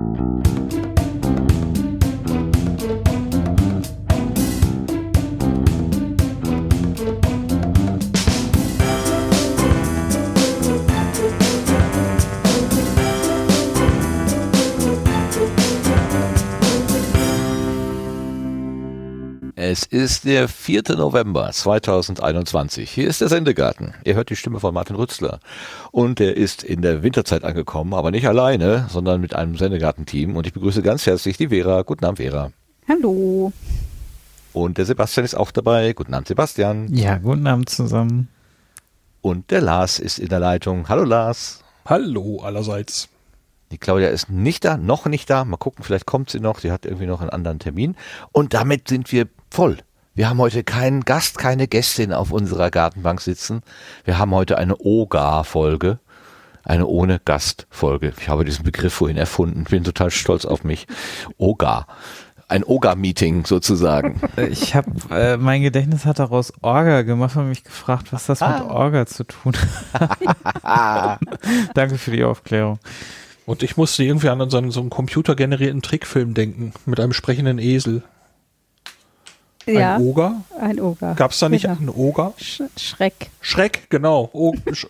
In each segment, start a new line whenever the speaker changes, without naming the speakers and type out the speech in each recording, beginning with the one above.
Thank you. Ist der 4. November 2021. Hier ist der Sendegarten. Ihr hört die Stimme von Martin Rützler. Und er ist in der Winterzeit angekommen, aber nicht alleine, sondern mit einem Sendegarten-Team. Und ich begrüße ganz herzlich die Vera. Guten Abend, Vera.
Hallo.
Und der Sebastian ist auch dabei. Guten Abend, Sebastian.
Ja, guten Abend zusammen.
Und der Lars ist in der Leitung. Hallo, Lars.
Hallo allerseits.
Die Claudia ist nicht da, noch nicht da. Mal gucken, vielleicht kommt sie noch. Sie hat irgendwie noch einen anderen Termin. Und damit sind wir voll. Wir haben heute keinen Gast, keine Gästin auf unserer Gartenbank sitzen. Wir haben heute eine OGA-Folge. Eine ohne Gast-Folge. Ich habe diesen Begriff vorhin erfunden. Bin total stolz auf mich. OGA. Ein OGA-Meeting sozusagen.
Ich habe, äh, mein Gedächtnis hat daraus Orga gemacht und mich gefragt, was das ah. mit Orga zu tun hat. Danke für die Aufklärung.
Und ich musste irgendwie an so einen, so einen computergenerierten Trickfilm denken mit einem sprechenden Esel.
Ja,
ein Oger?
Ein Oger.
Gab es da nicht genau. einen Oger?
Sch Schreck.
Schreck, genau. O Sch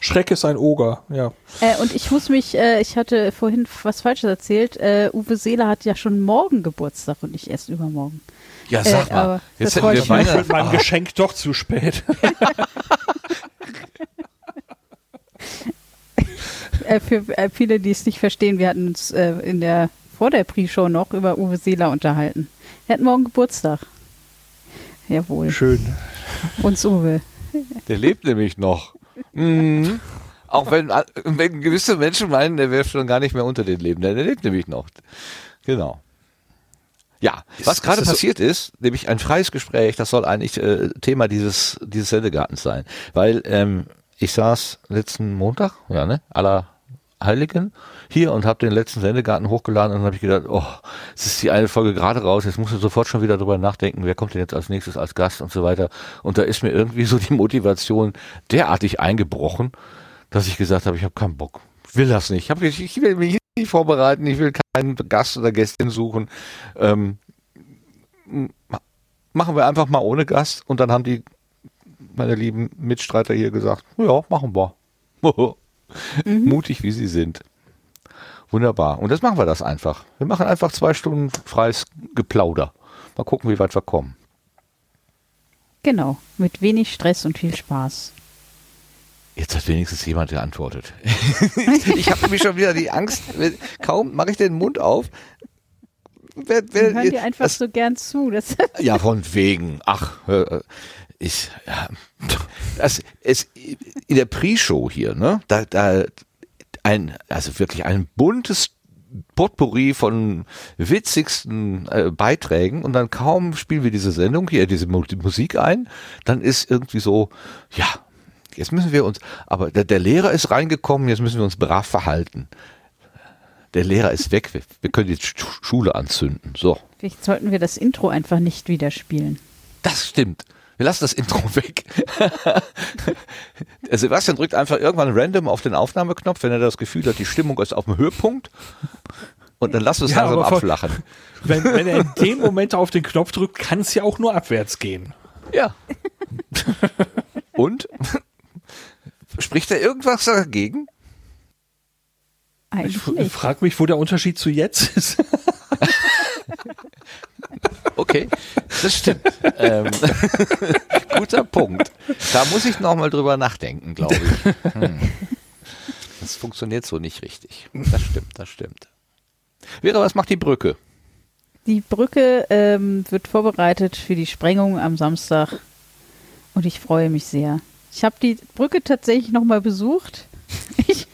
Schreck ist ein Oger, ja.
Äh, und ich muss mich, äh, ich hatte vorhin was Falsches erzählt. Äh, Uwe Seeler hat ja schon morgen Geburtstag und nicht erst übermorgen.
Ja, sag
äh,
mal.
Jetzt hätten wir Weihnachten. mein ah. Geschenk doch zu spät.
Äh, für äh, viele, die es nicht verstehen, wir hatten uns in der vor der Pre-Show noch über Uwe Seeler unterhalten. Er hat morgen Geburtstag. Jawohl.
Schön.
Und Uwe.
Der lebt nämlich noch. Mhm. Auch wenn, wenn gewisse Menschen meinen, der wäre schon gar nicht mehr unter den Leben. Der lebt nämlich noch. Genau. Ja, was gerade passiert so ist, nämlich ein freies Gespräch, das soll eigentlich äh, Thema dieses, dieses Sendegartens sein. Weil ähm, ich saß letzten Montag, ja, ne, aller Heiligen hier und habe den letzten Sendegarten hochgeladen und dann habe ich gedacht, oh, es ist die eine Folge gerade raus, jetzt musst du sofort schon wieder drüber nachdenken, wer kommt denn jetzt als nächstes als Gast und so weiter. Und da ist mir irgendwie so die Motivation derartig eingebrochen, dass ich gesagt habe, ich habe keinen Bock. Ich will das nicht. Ich, ich, ich will mich nicht vorbereiten, ich will keinen Gast oder Gästin suchen. Ähm, machen wir einfach mal ohne Gast und dann haben die meine lieben Mitstreiter hier gesagt, ja, machen wir. mhm. mutig wie sie sind. Wunderbar. Und jetzt machen wir das einfach. Wir machen einfach zwei Stunden freies Geplauder. Mal gucken, wie weit wir kommen.
Genau, mit wenig Stress und viel Spaß.
Jetzt hat wenigstens jemand geantwortet. ich habe nämlich schon wieder die Angst, kaum mache ich den Mund auf.
Wer, wer, hören dir einfach das, so gern zu.
ja, von wegen. Ach, ich, ja, das ist in der Pre-Show hier, ne? Da, da ein, also wirklich ein buntes Potpourri von witzigsten äh, Beiträgen und dann kaum spielen wir diese Sendung hier, diese Musik ein, dann ist irgendwie so, ja, jetzt müssen wir uns, aber der, der Lehrer ist reingekommen, jetzt müssen wir uns brav verhalten. Der Lehrer ist weg, wir, wir können die Schule anzünden, so.
Vielleicht sollten wir das Intro einfach nicht wieder spielen.
Das stimmt. Wir lassen das Intro weg. Sebastian drückt einfach irgendwann random auf den Aufnahmeknopf, wenn er das Gefühl hat, die Stimmung ist auf dem Höhepunkt. Und dann lassen wir es ja, langsam abflachen.
Wenn, wenn er in dem Moment auf den Knopf drückt, kann es ja auch nur abwärts gehen.
Ja. Und? Spricht er irgendwas dagegen?
Eigentlich ich frage mich, wo der Unterschied zu jetzt ist.
Okay, das stimmt. ähm, guter Punkt. Da muss ich nochmal drüber nachdenken, glaube ich. Hm. Das funktioniert so nicht richtig. Das stimmt, das stimmt. Vera, was macht die Brücke?
Die Brücke ähm, wird vorbereitet für die Sprengung am Samstag und ich freue mich sehr. Ich habe die Brücke tatsächlich nochmal besucht. Ich,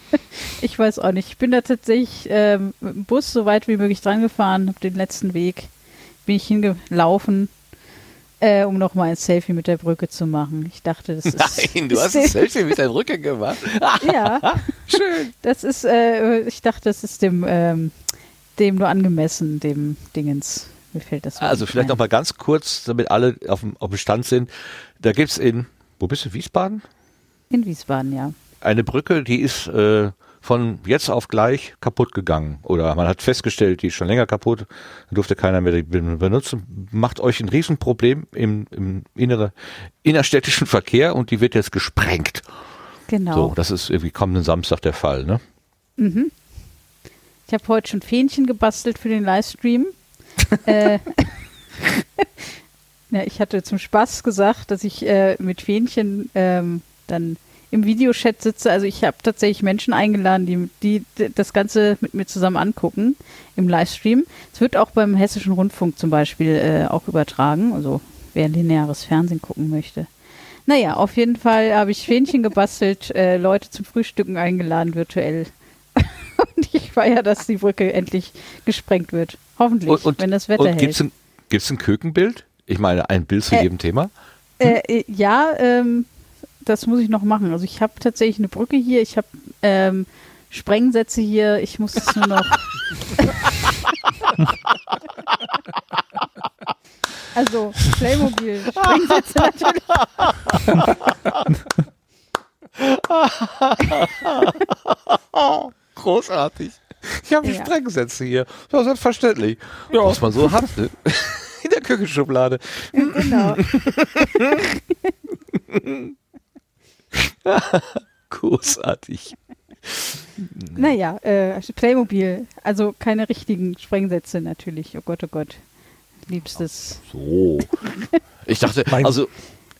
ich weiß auch nicht. Ich bin da tatsächlich ähm, mit dem Bus so weit wie möglich dran gefahren, habe den letzten Weg bin ich hingelaufen, äh, um nochmal ein Selfie mit der Brücke zu machen. Ich dachte, das
ist. Nein, du hast ein Selfie mit der Brücke gemacht.
ja. Schön. Das ist, äh, ich dachte, das ist dem, ähm, dem nur angemessen, dem Dingens. Mir fällt das
Also vielleicht nochmal ganz kurz, damit alle auf dem, auf dem Stand sind. Da gibt es in, wo bist du, Wiesbaden?
In Wiesbaden, ja.
Eine Brücke, die ist äh, von jetzt auf gleich kaputt gegangen. Oder man hat festgestellt, die ist schon länger kaputt, dann durfte keiner mehr die benutzen. Macht euch ein Riesenproblem im, im innere, innerstädtischen Verkehr und die wird jetzt gesprengt.
Genau.
So, das ist irgendwie kommenden Samstag der Fall, ne?
Mhm. Ich habe heute schon Fähnchen gebastelt für den Livestream. äh, ja, ich hatte zum Spaß gesagt, dass ich äh, mit Fähnchen ähm, dann im Videochat sitze. Also ich habe tatsächlich Menschen eingeladen, die, die das Ganze mit mir zusammen angucken im Livestream. Es wird auch beim Hessischen Rundfunk zum Beispiel äh, auch übertragen, also wer lineares Fernsehen gucken möchte. Naja, auf jeden Fall habe ich Fähnchen gebastelt, äh, Leute zum Frühstücken eingeladen virtuell. und ich feiere, dass die Brücke endlich gesprengt wird. Hoffentlich,
Und, und,
wenn das Wetter
und
hält.
gibt's ein, gibt's ein Kökenbild? Ich meine, ein Bild zu
Äh,
jedem Thema?
Äh, äh, ja, ähm, das muss ich noch machen. Also ich habe tatsächlich eine Brücke hier, ich habe ähm, Sprengsätze hier, ich muss es nur noch. also Playmobil, Sprengsätze natürlich.
Großartig. Ich habe
Ja.
Sprengsätze hier. Ja, selbstverständlich. Ja. Was man so hat. ne? In der Küchenschublade.
genau.
Großartig.
Naja, äh, Playmobil, also keine richtigen Sprengsätze natürlich. Oh Gott, oh Gott. Liebstes.
So. Ich dachte,
Mein-
also.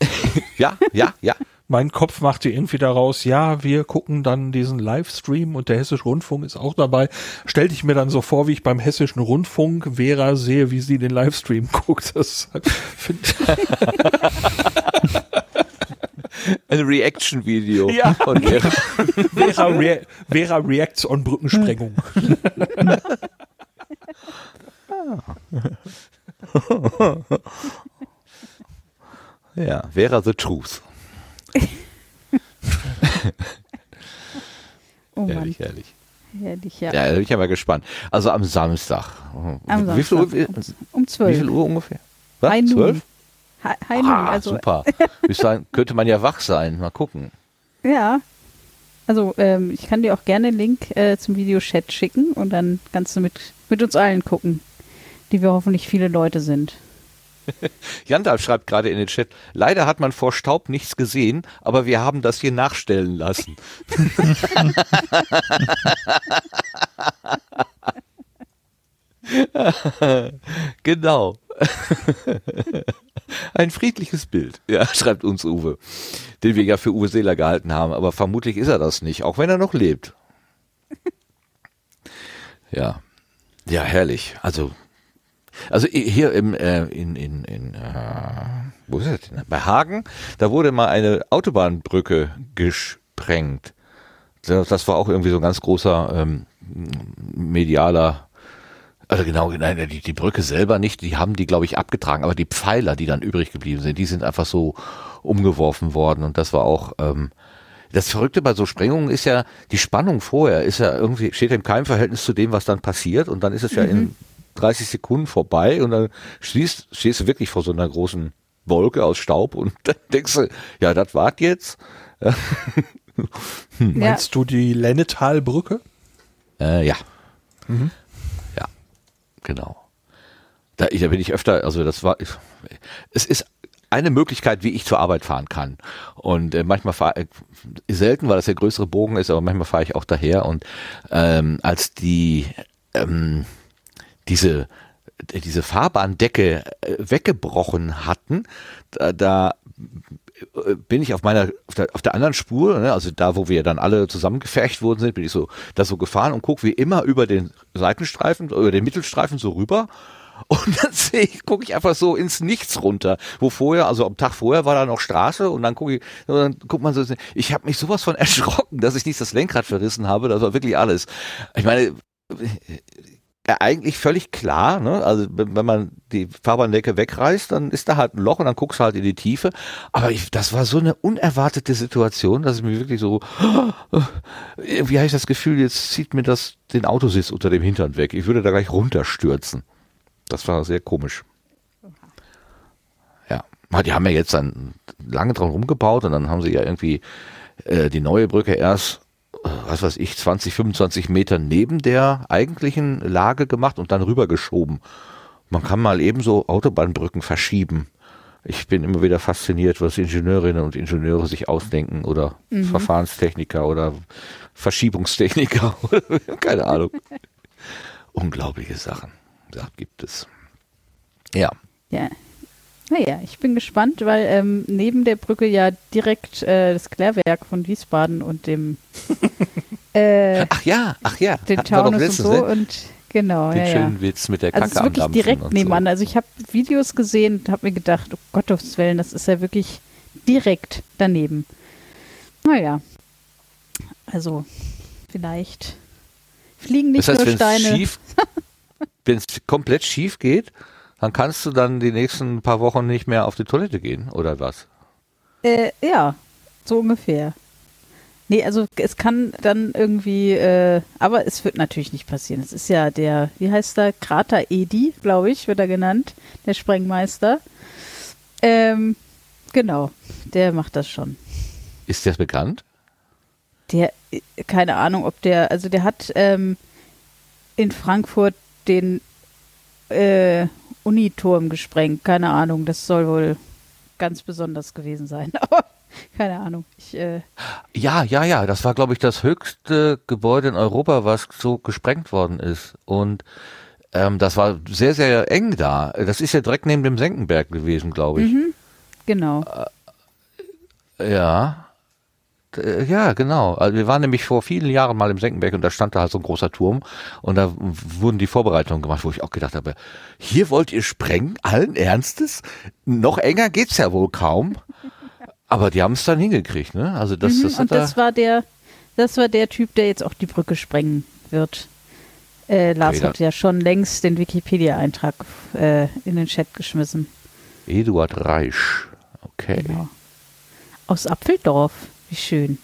ja, ja, ja.
Mein Kopf machte irgendwie daraus, ja, wir gucken dann diesen Livestream und der Hessische Rundfunk ist auch dabei. Stellte ich mir dann so vor, wie ich beim Hessischen Rundfunk Vera sehe, wie sie den Livestream guckt. Das find,
ein Reaction-Video
ja.
von Vera.
Vera, Re Vera Reacts on Brückensprengung.
ja, Vera the Truth.
oh Mann.
Ehrlich, ehrlich.
Herrlich, ja.
da bin ich ja mal gespannt. Also am Samstag.
Am Samstag.
Wie viel Uhr, um,
um
12.
Wie
viel Uhr ungefähr? Was?
12? Heini.
Ah,
also.
Super. Sagen, könnte man ja wach sein. Mal gucken.
Ja. Also ähm, ich kann dir auch gerne einen Link äh, zum Videochat schicken und dann kannst du mit, mit uns allen gucken, die wir hoffentlich viele Leute sind.
Jandalf schreibt gerade in den Chat, leider hat man vor Staub nichts gesehen, aber wir haben das hier nachstellen lassen. genau. Ein friedliches Bild, ja, schreibt uns Uwe, den wir ja für Uwe Seeler gehalten haben, aber vermutlich ist er das nicht, auch wenn er noch lebt. Ja, ja, herrlich. Also also hier im äh, in in in äh, wo ist das denn? Bei Hagen, da wurde mal eine Autobahnbrücke gesprengt. Das, das war auch irgendwie so ein ganz großer ähm, medialer also genau, nein, die, die Brücke selber nicht, die haben die, glaube ich, abgetragen, aber die Pfeiler, die dann übrig geblieben sind, die sind einfach so umgeworfen worden und das war auch, ähm, das Verrückte bei so Sprengungen ist ja, die Spannung vorher ist ja irgendwie, steht im keinem Verhältnis zu dem, was dann passiert und dann ist es ja in 30 Sekunden vorbei und dann stehst, stehst du wirklich vor so einer großen Wolke aus Staub und dann denkst du, ja, das wart jetzt.
Meinst du die Lennetalbrücke?
Äh, ja. Ja, genau. Da, ich- da bin ich öfter, also das war, es ist eine Möglichkeit, wie ich zur Arbeit fahren kann. Und äh, manchmal fahre ich, selten, weil das der größere Bogen ist, aber manchmal fahre ich auch daher. Und ähm, als die ähm, diese diese Fahrbahndecke äh, weggebrochen hatten, da, da äh, bin ich auf meiner auf der, auf der anderen Spur, ne, also da, wo wir dann alle zusammengefercht worden sind, bin ich so da so gefahren und gucke wie immer über den Seitenstreifen, über den Mittelstreifen so rüber. Und dann sehe ich, gucke ich einfach so ins Nichts runter, wo vorher, also am Tag vorher war da noch Straße und dann gucke ich, dann guckt man so, ich habe mich sowas von erschrocken, dass ich nicht das Lenkrad verrissen habe, das war wirklich alles. Ich meine, eigentlich völlig klar, ne? Also wenn man die Fahrbahndecke wegreißt, dann ist da halt ein Loch und dann guckst du halt in die Tiefe. Aber ich, das war so eine unerwartete Situation, dass ich mir wirklich so, irgendwie habe ich das Gefühl, jetzt zieht mir das den Autositz unter dem Hintern weg. Ich würde da gleich runterstürzen. Das war sehr komisch. Ja, die haben ja jetzt dann lange dran rumgebaut und dann haben sie ja irgendwie äh, die neue Brücke erst was weiß ich, 20, 25 Meter neben der eigentlichen Lage gemacht und dann rübergeschoben. Man kann mal ebenso Autobahnbrücken verschieben. Ich bin immer wieder fasziniert, was Ingenieurinnen und Ingenieure sich ausdenken oder
Mhm.
Verfahrenstechniker oder Verschiebungstechniker oder keine Ahnung. Unglaubliche Sachen. Da gibt es. Ja.
Ja. Naja, ich bin gespannt, weil ähm, neben der Brücke ja direkt äh, das Klärwerk von Wiesbaden und dem äh,
Ach ja, ach ja.
den
Hatten
Taunus und so
ne?
und genau,
Den
ja, ja.
schönen Witz mit der
Also
Kacke
es ist wirklich direkt nebenan.
So.
Also ich habe Videos gesehen und habe mir gedacht, oh Gottes Willen, das ist ja wirklich direkt daneben. Naja, also vielleicht fliegen nicht
Das heißt,
nur Steine.
schief, wenn es komplett schief geht, dann kannst du dann die nächsten paar Wochen nicht mehr auf die Toilette gehen, oder was?
Äh, ja, so ungefähr. Nee, also es kann dann irgendwie, äh, aber es wird natürlich nicht passieren. Es ist ja der, wie heißt der, Krater Edi, glaube ich, wird er genannt, der Sprengmeister. Ähm, genau, der macht das schon.
Ist das bekannt?
Der, äh, keine Ahnung, ob der, also der hat ähm, in Frankfurt den äh, Uniturm gesprengt. Keine Ahnung, das soll wohl ganz besonders gewesen sein. Aber keine Ahnung. Ich, äh,
Ja, ja, ja. Das war, glaube ich, das höchste Gebäude in Europa, was so gesprengt worden ist. Und ähm, das war sehr, sehr eng da. Das ist ja direkt neben dem Senckenberg gewesen, glaube ich.
genau.
Ja. Äh, Ja, genau. Also wir waren nämlich vor vielen Jahren mal im Senckenberg und da stand da halt so ein großer Turm und da wurden die Vorbereitungen gemacht, wo ich auch gedacht habe, hier wollt ihr sprengen? Allen Ernstes? Noch enger geht's ja wohl kaum. Aber die haben es dann hingekriegt, ne? Also das,
Mhm,
das
und das
da,
war der, das war der Typ, der jetzt auch die Brücke sprengen wird. Äh, Lars
Okay,
hat ja schon längst den Wikipedia-Eintrag äh, in den Chat geschmissen.
Eduard Reisch. Okay.
Genau. Aus Apfeldorf. Wie schön.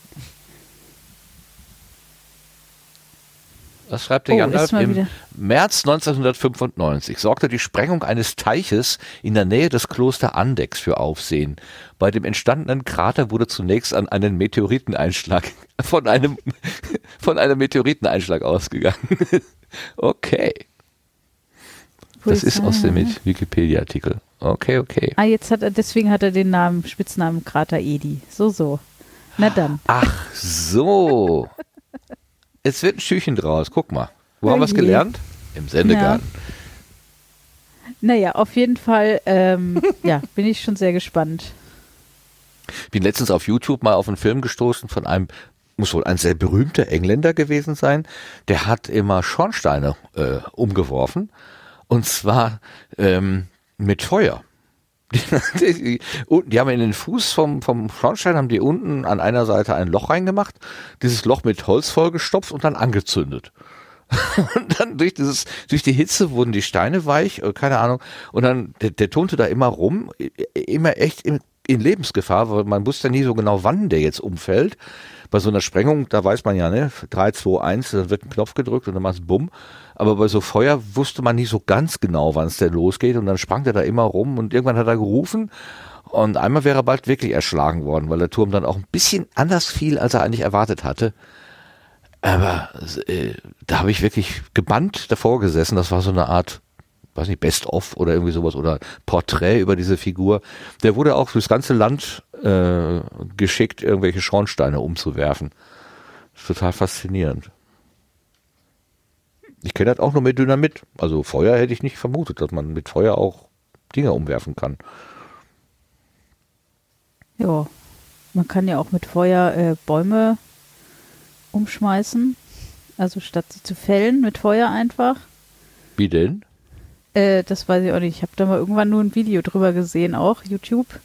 Was schreibt der
Oh,
Gandalf? Im
wieder-
März 1995 sorgte die Sprengung eines Teiches in der Nähe des Kloster Andex für Aufsehen. Bei dem entstandenen Krater wurde zunächst an einen Meteoriteneinschlag von einem von einem Meteoriteneinschlag ausgegangen. okay, das ist aus dem Wikipedia-Artikel. Okay, okay.
Ah, jetzt hat er, deswegen hat er den Namen, Spitznamen Krater Edi. So, so. Na dann.
Ach so. Es wird ein Stückchen draus. Guck mal. Wo haben wir es gelernt? Im Sendegarten.
Naja, auf jeden Fall, ähm, ja, bin ich schon sehr gespannt.
bin letztens auf YouTube mal auf einen Film gestoßen von einem, muss wohl ein sehr berühmter Engländer gewesen sein, der hat immer Schornsteine äh, umgeworfen und zwar ähm, mit Feuer. Die, die, haben in den Fuß vom, vom Schornstein, haben die unten an einer Seite ein Loch reingemacht, dieses Loch mit Holz vollgestopft und dann angezündet. Und dann durch dieses, durch die Hitze wurden die Steine weich, äh, keine Ahnung. Und dann, der, der turnte da immer rum, immer echt in, in Lebensgefahr, weil man wusste ja nie so genau, wann der jetzt umfällt. Bei so einer Sprengung, da weiß man ja, ne, 3, 2, 1, dann wird ein Knopf gedrückt und dann macht es Bumm. Aber bei so Feuer wusste man nie so ganz genau, wann es denn losgeht. Und dann sprang der da immer rum und irgendwann hat er gerufen. Und einmal wäre er bald wirklich erschlagen worden, weil der Turm dann auch ein bisschen anders fiel, als er eigentlich erwartet hatte. Aber äh, da habe ich wirklich gebannt davor gesessen. Das war so eine Art, weiß nicht, Best-of oder irgendwie sowas oder Porträt über diese Figur. Der wurde auch durchs ganze Land äh, geschickt, irgendwelche Schornsteine umzuwerfen. Total faszinierend. Ich kenne das auch nur mit Dynamit. Also Feuer hätte ich nicht vermutet, dass man mit Feuer auch Dinge umwerfen kann.
Ja, man kann ja auch mit Feuer äh, Bäume umschmeißen. Also statt sie zu fällen, mit Feuer einfach.
Wie denn?
Äh, das weiß ich auch nicht. Ich habe da mal irgendwann nur ein Video drüber gesehen, auch YouTube.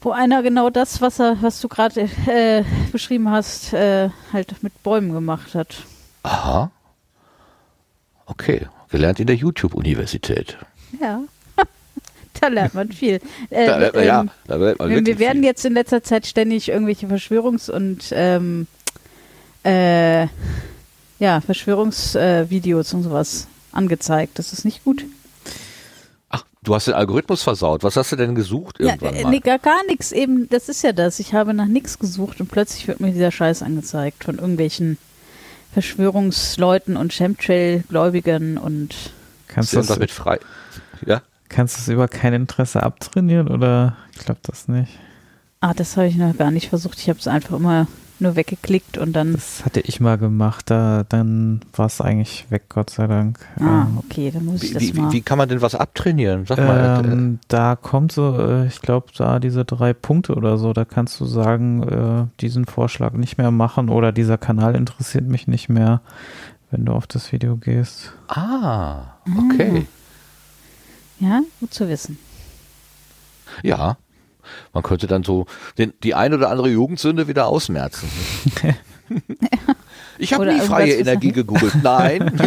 Wo einer genau das, was er, was du gerade äh, beschrieben hast, äh, halt mit Bäumen gemacht hat.
Aha. Okay, gelernt in der YouTube-Universität.
Ja. da lernt man viel. Äh,
Da lernt man, ja,
ähm,
da lernt man
wir, wir werden
viel.
jetzt in letzter Zeit ständig irgendwelche Verschwörungs- und ähm, äh, ja, Verschwörungsvideos und sowas angezeigt. Das ist nicht gut.
Ach, Du hast den Algorithmus versaut. Was hast du denn gesucht
Ja,
irgendwann
äh,
mal?
nee, gar, gar nichts eben, das ist ja das. Ich habe nach nichts gesucht und plötzlich wird mir dieser Scheiß angezeigt von irgendwelchen Verschwörungsleuten und Chemtrail-Gläubigern und
Kannst du
irgendwas
das,
mit frei? Ja?
kannst du das über kein Interesse abtrainieren oder klappt das nicht?
ah, das habe ich noch gar nicht versucht. Ich habe es einfach immer nur weggeklickt und dann
Das hatte ich mal gemacht, da, dann war es eigentlich weg, Gott sei Dank.
ah,
Ähm,
okay, dann muss ich
Wie,
das
wie,
mal.
wie, wie kann man denn was abtrainieren? Sag mal. äh,
Ähm, da kommt so, äh, ich glaube, da diese drei Punkte oder so, da kannst du sagen, äh, diesen Vorschlag nicht mehr machen oder dieser Kanal interessiert mich nicht mehr, wenn du auf das Video gehst.
ah, okay.
ja, gut zu wissen.
Ja. Man könnte dann so den, die ein oder andere Jugendsünde wieder ausmerzen. Ich habe nie freie Energie gegoogelt. Nein.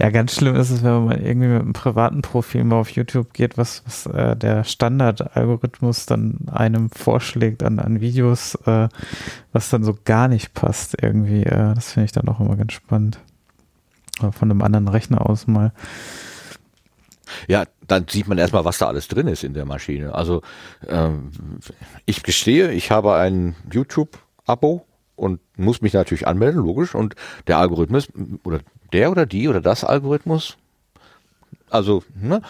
Ja, ganz schlimm ist es, wenn man irgendwie mit einem privaten Profil mal auf YouTube geht, was, was äh, der Standardalgorithmus dann einem vorschlägt an, an Videos, äh, was dann so gar nicht passt irgendwie. Äh, das finde ich dann auch immer ganz spannend. Oder von einem anderen Rechner aus mal.
Ja, dann sieht man erstmal, was da alles drin ist in der Maschine. Also ähm, ich gestehe, ich habe ein YouTube-Abo und muss mich natürlich anmelden, logisch. Und der Algorithmus oder der oder die oder das Algorithmus, also ne,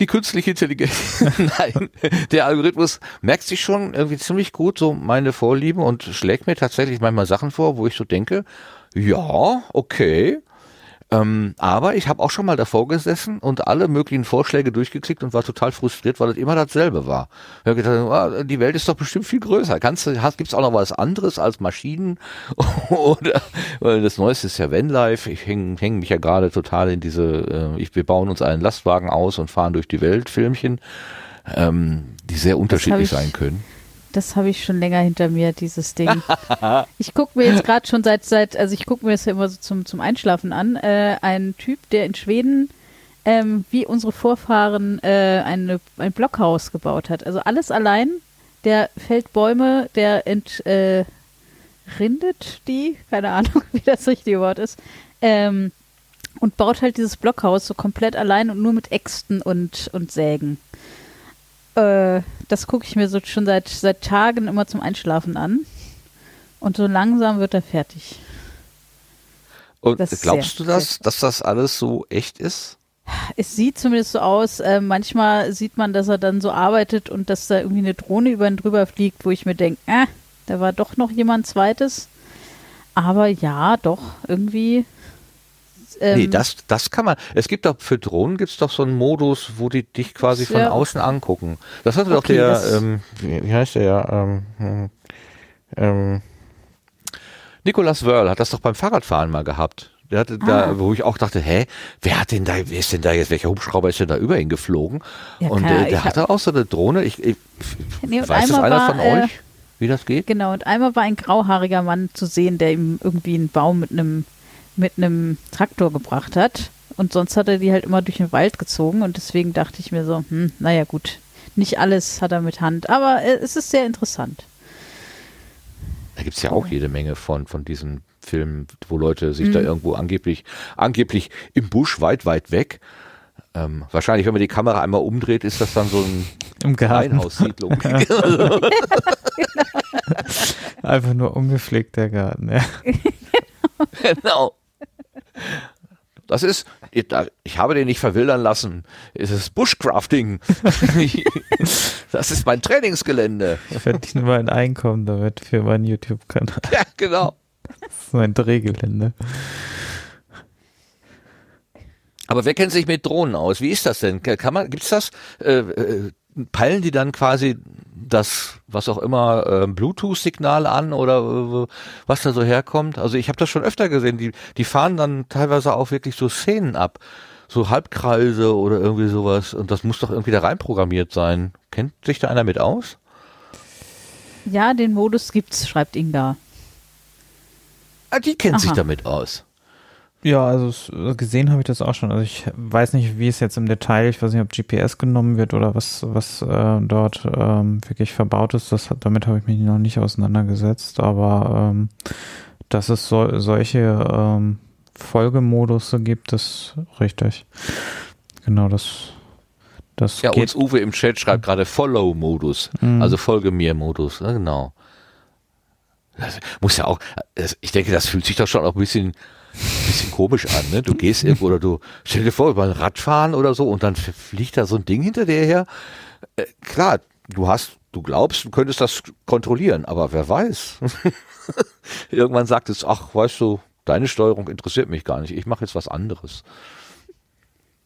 die künstliche Intelligenz, nein, der Algorithmus merkt sich schon irgendwie ziemlich gut so meine Vorlieben und schlägt mir tatsächlich manchmal Sachen vor, wo ich so denke, ja, okay, ähm, aber ich habe auch schon mal davor gesessen und alle möglichen Vorschläge durchgeklickt und war total frustriert, weil es immer dasselbe war. Ich habe gedacht, ah, die Welt ist doch bestimmt viel größer. Kannst du, gibt es auch noch was anderes als Maschinen? Oder weil das Neueste ist ja Vanlife. Ich hänge häng mich ja gerade total in diese, äh, ich, wir bauen uns einen Lastwagen aus und fahren durch die Welt Filmchen, ähm, die sehr unterschiedlich
ich-
sein können.
Das habe ich schon länger hinter mir, dieses Ding. ich gucke mir jetzt gerade schon seit, seit, also ich gucke mir das ja immer so zum, zum Einschlafen an, äh, ein Typ, der in Schweden, ähm, wie unsere Vorfahren, äh, eine, ein Blockhaus gebaut hat. Also alles allein, der fällt Bäume, der ent, äh, rindet die, keine Ahnung, wie das richtige Wort ist, ähm, und baut halt dieses Blockhaus so komplett allein und nur mit Äxten und, und Sägen. Äh, das gucke ich mir so schon seit, seit Tagen immer zum Einschlafen an. Und so langsam wird er fertig.
Und glaubst
sehr,
du das, dass das alles so echt ist?
Es sieht zumindest so aus. Äh, manchmal sieht man, dass er dann so arbeitet und dass da irgendwie eine Drohne über ihn drüber fliegt, wo ich mir denke, äh, da war doch noch jemand zweites. Aber ja, doch, irgendwie. Ähm,
nee, das, das kann man. Es gibt doch für Drohnen gibt's doch so einen Modus, wo die dich quasi von
Ja.
außen angucken. Das hatte doch
Okay,
der,
das-
ähm, wie, heißt der ja, ähm, hm, ähm, Nicolas Wörl hat das doch beim Fahrradfahren mal gehabt. Der hatte
Ah.
da, wo ich auch dachte, hä, wer hat denn da, wer ist denn da jetzt, welcher Hubschrauber ist denn da über ihn geflogen?
Ja,
und
keine
äh, der hatte auch so eine Drohne. Ich, ich
Nee,
weiß das einer
war,
von
äh,
euch, wie das geht?
Genau, und einmal war ein grauhaariger Mann zu sehen, der ihm irgendwie einen Baum mit einem mit einem Traktor gebracht hat. Und sonst hat er die halt immer durch den Wald gezogen und deswegen dachte ich mir so, hm, naja gut, nicht alles hat er mit Hand, aber äh, es ist sehr interessant.
Da gibt's ja auch jede Menge von, von diesen Filmen, wo Leute sich da
Mhm.
irgendwo angeblich, angeblich im Busch weit, weit weg. Ähm, wahrscheinlich, wenn man die Kamera einmal umdreht, ist das dann so ein
Im.
Reihenhaussiedlung.
Einfach nur ungepflegt der Garten, ja.
genau. Das ist, ich ich habe den nicht verwildern lassen. Es ist Bushcrafting. das ist mein Trainingsgelände.
Ich verdiene mein Einkommen damit für meinen YouTube-Kanal.
Ja, genau.
Das ist mein Drehgelände.
Aber wer kennt sich mit Drohnen aus? Wie ist das denn? Kann man, gibt's das? Äh, äh, peilen die dann quasi das, was auch immer, äh, Bluetooth-Signal an oder äh, was da so herkommt? Also ich habe das schon öfter gesehen. Die, die fahren dann teilweise auch wirklich so Szenen ab. So Halbkreise oder irgendwie sowas. Und das muss doch irgendwie da reinprogrammiert sein. Kennt sich da einer mit aus?
Ja, den Modus gibt's, schreibt Inga.
Ah, die kennt sich
Aha.
damit aus.
Ja, also es, gesehen habe ich das auch schon. Also ich weiß nicht, wie es jetzt im Detail, ich weiß nicht, ob GPS genommen wird oder was, was äh, dort ähm, wirklich verbaut ist. Das, damit habe ich mich noch nicht auseinandergesetzt, aber ähm, dass es so, solche ähm, Folgemodus gibt, das richtig. Genau, das, das
Ja,
geht.
uns Uwe im Chat schreibt gerade Follow-Modus,
Mhm.
also Folge mir-Modus, ne, genau. Das muss ja auch, ich denke, das fühlt sich doch schon auch ein bisschen, bisschen komisch an, ne? Du gehst irgendwo oder du, stell dir vor, über ein Radfahren oder so und dann fliegt da so ein Ding hinter dir her. Äh, klar, du hast, du glaubst, du könntest das kontrollieren, aber wer weiß. Irgendwann sagt es, ach, weißt du, deine Steuerung interessiert mich gar nicht, ich mache jetzt was anderes.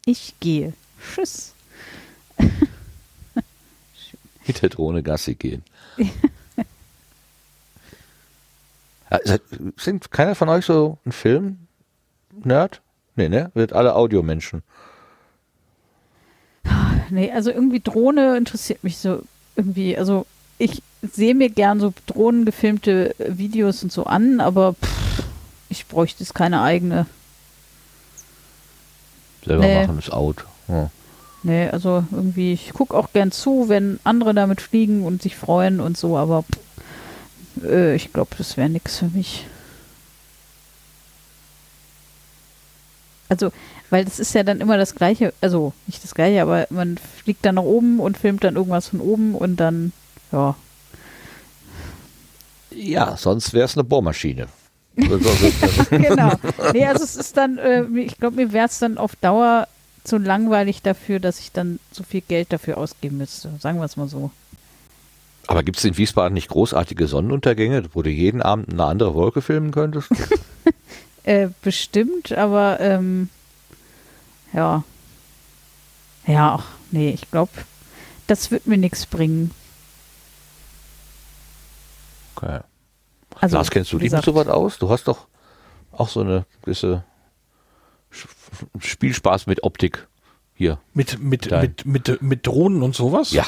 Ich gehe. Tschüss.
Mit der Drohne Gassi gehen. Seid- Sind keiner von euch so ein Film-Nerd? Nee, ne? Wird alle Audiomenschen.
Nee, also irgendwie Drohne interessiert mich so irgendwie. Also ich sehe mir gern so drohnengefilmte Videos und so an, aber pff, ich bräuchte es keine eigene.
Selber
Nee.
machen ist out. Ja.
Nee, also irgendwie, ich gucke auch gern zu, wenn andere damit fliegen und sich freuen und so, aber pff, äh, ich glaube, das wäre nix für mich. Also, weil das ist ja dann immer das Gleiche, also nicht das Gleiche, aber man fliegt dann nach oben und filmt dann irgendwas von oben und dann, ja,
ja, sonst wäre es eine Bohrmaschine.
Genau. Nee, also es ist dann, äh, ich glaube, mir wäre es dann auf Dauer zu langweilig dafür, dass ich dann so viel Geld dafür ausgeben müsste. Sagen wir es mal so.
Aber gibt es in Wiesbaden nicht großartige Sonnenuntergänge, wo du jeden Abend eine andere Wolke filmen könntest?
Äh, bestimmt, aber ähm, ja. Ja, ach, nee, ich glaube, das wird mir nichts bringen.
Okay.
Also,
Lars, kennst du dich mit
gesagt,
sowas aus? Du hast doch auch so eine gewisse Spielspaß mit Optik hier.
Mit, mit, mit, mit, mit Drohnen und sowas?
Ja.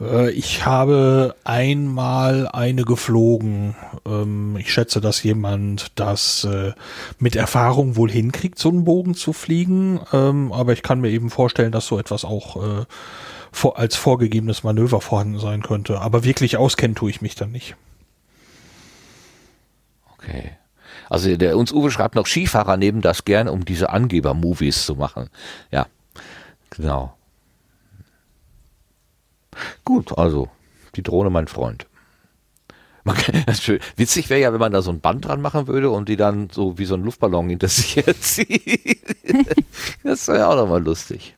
Äh, Ich habe einmal eine geflogen. Ähm, Ich schätze, dass jemand das äh, mit Erfahrung wohl hinkriegt, so einen Bogen zu fliegen. Ähm, Aber ich kann mir eben vorstellen, dass so etwas auch äh, als vorgegebenes Manöver vorhanden sein könnte. Aber wirklich auskennen tue ich mich dann nicht.
Okay. Also der uns Uwe schreibt noch Skifahrer nehmen das gern, um diese Angeber-Movies zu machen. Ja, genau. Gut, also die Drohne mein Freund. Man kann, das ist schön. Witzig wäre ja, wenn man da so ein Band dran machen würde und die dann so wie so ein Luftballon hinter sich herzieht. das wäre auch nochmal lustig.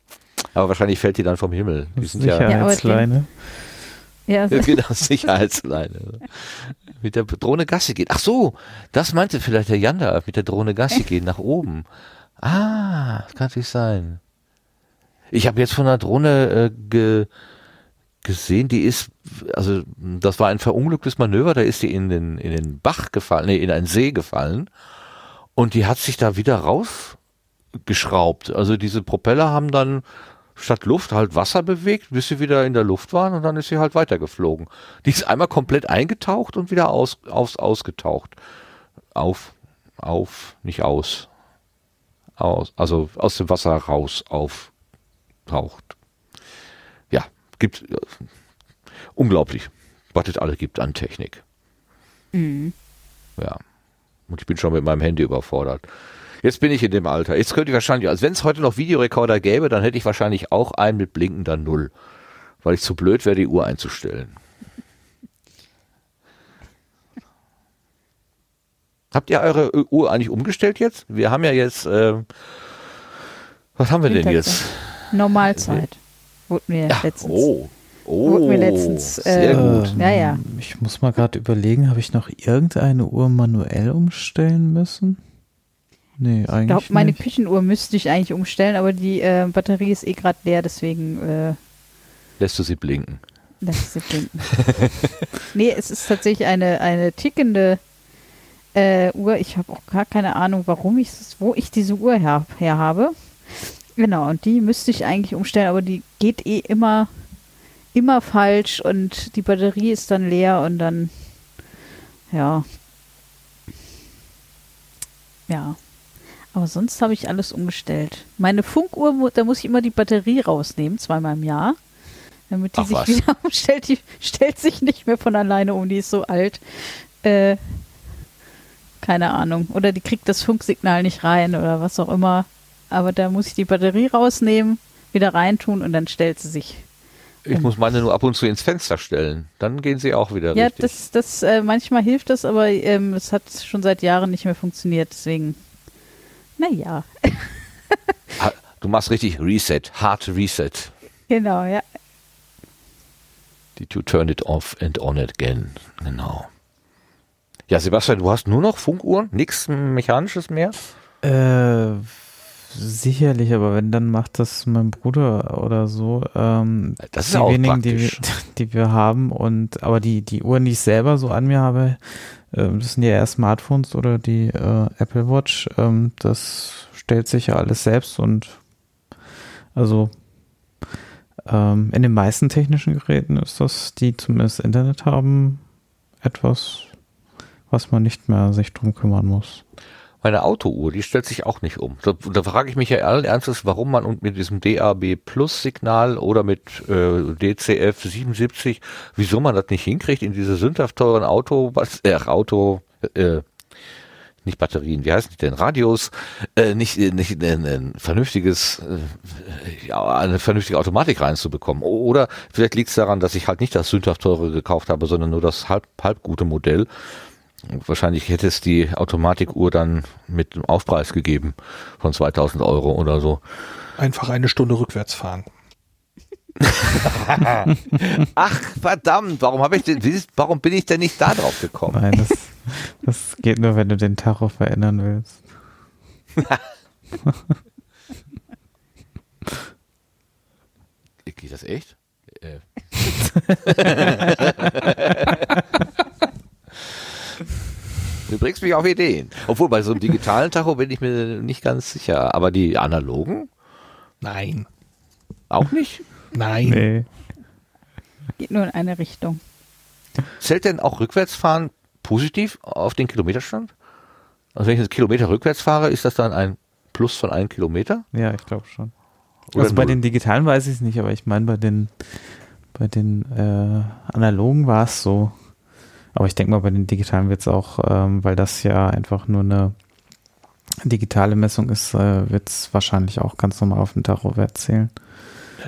Aber wahrscheinlich fällt die dann vom Himmel. Die sind ja,
Sicherheitsleine.
ja,
ja, genau, Sicherheitsleine. Mit der Drohne Gassi gehen. Ach so, das meinte vielleicht der Jan da, mit der Drohne Gassi gehen nach oben. Ah, das kann natürlich sein. Ich habe jetzt von einer Drohne äh, ge, gesehen, die ist, also das war ein verunglücktes Manöver, da ist die in den, in den Bach gefallen, nee, in einen See gefallen und die hat sich da wieder rausgeschraubt. Also diese Propeller haben dann statt Luft halt Wasser bewegt, bis sie wieder in der Luft waren und dann ist sie halt weitergeflogen. Die ist einmal komplett eingetaucht und wieder aus, aus, ausgetaucht. Auf, auf, nicht aus. Aus, also aus dem Wasser raus auftaucht. Gibt äh, unglaublich, was es alle gibt an Technik.
Mhm.
Ja. Und ich bin schon mit meinem Handy überfordert. Jetzt bin ich in dem Alter. Jetzt könnte ich wahrscheinlich, also wenn es heute noch Videorekorder gäbe, dann hätte ich wahrscheinlich auch einen mit blinkender Null. Weil ich zu blöd wäre, die Uhr einzustellen. Habt ihr eure Uhr eigentlich umgestellt jetzt? Wir haben ja jetzt, ähm, was haben wir denn
Mittagszeit.
jetzt?
Normalzeit. Wurde mir
Ja,
letztens.
oh, oh,
Wurde mir letztens,
sehr
äh,
gut.
Ja, ja.
Ich muss mal gerade überlegen, habe ich noch irgendeine Uhr manuell umstellen müssen? Nee,
Ich
eigentlich
glaube, meine
nicht.
Küchenuhr müsste ich eigentlich umstellen, aber die äh, Batterie ist eh gerade leer, deswegen äh,
Lässt du sie blinken?
lässt sie blinken. nee, es ist tatsächlich eine, eine tickende äh, Uhr. Ich habe auch gar keine Ahnung, warum ich wo ich diese Uhr her, her habe. Genau, und die müsste ich eigentlich umstellen, aber die geht eh immer, immer falsch und die Batterie ist dann leer und dann, ja. Ja. Aber sonst habe ich alles umgestellt. Meine Funkuhr, da muss ich immer die Batterie rausnehmen, zweimal im Jahr. Damit die
Ach
sich
was.
wieder umstellt. Die stellt sich nicht mehr von alleine um, die ist so alt. Äh, Keine Ahnung. Oder die kriegt das Funksignal nicht rein oder was auch immer. Aber da muss ich die Batterie rausnehmen, wieder reintun und dann stellt sie sich.
Ich muss meine nur ab und zu ins Fenster stellen. Dann gehen sie auch wieder
Ja,
richtig.
das, das äh, manchmal hilft das, aber ähm, es hat schon seit Jahren nicht mehr funktioniert. Deswegen, naja,
Du machst richtig Reset, Hard Reset.
genau, ja.
Did you turn it off and on again? Genau. Ja, Sebastian, du hast nur noch Funkuhren? Nichts Mechanisches mehr?
Äh, sicherlich, aber wenn, dann macht das mein Bruder oder so. Ähm,
Das ist
die
auch
wenigen, die wir, die wir haben. Und aber die, die Uhren, die ich selber so an mir habe, ähm, das sind ja eher Smartphones oder die äh, Apple Watch. Ähm, das stellt sich ja alles selbst und also ähm, in den meisten technischen Geräten ist das, die zumindest Internet haben, etwas, was man nicht mehr sich drum kümmern muss.
Meine Autouhr, die stellt sich auch nicht um. Da, da frage ich mich ja allen Ernstes, warum man mit diesem DAB Plus Signal oder mit äh, DCF 77, wieso man das nicht hinkriegt in diese sündhaft teuren Auto, was, äh, Auto, äh, nicht Batterien, wie heißen die denn? Radios, äh, nicht, äh, nicht ein, ein vernünftiges, äh, ja, eine vernünftige Automatik reinzubekommen. Oder vielleicht liegt es daran, dass ich halt nicht das sündhaft teure gekauft habe, sondern nur das halb, halb gute Modell. Wahrscheinlich hätte es die Automatikuhr dann mit einem Aufpreis gegeben von 2000 Euro oder so.
Einfach eine Stunde rückwärts fahren.
Ach verdammt, warum habe ich denn, warum bin ich denn nicht da drauf gekommen?
Nein, das, das geht nur, wenn du den Tacho verändern willst.
Geht das echt? Äh. Du bringst mich auf Ideen. Obwohl bei so einem digitalen Tacho bin ich mir nicht ganz sicher. Aber die analogen
Nein.
auch nicht?
Nein.
Nee.
Geht nur in eine Richtung.
Zählt denn auch Rückwärtsfahren positiv auf den Kilometerstand? Also wenn ich einen Kilometer rückwärts fahre, ist das dann ein Plus von einem Kilometer?
Ja, ich glaube schon.
Oder
also bei
null?
den digitalen weiß ich es nicht, aber ich meine bei den bei den äh, analogen war es so. Aber ich denke mal, bei den digitalen wird es auch, ähm, weil das ja einfach nur eine digitale Messung ist, äh, wird es wahrscheinlich auch ganz normal auf den Tachowert zählen.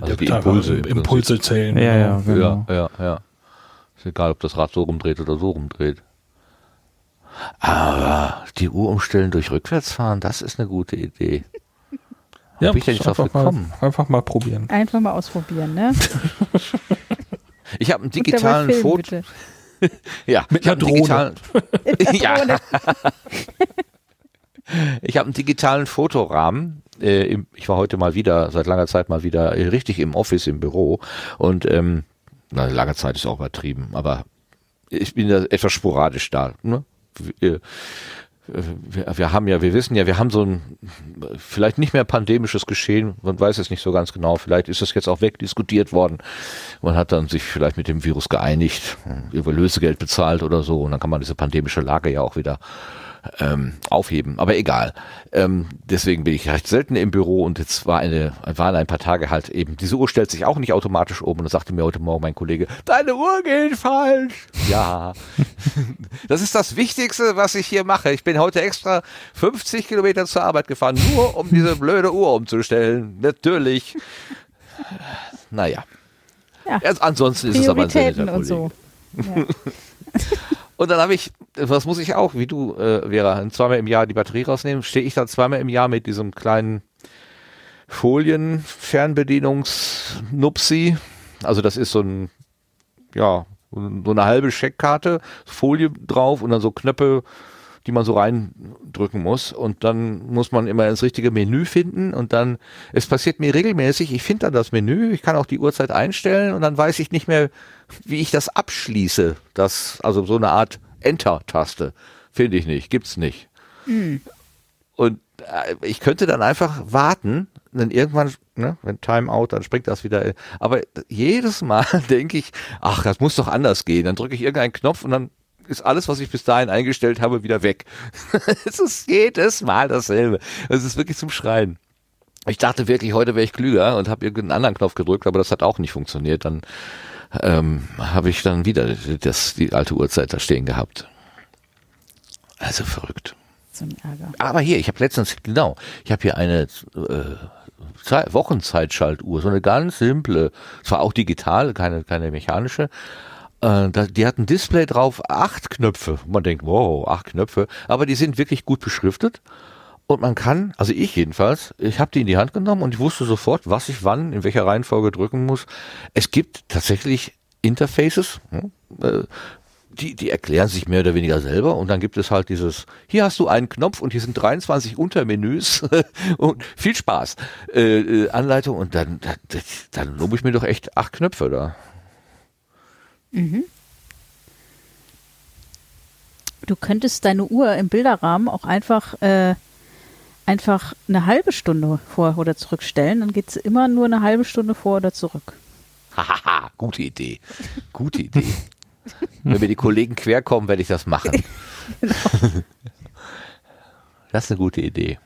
Also die Impulse im
Impulse zählen.
Ja, ja,
genau.
genau.
Ja, ja, ja. Ist egal, ob das Rad so rumdreht oder so rumdreht. Aber die Uhr umstellen durch Rückwärtsfahren, das ist eine gute Idee.
Ja,
bin ich denn nicht drauf
einfach,
gekommen?
mal, einfach mal probieren.
Einfach mal ausprobieren, ne?
Ich habe einen digitalen Foto. Ja,
Mit einer Drohne.
ja. Ich habe einen digitalen Fotorahmen. Äh, ich war heute mal wieder, seit langer Zeit mal wieder äh, richtig im Office, im Büro. Und ähm, na, lange Zeit ist auch übertrieben, aber ich bin da etwas sporadisch da. Ne? Wir, wir, wir haben ja, wir wissen ja, wir haben so ein vielleicht nicht mehr pandemisches Geschehen, man weiß es nicht so ganz genau, vielleicht ist das jetzt auch wegdiskutiert worden. Man hat dann sich vielleicht mit dem Virus geeinigt, über Lösegeld bezahlt oder so und dann kann man diese pandemische Lage ja auch wieder ähm, aufheben. Aber egal. Ähm, deswegen bin ich recht selten im Büro und jetzt war eine, waren ein paar Tage halt eben, diese Uhr stellt sich auch nicht automatisch um und da sagte mir heute Morgen mein Kollege, deine Uhr geht falsch. Ja. das ist das Wichtigste, was ich hier mache. Ich bin heute extra 50 Kilometer zur Arbeit gefahren, nur um diese blöde Uhr umzustellen. Natürlich. Naja.
Ja.
Erst ansonsten ist es aber ein
und so. Ja.
Und dann habe ich, was muss ich auch, wie du, äh, Vera, zweimal im Jahr die Batterie rausnehmen, stehe ich da zweimal im Jahr mit diesem kleinen Folien-Fernbedienungs-Nupsi. Also das ist so ein, ja, so eine halbe Scheckkarte, Folie drauf und dann so Knöpfe, die man so reindrücken muss. Und dann muss man immer ins richtige Menü finden und dann, es passiert mir regelmäßig, ich finde dann das Menü, ich kann auch die Uhrzeit einstellen und dann weiß ich nicht mehr, wie ich das abschließe. Das, also so eine Art Enter-Taste. Finde ich nicht, gibt's nicht. Und äh, ich könnte dann einfach warten, dann irgendwann, ne, wenn Timeout, dann springt das wieder. Aber jedes Mal denke ich, ach, das muss doch anders gehen. Dann drücke ich irgendeinen Knopf und dann ist alles, was ich bis dahin eingestellt habe, wieder weg. es ist jedes Mal dasselbe. Es ist wirklich zum Schreien. Ich dachte wirklich, heute wäre ich klüger und habe irgendeinen anderen Knopf gedrückt, aber das hat auch nicht funktioniert. Dann ähm, habe ich dann wieder das, die alte Uhrzeit da stehen gehabt. Also verrückt.
So ein Ärger.
Aber hier, ich habe letztens, genau, ich habe hier eine äh, Zei- Wochenzeitschaltuhr, so eine ganz simple, zwar auch digital, keine, keine mechanische. Äh, die hat ein Display drauf, acht Knöpfe. Man denkt, wow, acht Knöpfe. Aber die sind wirklich gut beschriftet. Und man kann, also ich jedenfalls, ich habe die in die Hand genommen und ich wusste sofort, was ich wann, in welcher Reihenfolge drücken muss. Es gibt tatsächlich Interfaces, hm, äh, die, die erklären sich mehr oder weniger selber und dann gibt es halt dieses, hier hast du einen Knopf und hier sind 23 Untermenüs und viel Spaß. Äh, äh, Anleitung und dann, dann, dann lobe ich mir doch echt acht Knöpfe da.
Du könntest deine Uhr im Bilderrahmen auch einfach, äh, einfach eine halbe Stunde vor oder zurückstellen. Dann geht sie immer nur eine halbe Stunde vor oder zurück.
Hahaha, gute Idee. Gute Idee. Wenn mir die Kollegen quer kommen, werde ich das machen. Das ist eine gute Idee.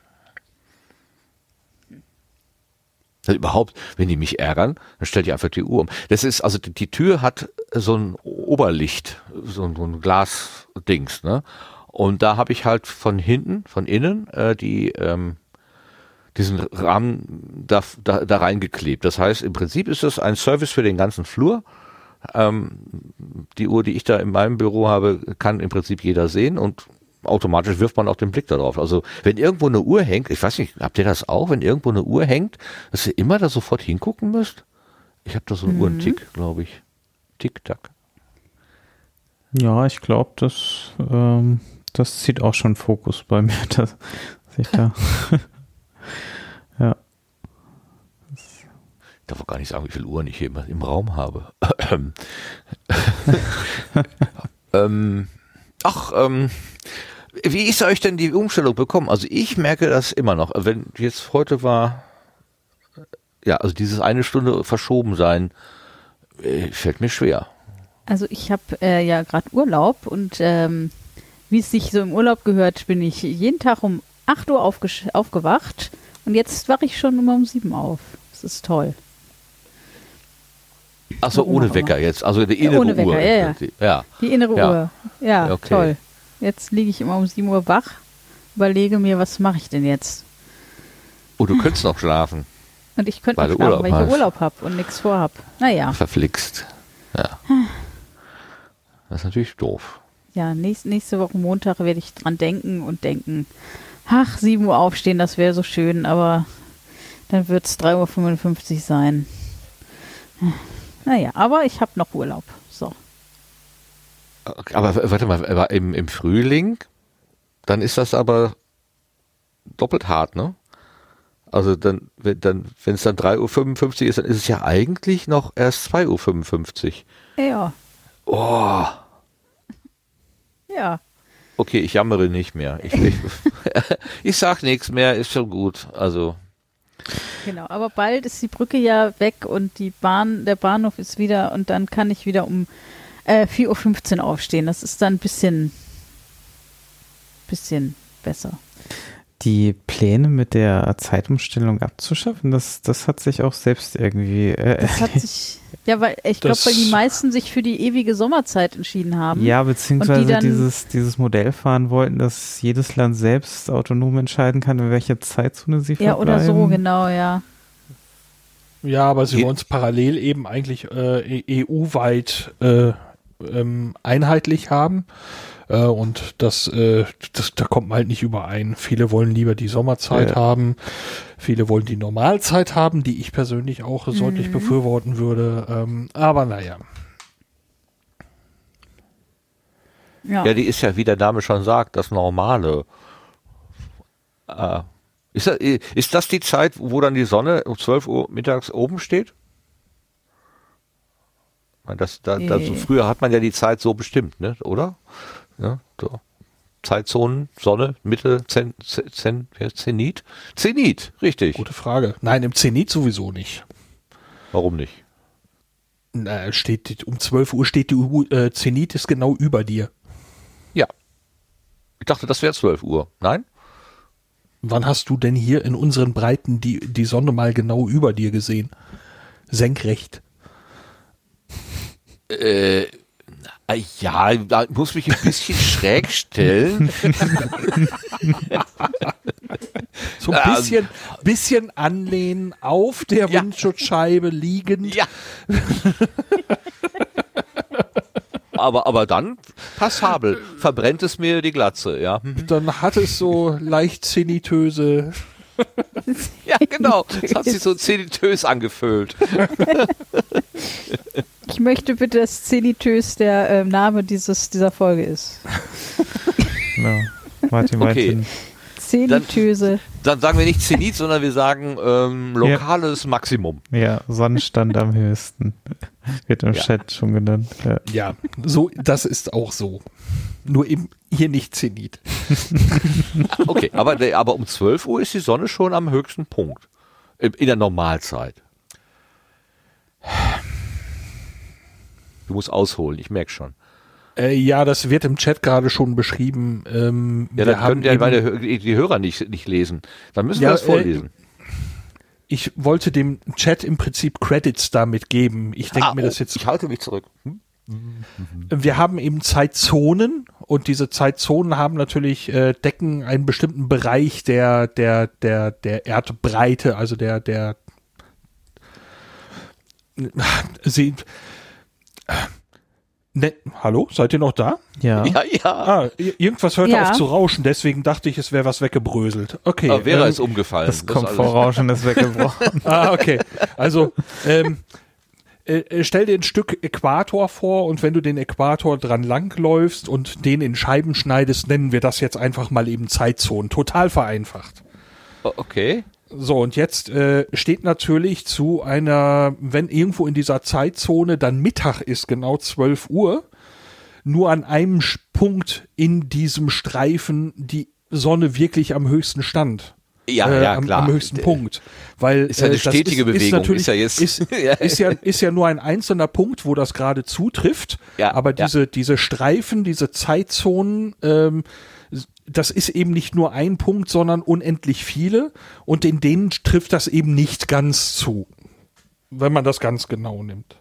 Also überhaupt, wenn die mich ärgern, dann stell ich einfach die Uhr um. Das ist, also die, die Tür hat so ein Oberlicht, so ein, so ein Glasdings, ne? Und da habe ich halt von hinten, von innen, äh, die, ähm, diesen Rahmen da, da, da reingeklebt. Das heißt, im Prinzip ist es ein Service für den ganzen Flur. Ähm, die Uhr, die ich da in meinem Büro habe, kann im Prinzip jeder sehen und automatisch wirft man auch den Blick darauf. Also wenn irgendwo eine Uhr hängt, ich weiß nicht, habt ihr das auch, wenn irgendwo eine Uhr hängt, dass ihr immer da sofort hingucken müsst? Ich habe da so einen Uhrentick, glaube ich. Tick-Tack.
Ja, ich glaube, das, ähm, das zieht auch schon Fokus bei mir, dass ich da. ja.
Ich darf auch gar nicht sagen, wie viele Uhren ich hier im, im Raum habe. ähm, ach, ähm, wie ist euch denn die Umstellung bekommen? Also ich merke das immer noch. Wenn jetzt heute war, ja, also dieses eine Stunde verschoben sein, äh, fällt mir schwer.
Also ich habe äh, ja gerade Urlaub und ähm, wie es sich so im Urlaub gehört, bin ich jeden Tag um 8 Uhr aufgewacht und jetzt wache ich schon immer um 7 auf. Das ist toll.
Achso, ohne Wecker
immer.
jetzt, also die innere
ohne Wecker,
Uhr.
ja, ja.
Ja.
Die innere
Ja.
Uhr. Ja,
Okay.
toll. Jetzt liege ich immer um 7 Uhr wach, überlege mir, was mache ich denn jetzt?
Oh, du könntest noch schlafen.
Und ich könnte
du
schlafen, weil ich
hast.
Urlaub habe und nichts vorhab. Naja,
Verflixt. Ja. Das ist natürlich doof.
Ja, nächst, nächste Woche Montag werde ich dran denken und denken, ach, 7 Uhr aufstehen, das wäre so schön, aber dann wird es 3.55 Uhr sein. Naja, aber ich habe noch Urlaub. So.
Aber warte mal, aber im, im Frühling, dann ist das aber doppelt hart, ne? Also dann, wenn dann, wenn es dann 3.55 Uhr ist, dann ist es ja eigentlich noch erst 2.55 Uhr.
Ja,
Oh,
ja.
okay, ich jammere nicht mehr. Ich, ich, ich sag nichts mehr, ist schon gut. Also,
Genau, aber bald ist die Brücke ja weg und die Bahn, der Bahnhof ist wieder und dann kann ich wieder um äh, 4.15 Uhr aufstehen. Das ist dann ein bisschen, bisschen besser.
Die Pläne mit der Zeitumstellung abzuschaffen, das, das hat sich auch selbst irgendwie. Äh,
Das hat sich, ja, weil ich glaube, weil die meisten sich für die ewige Sommerzeit entschieden haben.
ja, beziehungsweise
dann-
dieses, dieses Modell fahren wollten, dass jedes Land selbst autonom entscheiden kann, in welche Zeitzone sie
Ja, oder so,
verbleiben.
genau, ja.
Ja, aber sie wollen es parallel eben eigentlich äh, EU-weit äh, ähm, einheitlich haben. Äh, und das, äh, das, da kommt man halt nicht überein. Viele wollen lieber die Sommerzeit
Ja.
haben. Viele wollen die Normalzeit haben, die ich persönlich auch deutlich befürworten würde. Ähm, aber naja.
Ja,
ja, die ist ja, wie der Name schon sagt, das Normale. Äh, ist, das, ist das die Zeit, wo dann die Sonne um 12 Uhr mittags oben steht? Das, da, da, so
Äh.
früher hat man ja die Zeit so bestimmt, ne? oder? Ja, so. Zeitzonen, Sonne, Mitte, Zen, Zen, Zenit? Zenit, richtig.
Gute Frage. Nein, im Zenit sowieso nicht.
Warum nicht?
Na, steht, um 12 Uhr steht die U äh, Zenit ist genau über dir.
Ja. Ich dachte, das wäre 12 Uhr. Nein?
Wann hast du denn hier in unseren Breiten die, die Sonne mal genau über dir gesehen? Senkrecht.
Äh, Ja, da muss mich ein bisschen schräg stellen.
So ein
Ähm.
bisschen, bisschen anlehnen, auf der
Ja.
Windschutzscheibe liegend.
Ja. aber, aber dann passabel. Verbrennt es mir die Glatze, ja.
Dann hat es so leicht zenitöse.
Ja, genau. Es hat sich so zenitös angefühlt.
Ich möchte bitte, dass Zenitös der ähm, Name dieses, dieser Folge ist.
Genau. Martin
Okay.
Martin.
Zenitöse.
Dann sagen wir nicht Zenit, sondern wir sagen ähm, lokales Maximum.
Ja, Sonnenstand am höchsten. Wird im
Ja.
Chat schon genannt. Ja.
Ja, so, das ist auch so. Nur eben hier nicht Zenit.
Okay, aber, aber um 12 Uhr ist die Sonne schon am höchsten Punkt. In der Normalzeit. Du musst ausholen, ich merke schon.
Äh, ja, das wird im Chat gerade schon beschrieben. Ähm,
Ja,
wir haben
können ja meine, die Hörer nicht, nicht lesen. Dann müssen wir
Ja,
das vorlesen.
ich wollte dem Chat im Prinzip Credits damit geben. Ich denke
Ah,
mir das
oh,
jetzt.
Ich halte mich zurück. Hm?
Wir haben eben Zeitzonen und diese Zeitzonen haben natürlich äh, decken einen bestimmten Bereich der der der der Erdbreite, also der der Sie ne, Hallo, seid ihr noch da?
Ja.
Ja, ja.
Ah, irgendwas hört
Ja.
auf zu rauschen, deswegen dachte ich, es wäre was weggebröselt. Okay.
Aber Vera
ähm,
ist umgefallen.
Das
ist
Komfortrauschen ist weggebrochen.
Ah, okay. Also, ähm, äh, äh, stell dir ein Stück Äquator vor und wenn du den Äquator dran langläufst und den in Scheiben schneidest, nennen wir das jetzt einfach mal eben Zeitzonen. Total vereinfacht.
Okay.
So, und jetzt äh, steht natürlich zu einer, wenn irgendwo in dieser Zeitzone dann Mittag ist, genau 12 Uhr, nur an einem Punkt in diesem Streifen die Sonne wirklich am höchsten stand.
Ja,
äh,
ja,
am,
klar.
am höchsten
D-
Punkt. Weil,
Ist ja eine
äh, das
stetige Bewegung,
natürlich,
ist ja jetzt-
Ist,
Ja.
ist, ja, ist ja nur ein einzelner Punkt, wo das gerade zutrifft.
Ja,
aber
ja.
diese, diese Streifen, diese Zeitzonen, ähm, das ist eben nicht nur ein Punkt, sondern unendlich viele. Und in denen trifft das eben nicht ganz zu. Wenn man das ganz genau nimmt.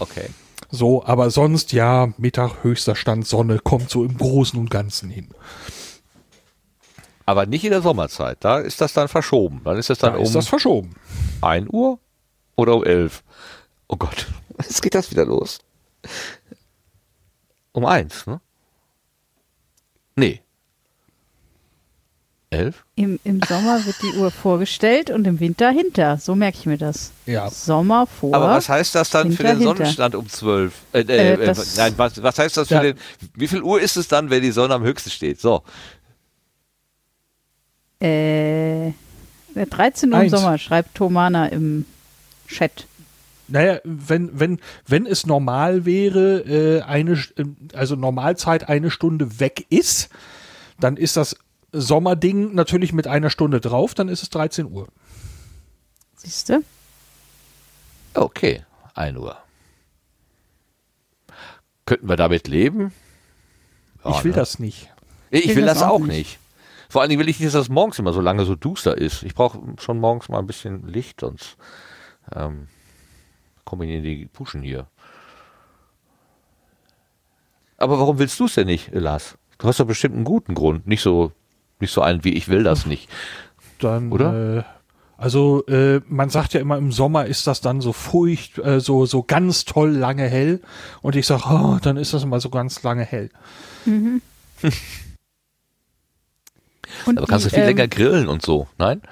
Okay.
So, aber sonst ja, Mittag, höchster Stand, Sonne kommt so im Großen und Ganzen hin.
Aber nicht in der Sommerzeit. Da ist das dann verschoben. Dann ist das dann
Da
um
ist das verschoben.
1 Uhr oder um 11. Oh Gott. Jetzt geht das wieder los. Um 1, ne? Nee. 11?
Im, Im Sommer wird die Uhr vorgestellt und im Winter hinter. So merke ich mir das.
Ja.
Sommer vor.
Aber was heißt das dann für
hinter,
den
hinter.
Sonnenstand um 12? Äh, äh,
Äh,
äh, nein, was, was heißt das für
Ja.
den, wie viel Uhr ist es dann, wenn die Sonne am höchsten steht? So.
Äh, 13 Uhr im. Sommer, schreibt Tomana im Chat.
Naja, wenn, wenn, wenn es normal wäre, äh, eine, ähm, also Normalzeit eine Stunde weg ist, dann ist das Sommerding natürlich mit einer Stunde drauf, dann ist es 13 Uhr.
Siehst du?
Okay, 1 Uhr. Könnten wir damit leben? Ja,
ich will
ne?
das nicht.
Ich will das auch nicht. Vor allen Dingen will ich nicht, dass es morgens immer so lange so duster ist. Ich brauche schon morgens mal ein bisschen Licht, sonst ähm, komme ich in die Puschen hier. Aber warum willst du es denn nicht, Lars? Du hast doch bestimmt einen guten Grund. Nicht so, nicht so einen wie ich will das nicht.
Dann,
Oder?
Äh, also äh, man sagt ja immer, im Sommer ist das dann so furcht, äh, so, so ganz toll lange hell. Und ich sage, oh, dann ist das immer so ganz lange hell.
Und
Aber kannst du
die,
viel
ähm,
länger grillen und so, nein?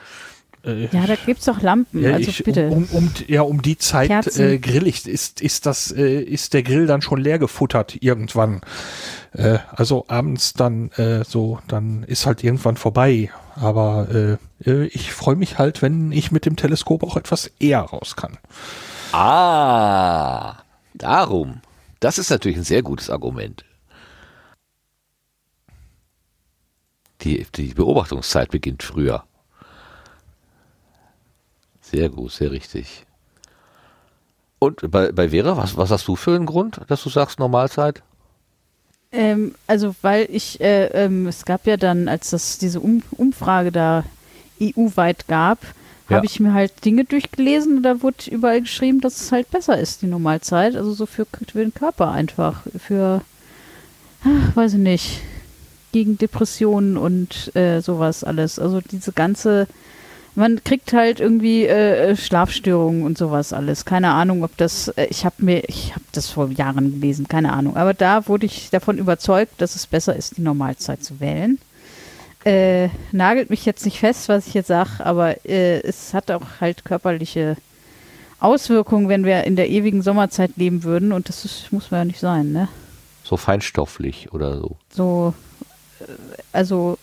Äh,
Ja, da gibt's doch Lampen,
Ja,
also
ich,
bitte.
Um, um, ja, um die Zeit äh, grill ich. Ist, ist, das, äh, ist der Grill dann schon leer gefuttert irgendwann? Äh, also abends dann äh, so, dann ist halt irgendwann vorbei. Aber äh, äh, ich freue mich halt, wenn ich mit dem Teleskop auch etwas eher raus kann.
Ah, darum. Das ist natürlich ein sehr gutes Argument. Die, die Beobachtungszeit beginnt früher. Sehr gut, sehr richtig. Und bei, bei Vera, was, was hast du für einen Grund, dass du sagst Normalzeit?
Ähm, also weil ich, äh, ähm, es gab ja dann, als das diese um Umfrage da EU-weit gab,
Ja.
habe ich mir halt Dinge durchgelesen und da wurde überall geschrieben, dass es halt besser ist, die Normalzeit. Also so für, für den Körper einfach. Für, ah, weiß ich nicht, gegen Depressionen und äh, sowas alles. Also diese ganze, man kriegt halt irgendwie äh, Schlafstörungen und sowas alles. Keine Ahnung, ob das, äh, ich habe mir, ich habe das vor Jahren gelesen, keine Ahnung. Aber da wurde ich davon überzeugt, dass es besser ist, die Normalzeit zu wählen. Äh, nagelt mich jetzt nicht fest, was ich jetzt sage, aber äh, es hat auch halt körperliche Auswirkungen, wenn wir in der ewigen Sommerzeit leben würden und das ist, muss man ja nicht sein, ne?
So feinstofflich oder so.
So, äh, also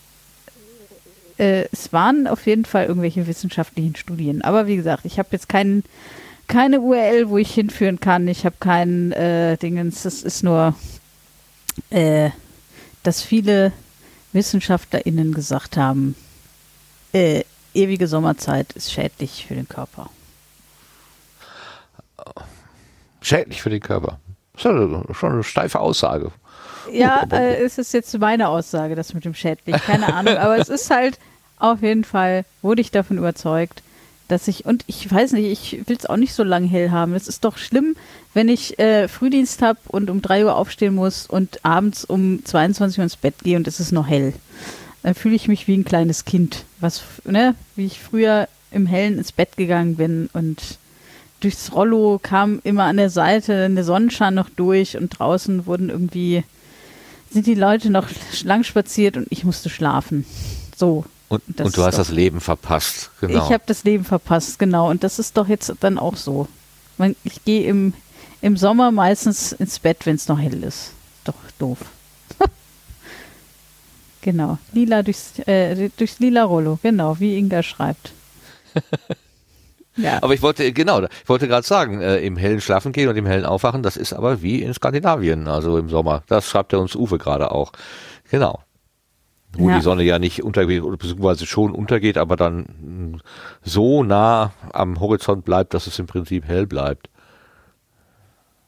äh, es waren auf jeden Fall irgendwelche wissenschaftlichen Studien, aber wie gesagt, ich habe jetzt keinen keine URL, wo ich hinführen kann. Ich habe keinen äh, Dingens. Das ist nur, äh, dass viele WissenschaftlerInnen gesagt haben, äh, ewige Sommerzeit ist schädlich für den Körper.
Schädlich für den Körper. Das ist schon eine steife Aussage.
Ja, äh, es ist jetzt meine Aussage, das mit dem schädlich. Keine Ahnung, aber es ist halt auf jeden Fall, wurde ich davon überzeugt, dass ich, und ich weiß nicht, ich will es auch nicht so lang hell haben. Es ist doch schlimm, wenn ich äh, Frühdienst habe und um 3 Uhr aufstehen muss und abends um 22 Uhr ins Bett gehe und es ist noch hell. Dann fühle ich mich wie ein kleines Kind, was, ne, wie ich früher im Hellen ins Bett gegangen bin und durchs Rollo kam immer an der Seite der Sonnenschein noch durch und draußen wurden irgendwie, sind die Leute noch lang spaziert und ich musste schlafen. So,
Und, und du hast das Leben verpasst. Genau.
ich habe das Leben verpasst, genau. Und das ist doch jetzt dann auch so. Ich gehe im, im Sommer meistens ins Bett, wenn es noch hell ist. Doch doof. genau. Lila durchs, äh, durchs lila Rollo. Genau, wie Inga schreibt. ja.
aber ich wollte, genau, ich wollte gerade sagen, äh, im hellen Schlafen gehen und im hellen Aufwachen, das ist aber wie in Skandinavien, also im Sommer. Das schreibt er uns Uwe gerade auch. Genau. Wo
Ja.
die Sonne ja nicht untergeht, oder beziehungsweise schon untergeht, aber dann so nah am Horizont bleibt, dass es im Prinzip hell bleibt.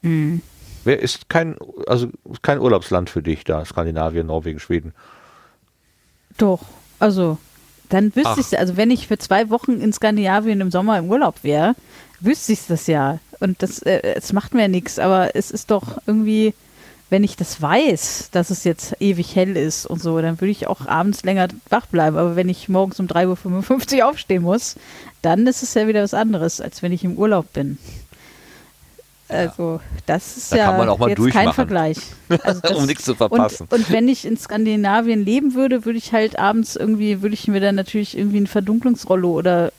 Mhm.
Wer ist kein, also kein Urlaubsland für dich da, Skandinavien, Norwegen, Schweden?
Doch. Also, dann wüsste
Ach.
ich also wenn ich für zwei Wochen in Skandinavien im Sommer im Urlaub wäre, wüsste ich das ja. Und das, äh, es macht mir nichts, aber es ist doch irgendwie, wenn ich das weiß, dass es jetzt ewig hell ist und so, dann würde ich auch abends länger wach bleiben. Aber wenn ich morgens um 3.55 Uhr aufstehen muss, dann ist es ja wieder was anderes, als wenn ich im Urlaub bin. Also, das ist
Da
ja
kann man auch mal
jetzt kein. Vergleich. Also
um nichts zu verpassen.
und, und wenn ich in Skandinavien leben würde, würde ich halt abends irgendwie, würde ich mir dann natürlich irgendwie ein Verdunklungsrollo oder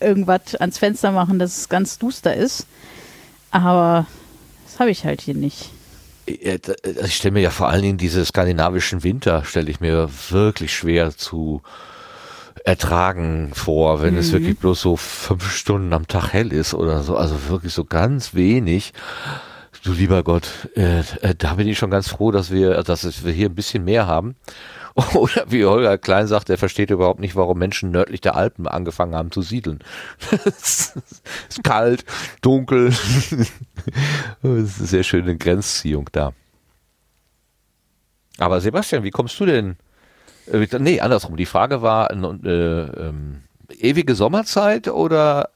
irgendwas ans Fenster machen, dass es ganz duster ist. Aber das habe ich halt hier nicht.
Da- Ich stelle mir ja vor allen Dingen diese skandinavischen Winter, stelle ich mir wirklich schwer zu ertragen vor, wenn es wirklich bloß so fünf Stunden am Tag hell ist oder so, also wirklich so ganz wenig. Du lieber Gott, äh, äh, da bin ich schon ganz froh, dass wir, dass es- wir hier ein bisschen mehr haben. Oder wie Holger Klein sagt, er versteht überhaupt nicht, warum Menschen nördlich der Alpen angefangen haben zu siedeln. es ist kalt, dunkel. Es ist eine sehr schöne Grenzziehung da. Aber Sebastian, wie kommst du denn? Äh, nee, andersrum. Die Frage war, äh, ähm, ewige Sommerzeit oder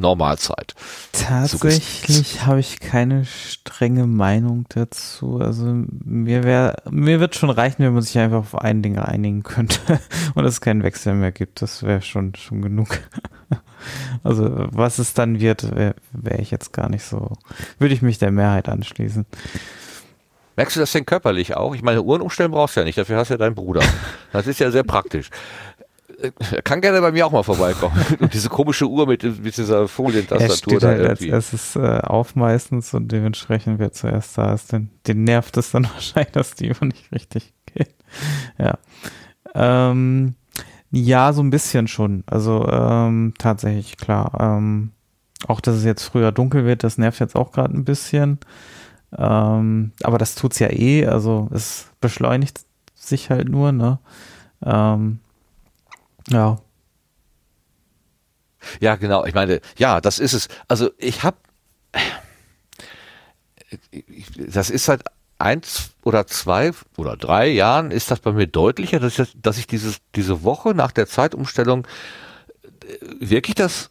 Normalzeit?
Tatsächlich habe ich keine strenge Meinung dazu. Also mir wäre, mir wird schon reichen, wenn man sich einfach auf ein Ding einigen könnte und es keinen Wechsel mehr gibt. Das wäre schon schon genug. Also was es dann wird, wäre wär ich jetzt gar nicht so. Würde ich mich der Mehrheit anschließen.
Merkst du das denn körperlich auch? Ich meine, Uhren umstellen brauchst du ja nicht, dafür hast du ja deinen Bruder. Das ist ja sehr praktisch. Äh, Er kann gerne bei mir auch mal vorbeikommen. Und diese komische Uhr mit, mit dieser
Er
Folientastatur
steht
da
halt als
irgendwie.
erstes äh, auf meistens und dementsprechend wer zuerst da ist, den, den nervt es dann wahrscheinlich, dass die Uhr nicht richtig geht. Ja. Ähm, ja, so ein bisschen schon. Also ähm, tatsächlich, klar. Ähm, auch, dass es jetzt früher dunkel wird, das nervt jetzt auch gerade ein bisschen. Ähm, aber das tut's ja eh, also es beschleunigt sich halt nur, ne? Ähm, ja,
Ja, genau. Ich meine, ja, das ist es. Also ich habe, das ist seit eins oder zwei oder drei Jahren ist das bei mir deutlicher, dass ich, dass ich dieses, diese Woche nach der Zeitumstellung wirklich das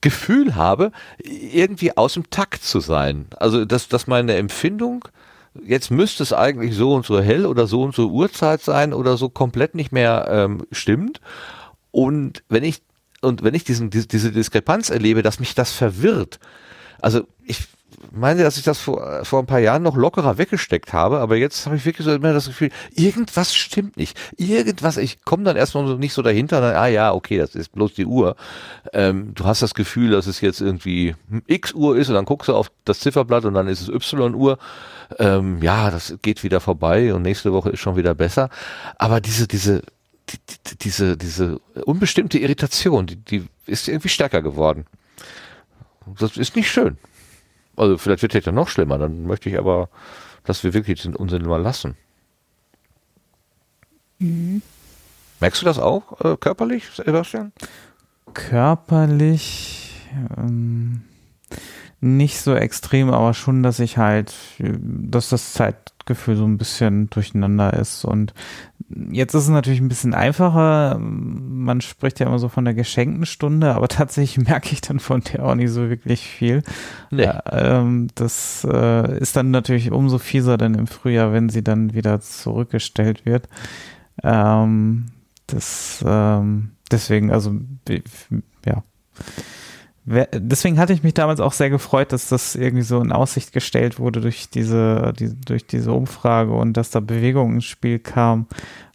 Gefühl habe, irgendwie aus dem Takt zu sein. Also, dass, dass meine Empfindung, jetzt müsste es eigentlich so und so hell oder so und so Uhrzeit sein oder so komplett nicht mehr ähm, stimmt. Und wenn ich, und wenn ich diesen, diese, diese Diskrepanz erlebe, dass mich das verwirrt, also ich meine, dass ich das vor, vor ein paar Jahren noch lockerer weggesteckt habe, aber jetzt habe ich wirklich so immer das Gefühl, irgendwas stimmt nicht. Irgendwas, ich komme dann erstmal so nicht so dahinter, dann, ah ja, okay, das ist bloß die Uhr. Ähm, du hast das Gefühl, dass es jetzt irgendwie X Uhr ist und dann guckst du auf das Zifferblatt und dann ist es Y Uhr. Ähm, ja, das geht wieder vorbei und nächste Woche ist schon wieder besser. Aber diese, diese, die, die, diese, diese unbestimmte Irritation, die, die ist irgendwie stärker geworden. Das ist nicht schön. Also vielleicht wird es ja noch schlimmer, dann möchte ich aber, dass wir wirklich den Unsinn mal lassen. Mhm. Merkst du das auch äh, körperlich, Sebastian?
Körperlich ähm, nicht so extrem, aber schon, dass ich halt, dass das Zeitgefühl so ein bisschen durcheinander ist und Jetzt ist es natürlich ein bisschen einfacher. Man spricht ja immer so von der geschenkten Stunde, aber tatsächlich merke ich dann von der auch nicht so wirklich viel. Nee. Äh, ähm, das äh, ist dann natürlich umso fieser dann im Frühjahr, wenn sie dann wieder zurückgestellt wird. Ähm, das, ähm, deswegen, also, ja. Deswegen hatte ich mich damals auch sehr gefreut, dass das irgendwie so in Aussicht gestellt wurde durch diese, die, durch diese Umfrage und dass da Bewegung ins Spiel kam.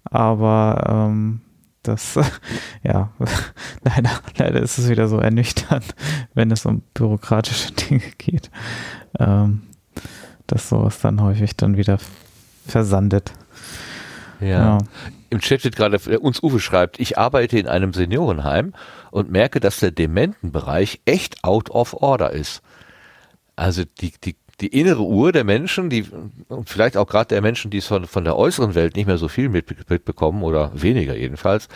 Aber ähm, das, ja, leider, leider ist es wieder so ernüchternd, wenn es um bürokratische Dinge geht, ähm, dass sowas dann häufig dann wieder versandet.
Ja. ja. Im Chat steht gerade, äh, uns Uwe schreibt, ich arbeite in einem Seniorenheim und merke, dass der Dementenbereich echt out of order ist. Also die, die, die innere Uhr der Menschen, die, und vielleicht auch gerade der Menschen, die es von, von der äußeren Welt nicht mehr so viel mit, mitbekommen oder weniger jedenfalls,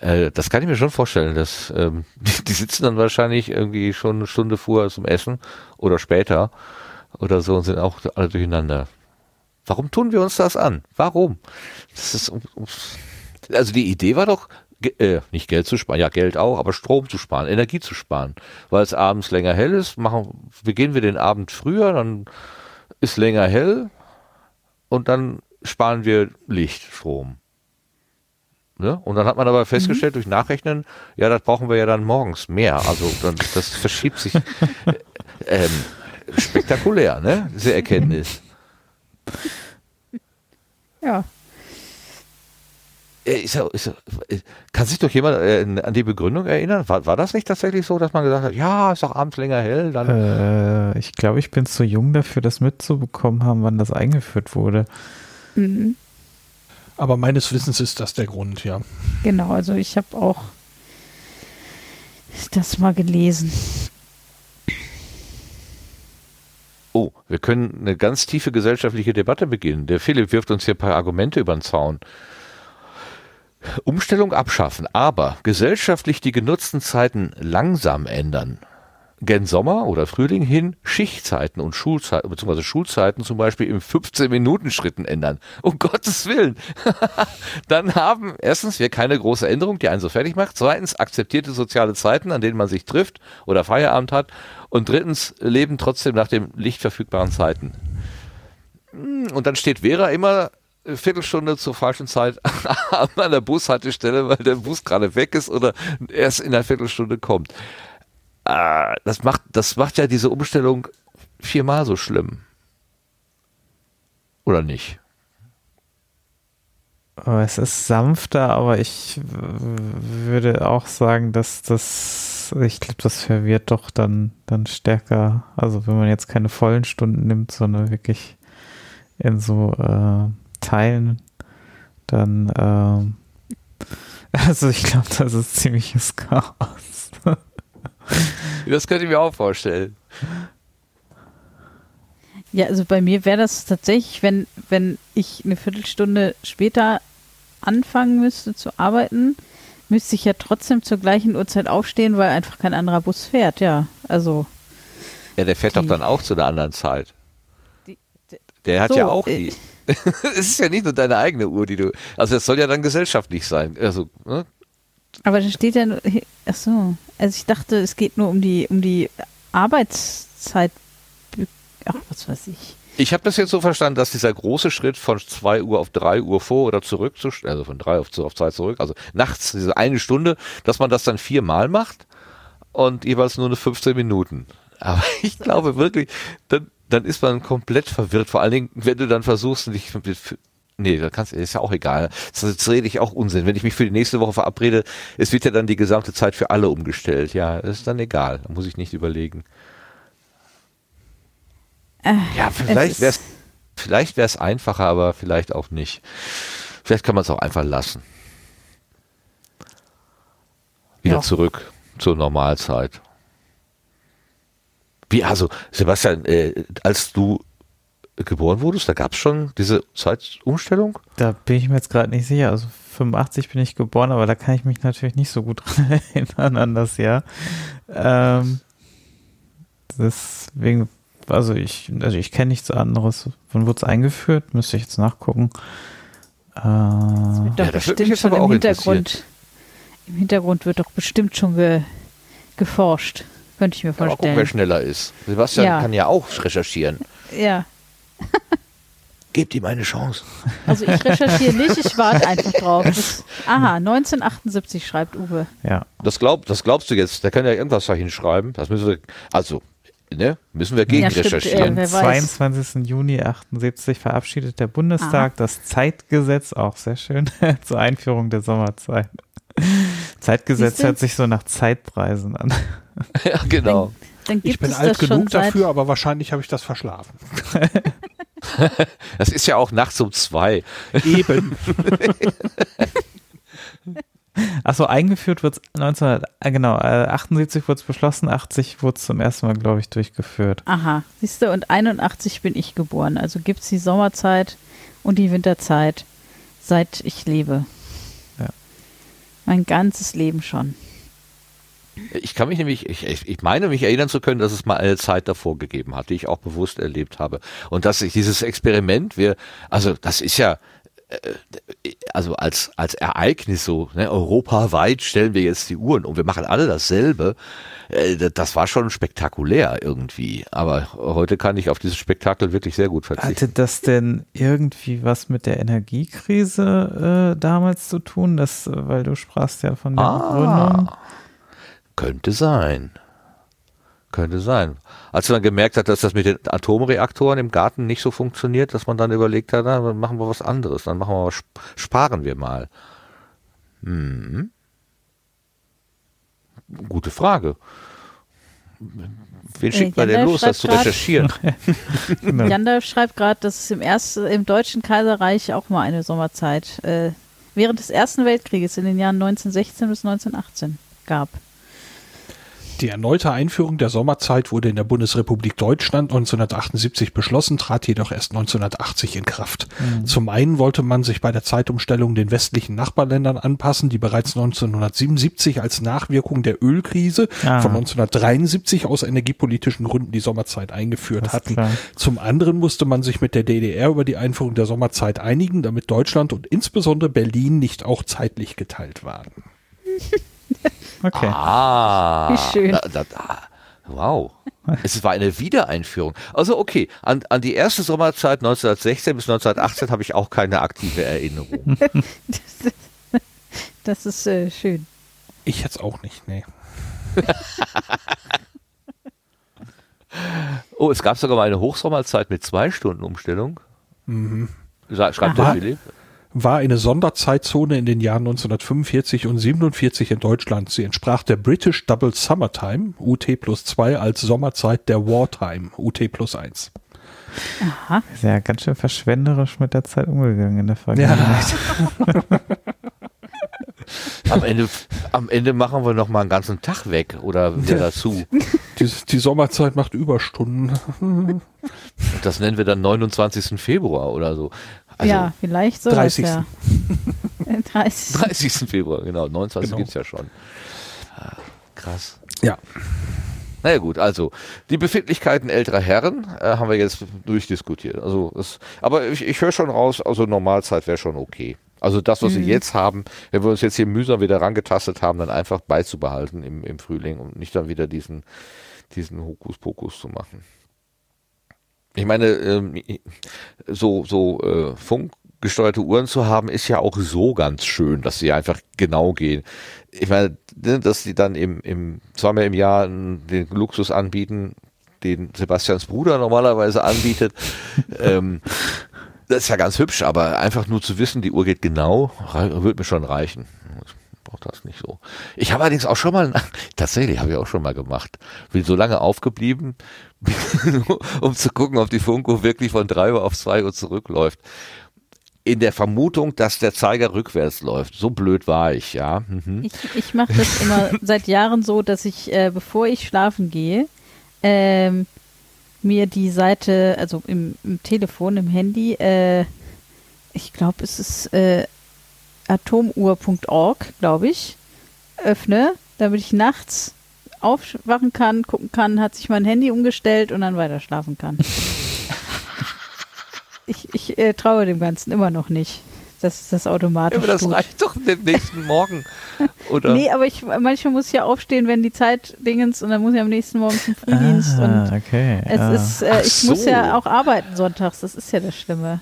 äh, das kann ich mir schon vorstellen, dass ähm, die, die sitzen dann wahrscheinlich irgendwie schon eine Stunde vorher zum Essen oder später oder so und sind auch alle durcheinander. Warum tun wir uns das an? Warum? Das ist, also die Idee war doch, äh, nicht Geld zu sparen, ja Geld auch, aber Strom zu sparen, Energie zu sparen. Weil es abends länger hell ist, machen, beginnen wir den Abend früher, dann ist länger hell und dann sparen wir Lichtstrom. Ne? Und dann hat man aber festgestellt mhm. durch Nachrechnen, ja, das brauchen wir ja dann morgens mehr. Also dann, das verschiebt sich ähm, spektakulär, ne? Diese Erkenntnis.
Ja.
Äh, ist, ist, äh, kann sich doch jemand äh, an die Begründung erinnern? War, war das nicht tatsächlich so, dass man gesagt hat, ja, ist doch abends länger hell? Dann
äh, ich glaube, ich bin zu jung dafür, das mitzubekommen haben, wann das eingeführt wurde. Mhm.
Aber meines Wissens ist das der Grund, ja.
Genau, also ich habe auch das mal gelesen.
Oh, wir können eine ganz tiefe gesellschaftliche Debatte beginnen. Der Philipp wirft uns hier ein paar Argumente über den Zaun. Umstellung abschaffen, aber gesellschaftlich die genutzten Zeiten langsam ändern. Gen Sommer oder Frühling hin Schichtzeiten und Schulzeiten, beziehungsweise Schulzeiten zum Beispiel im 15-Minuten-Schritten ändern. Um Gottes Willen. Dann haben erstens wir keine große Änderung, die einen so fertig macht. Zweitens akzeptierte soziale Zeiten, an denen man sich trifft oder Feierabend hat. Und drittens leben trotzdem nach den lichtverfügbaren Zeiten. Hm, und dann steht Vera immer Viertelstunde zur falschen Zeit an der Bushaltestelle, weil der Bus gerade weg ist oder erst in einer Viertelstunde kommt. Äh, das macht, das macht ja diese Umstellung viermal so schlimm. Oder nicht?
Es ist sanfter, aber ich würde auch sagen, dass das, ich glaube, das verwirrt doch dann, dann stärker. Also wenn man jetzt keine vollen Stunden nimmt, sondern wirklich in so äh, teilen, dann, ähm, also ich glaube, das ist ziemliches Chaos.
das könnte ich mir auch vorstellen.
Ja, also bei mir wäre das tatsächlich, wenn, wenn ich eine Viertelstunde später anfangen müsste zu arbeiten, müsste ich ja trotzdem zur gleichen Uhrzeit aufstehen, weil einfach kein anderer Bus fährt, ja. Also.
Ja, der fährt doch dann auch zu einer anderen Zeit. Die, der hat so, ja auch äh, die. es ist ja nicht nur deine eigene Uhr, die du. Also es soll ja dann gesellschaftlich sein. Also, ne?
Aber da steht ja nur, ach so, also ich dachte, es geht nur um die, um die Arbeitszeit, ach, was weiß ich.
Ich habe das jetzt so verstanden, dass dieser große Schritt von 2 Uhr auf 3 Uhr vor oder zurück, zu, also von 3 auf, auf 2 zurück, also nachts diese eine Stunde, dass man das dann viermal macht und jeweils nur eine 15 Minuten. Aber ich glaube wirklich, dann, dann ist man komplett verwirrt. Vor allen Dingen, wenn du dann versuchst, dich Nee, das kannst, ist ja auch egal. Das rede ich auch Unsinn. Wenn ich mich für die nächste Woche verabrede, es wird ja dann die gesamte Zeit für alle umgestellt. Ja, ist dann egal. Da muss ich nicht überlegen. Äh, ja, vielleicht wäre es vielleicht wäre es einfacher, aber vielleicht auch nicht. Vielleicht kann man es auch einfach lassen. Wieder ja. zurück zur Normalzeit. Wie, also, Sebastian, äh, als du geboren wurdest, da gab es schon diese Zeitumstellung?
Da bin ich mir jetzt gerade nicht sicher. Also 85 bin ich geboren, aber da kann ich mich natürlich nicht so gut dran erinnern an das Jahr. Ähm, deswegen, also ich, also ich kenne nichts anderes. Wann wurde es eingeführt? Müsste ich jetzt nachgucken.
Äh, das wird doch ja, bestimmt schon im Hintergrund. Im Hintergrund wird doch bestimmt schon ge, geforscht. Könnte ich mir vorstellen. Aber gucken,
wer schneller ist. Sebastian ja. kann ja auch recherchieren.
Ja.
Gebt ihm eine Chance.
Also ich recherchiere nicht, ich warte einfach drauf. Das, aha, 1978 schreibt Uwe.
Ja. Das, glaub, das glaubst du jetzt, der kann ja irgendwas da hinschreiben. Das müssen wir, also, ne, müssen wir gegen ja, recherchieren.
Äh, Am 22. Juni 78 verabschiedet der Bundestag aha. das Zeitgesetz, auch sehr schön, zur Einführung der Sommerzeit. Zeitgesetz hört sich so nach Zeitpreisen an.
Ja, genau.
Dann, dann ich bin alt genug dafür, aber wahrscheinlich habe ich das verschlafen.
das ist ja auch nachts um zwei.
Eben.
Achso, eingeführt wird es 19, äh, genau, 78 wurde es beschlossen, 80 wurde es zum ersten Mal, glaube ich, durchgeführt.
Aha, siehst du, und 81 bin ich geboren. Also gibt es die Sommerzeit und die Winterzeit, seit ich lebe. Ja. Mein ganzes Leben schon.
Ich kann mich nämlich, ich, ich meine mich erinnern zu können, dass es mal eine Zeit davor gegeben hat, die ich auch bewusst erlebt habe. Und dass ich dieses Experiment, wir, also das ist ja, äh, also als, als Ereignis so, ne, europaweit stellen wir jetzt die Uhren und wir machen alle dasselbe. Äh, das war schon spektakulär irgendwie. Aber heute kann ich auf dieses Spektakel wirklich sehr gut verzichten.
Hatte das denn irgendwie was mit der Energiekrise äh, damals zu tun? Das, weil du sprachst ja von der ah. Gründung.
Könnte sein. Könnte sein. Als man gemerkt hat, dass das mit den Atomreaktoren im Garten nicht so funktioniert, dass man dann überlegt hat, dann machen wir was anderes, dann machen wir was, sparen wir mal. Hm. Gute Frage. Wen schickt äh, man denn los, das zu recherchieren?
genau. Jandalf schreibt gerade, dass es im, ersten, im Deutschen Kaiserreich auch mal eine Sommerzeit äh, während des Ersten Weltkrieges in den Jahren 1916 bis 1918 gab.
Die erneute Einführung der Sommerzeit wurde in der Bundesrepublik Deutschland 1978 beschlossen, trat jedoch erst 1980 in Kraft. Mhm. Zum einen wollte man sich bei der Zeitumstellung den westlichen Nachbarländern anpassen, die bereits 1977 als Nachwirkung der Ölkrise ah. von 1973 aus energiepolitischen Gründen die Sommerzeit eingeführt hatten. Klar. Zum anderen musste man sich mit der DDR über die Einführung der Sommerzeit einigen, damit Deutschland und insbesondere Berlin nicht auch zeitlich geteilt waren.
Okay. Ah. Wie schön. Da, da, da. Wow. es war eine Wiedereinführung. Also okay, an, an die erste Sommerzeit 1916 bis 1918 habe ich auch keine aktive Erinnerung.
das ist, das ist äh, schön.
Ich jetzt auch nicht, nee.
oh, es gab sogar mal eine Hochsommerzeit mit zwei Stunden Umstellung. Mhm. Schreibt der Philipp
war eine Sonderzeitzone in den Jahren 1945 und 47 in Deutschland. Sie entsprach der British Double Summertime, UT plus 2, als Sommerzeit der Wartime, UT plus 1.
Aha. Ist ja ganz schön verschwenderisch mit der Zeit umgegangen in der Vergangenheit. Ja.
am, Ende, am Ende machen wir noch mal einen ganzen Tag weg oder wieder dazu.
Die, die Sommerzeit macht Überstunden.
Das nennen wir dann 29. Februar oder so.
Also ja, vielleicht so.
30.
Ja.
30. 30. Februar, genau. 29 genau. gibt es ja schon. Ah, krass.
Ja.
Naja gut, also die Befindlichkeiten älterer Herren äh, haben wir jetzt durchdiskutiert. Also es, aber ich, ich höre schon raus, also Normalzeit wäre schon okay. Also das, was wir jetzt haben, wenn wir uns jetzt hier mühsam wieder rangetastet haben, dann einfach beizubehalten im, im Frühling und nicht dann wieder diesen, diesen Hokuspokus zu machen. Ich meine, ähm, so, so äh, funkgesteuerte Uhren zu haben, ist ja auch so ganz schön, dass sie einfach genau gehen. Ich meine, ne, dass sie dann im, im zweimal im Jahr den Luxus anbieten, den Sebastians Bruder normalerweise anbietet. ähm, das ist ja ganz hübsch, aber einfach nur zu wissen, die Uhr geht genau, wird mir schon reichen. Brauche das nicht so. Ich habe allerdings auch schon mal, tatsächlich habe ich auch schon mal gemacht, bin so lange aufgeblieben, um zu gucken, ob die Funko wirklich von drei Uhr auf zwei Uhr zurückläuft. In der Vermutung, dass der Zeiger rückwärts läuft. So blöd war ich, ja. Mhm.
Ich, ich mache das immer seit Jahren so, dass ich, äh, bevor ich schlafen gehe, ähm, mir die Seite, also im, im Telefon, im Handy, äh, ich glaube, es ist äh, atomuhr.org, glaube ich, öffne, damit ich nachts aufwachen kann, gucken kann, hat sich mein Handy umgestellt und dann weiter schlafen kann. ich ich äh, traue dem Ganzen immer noch nicht. Das ist das automatisch.
Ja, aber das
tut.
reicht doch den nächsten Morgen. Oder?
Nee, aber ich manchmal muss ich ja aufstehen, wenn die Zeit dingens und dann muss ich am nächsten Morgen zum Frühdienst und
Ah, okay.
es
ja.
ist, äh, ich muss
so.
ja auch arbeiten sonntags, das ist ja das Schlimme.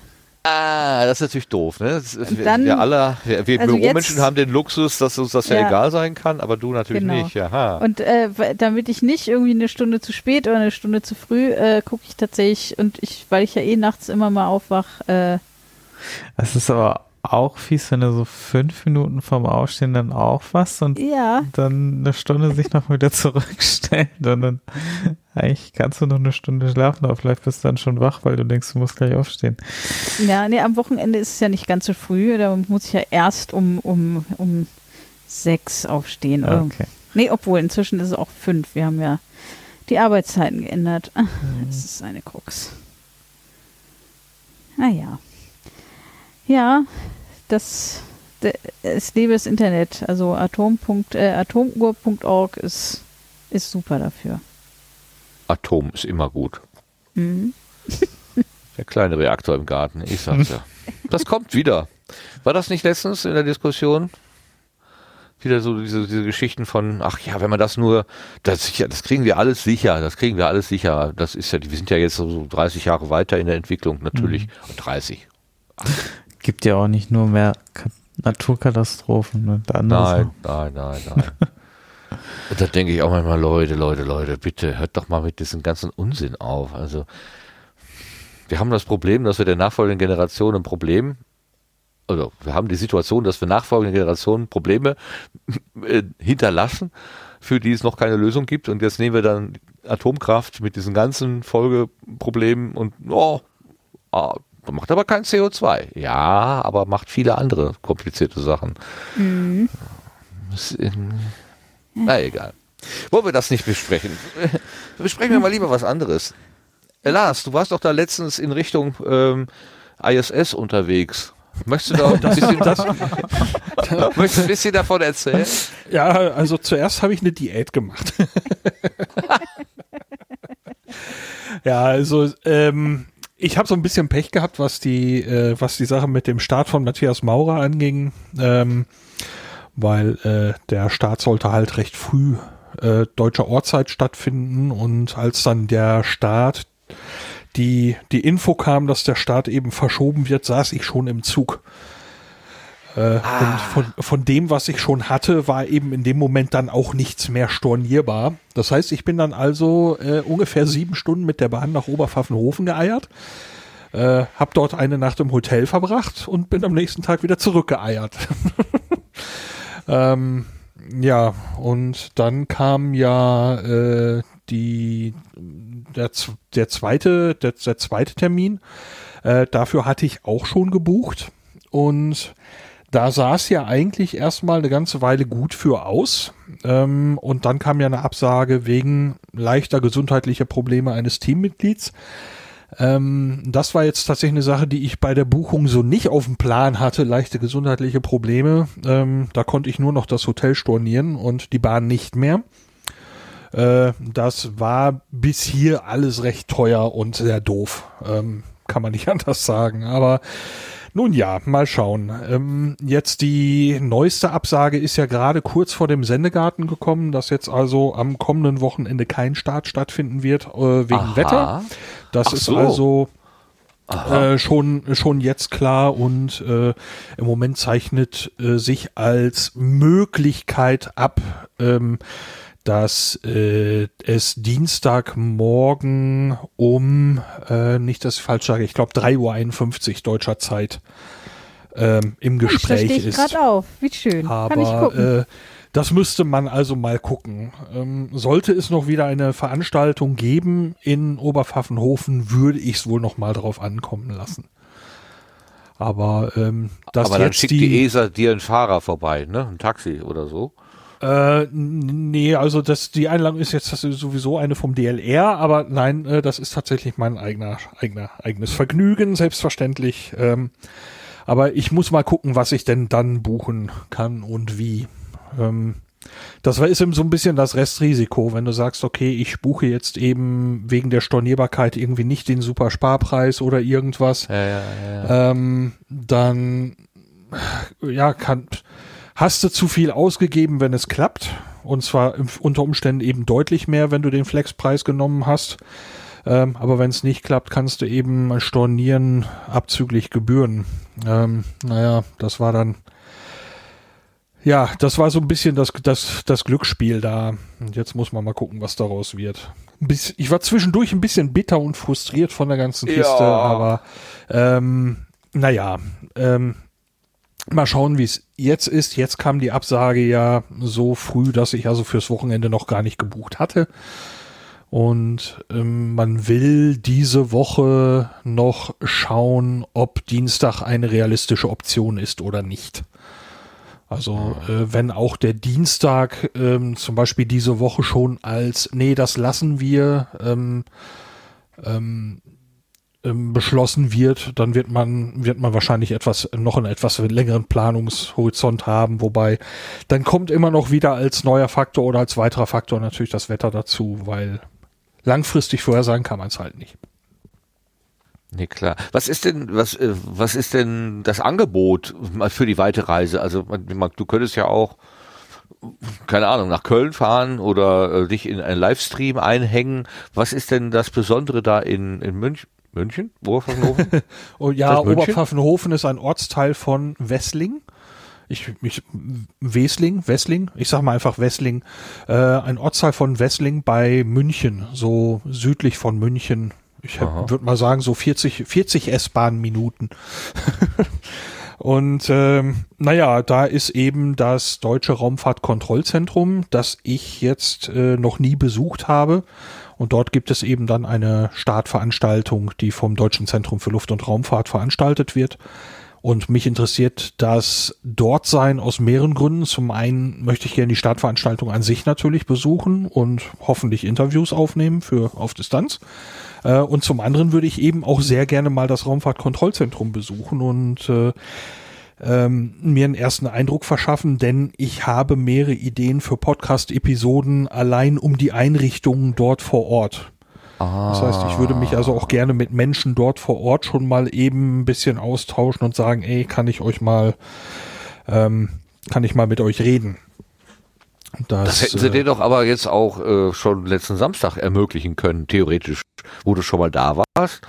Ah, das ist natürlich doof, ne? Das ist,
dann-
wir alle, wir, wir
also
Büromenschen
jetzt-
haben den Luxus, dass uns das ja,
Ja.
egal sein kann, aber du natürlich
Genau.
nicht. Aha.
Und äh, damit ich nicht irgendwie eine Stunde zu spät oder eine Stunde zu früh äh, gucke ich tatsächlich und ich, weil ich ja eh nachts immer mal aufwach, äh,
Es ist aber auch fies, wenn du so fünf Minuten vorm Aufstehen dann aufwachst und
ja,
dann eine Stunde sich noch wieder zurückstellt und dann eigentlich kannst du noch eine Stunde schlafen, aber vielleicht bist du dann schon wach, weil du denkst, du musst gleich aufstehen.
ja, nee, am Wochenende ist es ja nicht ganz so früh, da muss ich ja erst um, um, um sechs aufstehen.
Ah,
Oder-
Okay.
Nee, obwohl inzwischen ist es auch fünf. Wir haben ja die Arbeitszeiten geändert. Das ist eine Krux. Naja. Ja, das, es lebe das Internet. Also Atom. Äh, atomuhr.org ist, ist super dafür.
Atom ist immer gut.
Mhm.
Der kleine Reaktor im Garten, ich sag's ja. Das kommt wieder. War das nicht letztens in der Diskussion? Wieder so diese, diese Geschichten von, ach ja, wenn man das nur, das das kriegen wir alles sicher, das kriegen wir alles sicher. Das ist ja, wir sind ja jetzt so so 30 Jahre weiter in der Entwicklung, natürlich. Und 30.
Gibt ja auch nicht nur mehr Ka Naturkatastrophen und andere
Nein, nein, nein, nein. Und da denke ich auch manchmal, Leute, Leute, Leute, bitte hört doch mal mit diesem ganzen Unsinn auf. Also, wir haben das Problem, dass wir der nachfolgenden Generation ein Problem, also wir haben die Situation, dass wir nachfolgenden Generationen Probleme äh, hinterlassen, für die es noch keine Lösung gibt. Und jetzt nehmen wir dann Atomkraft mit diesen ganzen Folgeproblemen und, oh, ah, macht aber kein CO2. Ja, aber macht viele andere komplizierte Sachen. Das ähm, Na egal. Wollen wir das nicht besprechen? Besprechen wir mal lieber was anderes. Äh, Lars, du warst doch da letztens in Richtung ähm, ISS unterwegs. Möchtest du da ein bisschen, möchtest du ein bisschen davon erzählen?
Ja, also zuerst habe ich eine Diät gemacht. ja, also ähm, ich habe so ein bisschen Pech gehabt, was die, äh, was die Sache mit dem Start von Matthias Maurer anging, ähm, weil äh, der Start sollte halt recht früh äh, deutscher Ortszeit stattfinden und als dann der Start die, die Info kam, dass der Start eben verschoben wird, saß ich schon im Zug. Äh, Und von, von dem, was ich schon hatte, war eben in dem Moment dann auch nichts mehr stornierbar. Das heißt, ich bin dann also äh, ungefähr sieben Stunden mit der Bahn nach Oberpfaffenhofen geeiert, äh, habe dort eine Nacht im Hotel verbracht und bin am nächsten Tag wieder zurückgeeiert. ähm, ja, und dann kam ja äh, die der, der zweite der, der zweite Termin. Äh, dafür hatte ich auch schon gebucht und da sah es ja eigentlich erstmal eine ganze Weile gut für aus. Ähm, und dann kam ja eine Absage wegen leichter gesundheitlicher Probleme eines Teammitglieds. Ähm, das war jetzt tatsächlich eine Sache, die ich bei der Buchung so nicht auf dem Plan hatte, leichte gesundheitliche Probleme. Ähm, da konnte ich nur noch das Hotel stornieren und die Bahn nicht mehr. Äh, das war bis hier alles recht teuer und sehr doof. Ähm, kann man nicht anders sagen. Aber Nun ja, mal schauen. Ähm, jetzt die neueste Absage ist ja gerade kurz vor dem Sendegarten gekommen, dass jetzt also am kommenden Wochenende kein Start stattfinden wird äh, wegen
Aha.
Wetter. Das
Ach
ist
so.
also äh, schon schon jetzt klar und äh, im Moment zeichnet äh, sich als Möglichkeit ab, ähm, dass äh, es Dienstagmorgen um, äh, nicht dass ich falsch sage, ich glaube 3.51 Uhr deutscher Zeit ähm, im Gespräch
ich
ist.
gerade auf. Wie schön. Kann ich
Aber
gucken.
äh, das müsste man also mal gucken. Ähm, sollte es noch wieder eine Veranstaltung geben in Oberpfaffenhofen, würde ich es wohl noch mal drauf ankommen lassen. Aber ähm, dass
Aber dann
jetzt
schickt die, ESA dir einen Fahrer vorbei, ne? Ein Taxi oder so.
Äh, nee, also das, die Einladung ist jetzt sowieso eine vom DLR, aber nein, äh, das ist tatsächlich mein eigener, eigener, eigenes Vergnügen, selbstverständlich. Ähm, aber ich muss mal gucken, was ich denn dann buchen kann und wie. Ähm, das ist eben so ein bisschen das Restrisiko, wenn du sagst, okay, ich buche jetzt eben wegen der Stornierbarkeit irgendwie nicht den super Sparpreis oder irgendwas
Ja, ja, ja.
ähm, dann ja kann hast du zu viel ausgegeben, wenn es klappt und zwar unter Umständen eben deutlich mehr, wenn du den Flexpreis genommen hast. Ähm, aber wenn es nicht klappt, kannst du eben stornieren abzüglich Gebühren. Ähm, naja, das war dann ja, das war so ein bisschen das, das, das Glücksspiel da. Und jetzt muss man mal gucken, was daraus wird. Bisschen, ich war zwischendurch ein bisschen bitter und frustriert von der ganzen Kiste,
Ja.
aber ähm, naja, ähm, mal schauen, wie es jetzt ist. Jetzt kam die Absage ja so früh, dass ich also fürs Wochenende noch gar nicht gebucht hatte. Und ähm, man will diese Woche noch schauen, ob Dienstag eine realistische Option ist oder nicht. Also äh, wenn auch der Dienstag ähm, zum Beispiel diese Woche schon als, nee, das lassen wir, ähm, ähm, beschlossen wird, dann wird man, wird man wahrscheinlich etwas, noch einen etwas längeren Planungshorizont haben, wobei dann kommt immer noch wieder als neuer Faktor oder als weiterer Faktor natürlich das Wetter dazu, weil langfristig vorhersagen kann man es halt nicht.
Nee, klar. Was ist denn, was, äh, was ist denn das Angebot mal für die weite Reise? Also, du könntest ja auch, keine Ahnung, nach Köln fahren oder äh, dich in einen Livestream einhängen. Was ist denn das Besondere da in, in München? München? Oberpfaffenhofen?
Oh, ja,
München?
Oberpfaffenhofen ist ein Ortsteil von Wessling. Ich, ich, Wesling, Wessling, ich sag mal einfach Wessling, äh, ein Ortsteil von Wessling bei München, so südlich von München. Ich würde mal sagen, so 40, 40 S-Bahn-Minuten. Und ähm, naja, da ist eben das Deutsche Raumfahrtkontrollzentrum, das ich jetzt äh, noch nie besucht habe. Und dort gibt es eben dann eine Startveranstaltung, die vom Deutschen Zentrum für Luft- und Raumfahrt veranstaltet wird. Und mich interessiert das Dortsein aus mehreren Gründen. Zum einen möchte ich gerne die Startveranstaltung an sich natürlich besuchen und hoffentlich Interviews aufnehmen für auf Distanz. Äh, und zum anderen würde ich eben auch sehr gerne mal das Raumfahrtkontrollzentrum besuchen und äh, ähm, mir einen ersten Eindruck verschaffen, denn ich habe mehrere Ideen für Podcast-Episoden allein um die Einrichtungen dort vor Ort. Das heißt, ich würde mich also auch gerne mit Menschen dort vor Ort schon mal eben ein bisschen austauschen und sagen, ey, kann ich euch mal, ähm, kann ich mal mit euch reden? Das,
Das hätten sie
äh,
dir doch aber jetzt auch äh, schon letzten Samstag ermöglichen können, theoretisch, wo du schon mal da warst.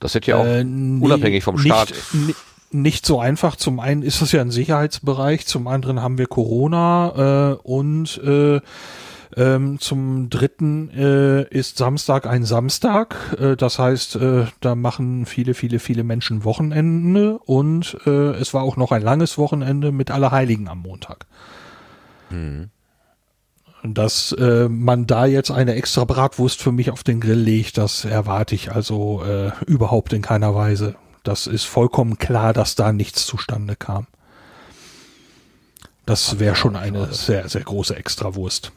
Das hätte ja auch
Äh, nee,
unabhängig vom
nicht,
Staat.
ni- Nicht so einfach. Zum einen ist es ja ein Sicherheitsbereich, zum anderen haben wir Corona äh, und äh, ähm, zum dritten äh, ist Samstag ein Samstag. Äh, das heißt, äh, da machen viele, viele, viele Menschen Wochenende und äh, es war auch noch ein langes Wochenende mit Allerheiligen am Montag. Dass äh, man da jetzt eine extra Bratwurst für mich auf den Grill legt, das erwarte ich also äh, überhaupt in keiner Weise. Das ist vollkommen klar, dass da nichts zustande kam. Das wäre schon eine sehr, sehr große Extrawurst.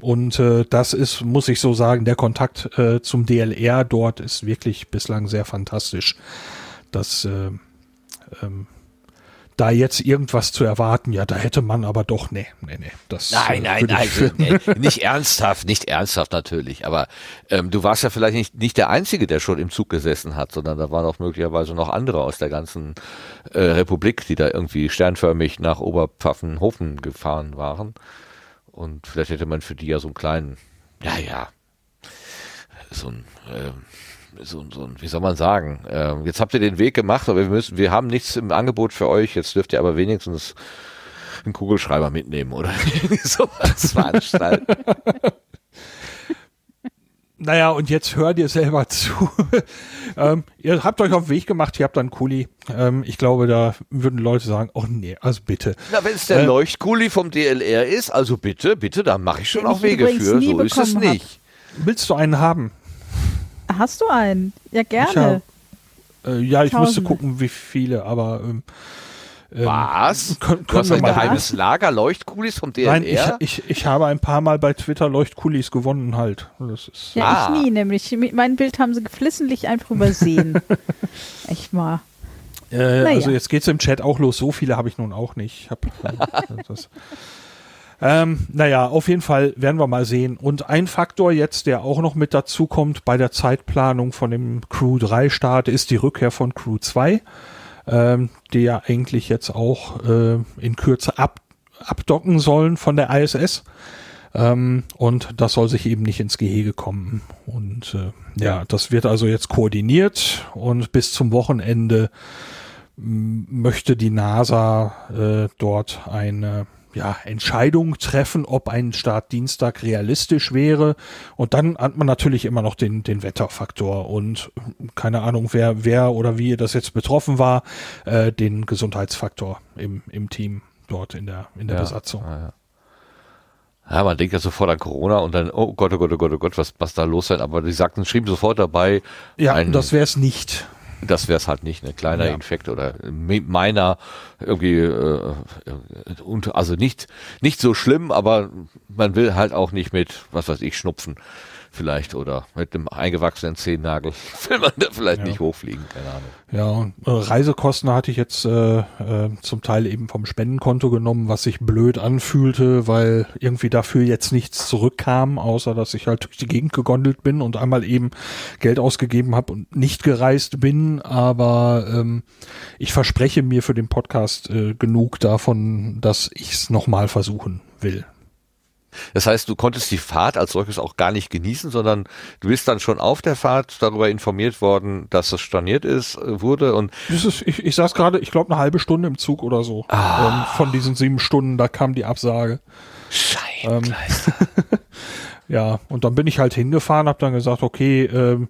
Und äh, das ist, muss ich so sagen, der Kontakt äh, zum DLR dort ist wirklich bislang sehr fantastisch. Das, äh, ähm, da jetzt irgendwas zu erwarten, ja, da hätte man aber doch, nee, nee, nee. Das,
Nein,
äh,
nein, nein,
für-
nee, nicht ernsthaft, nicht ernsthaft natürlich. Aber ähm, du warst ja vielleicht nicht, nicht der Einzige, der schon im Zug gesessen hat, sondern da waren auch möglicherweise noch andere aus der ganzen äh, Republik, die da irgendwie sternförmig nach Oberpfaffenhofen gefahren waren. Und vielleicht hätte man für die ja so einen kleinen, ja, ja, so ein, ähm, so, so wie soll man sagen, ähm, jetzt habt ihr den Weg gemacht, aber wir müssen, wir haben nichts im Angebot für euch, jetzt dürft ihr aber wenigstens einen Kugelschreiber mitnehmen oder sowas veranstalten.
Naja, und jetzt hör dir selber zu. ähm, ihr habt euch auf den Weg gemacht, ihr habt einen Kuli. Ähm, ich glaube, da würden Leute sagen, oh nee, also bitte.
Na, wenn es der
Äh.
Leuchtkuli vom DLR ist, also bitte, bitte, da mache ich schon auch Wege für. So ist es
bekommen hab.
nicht.
Willst du einen haben?
Hast du einen? Ja,
Ich
gerne.
hab- Äh, ja, ich müsste
Tausende.
gucken, wie viele, aber ähm, ähm,
Was?
können-
du hast
können wir
ein
mal-
geheimes Lager Leuchtkulis vom DLR?
Nein, ich, ich, ich habe ein paar Mal bei Twitter Leuchtkulis gewonnen halt. Das ist,
Ja,
Ah.
ich nie, nämlich. Mit- Mein Bild haben sie geflissentlich einfach übersehen. Echt mal.
äh,
Naja.
Also jetzt geht's im Chat auch los. So viele habe ich nun auch nicht. Ich hab, äh, das, ähm, naja, auf jeden Fall werden wir mal sehen. Und ein Faktor jetzt, der auch noch mit dazu kommt bei der Zeitplanung von dem Crew 3 Start, ist die Rückkehr von Crew 2, ähm, die ja eigentlich jetzt auch äh, in Kürze ab, abdocken sollen von der ISS. Ähm, und das soll sich eben nicht ins Gehege kommen. Und äh, ja, das wird also jetzt koordiniert und bis zum Wochenende möchte die NASA äh, dort eine ja, Entscheidung treffen, ob ein Start Dienstag realistisch wäre. Und dann hat man natürlich immer noch den, den Wetterfaktor und äh, keine Ahnung, wer, wer oder wie das jetzt betroffen war, äh, den Gesundheitsfaktor im, im Team dort in der, in der
Ja.
Besatzung.
Ja, ja. Ja, man denkt ja sofort an Corona und dann, oh Gott, oh Gott, oh Gott, oh Gott, was, was da los sein. Aber die sagten, schrieben sofort dabei,
Ja,
ein,
das wäre es nicht.
Das wäre es halt nicht, ein kleiner
Ja.
Infekt oder meiner irgendwie, äh, und, also nicht, nicht so schlimm, aber man will halt auch nicht mit, was weiß ich, Schnupfen vielleicht oder mit einem eingewachsenen Zehennagel will man da vielleicht
Ja.
nicht hochfliegen, keine Ahnung.
Ja, äh, Reisekosten hatte ich jetzt äh, äh, zum Teil eben vom Spendenkonto genommen, was sich blöd anfühlte, weil irgendwie dafür jetzt nichts zurückkam, außer dass ich halt durch die Gegend gegondelt bin und einmal eben Geld ausgegeben habe und nicht gereist bin. Aber ähm, ich verspreche mir für den Podcast äh, genug davon, dass ich es nochmal versuchen will.
Das heißt, du konntest die Fahrt als solches auch gar nicht genießen, sondern du bist dann schon auf der Fahrt darüber informiert worden, dass es storniert ist, äh, wurde und
Das ist, ich, ich saß gerade, ich glaube, eine halbe Stunde im Zug oder so. Ähm, von diesen sieben Stunden, da kam die Absage.
Scheibenkleister.
Ja, und dann bin ich halt hingefahren, habe dann gesagt, okay, ähm,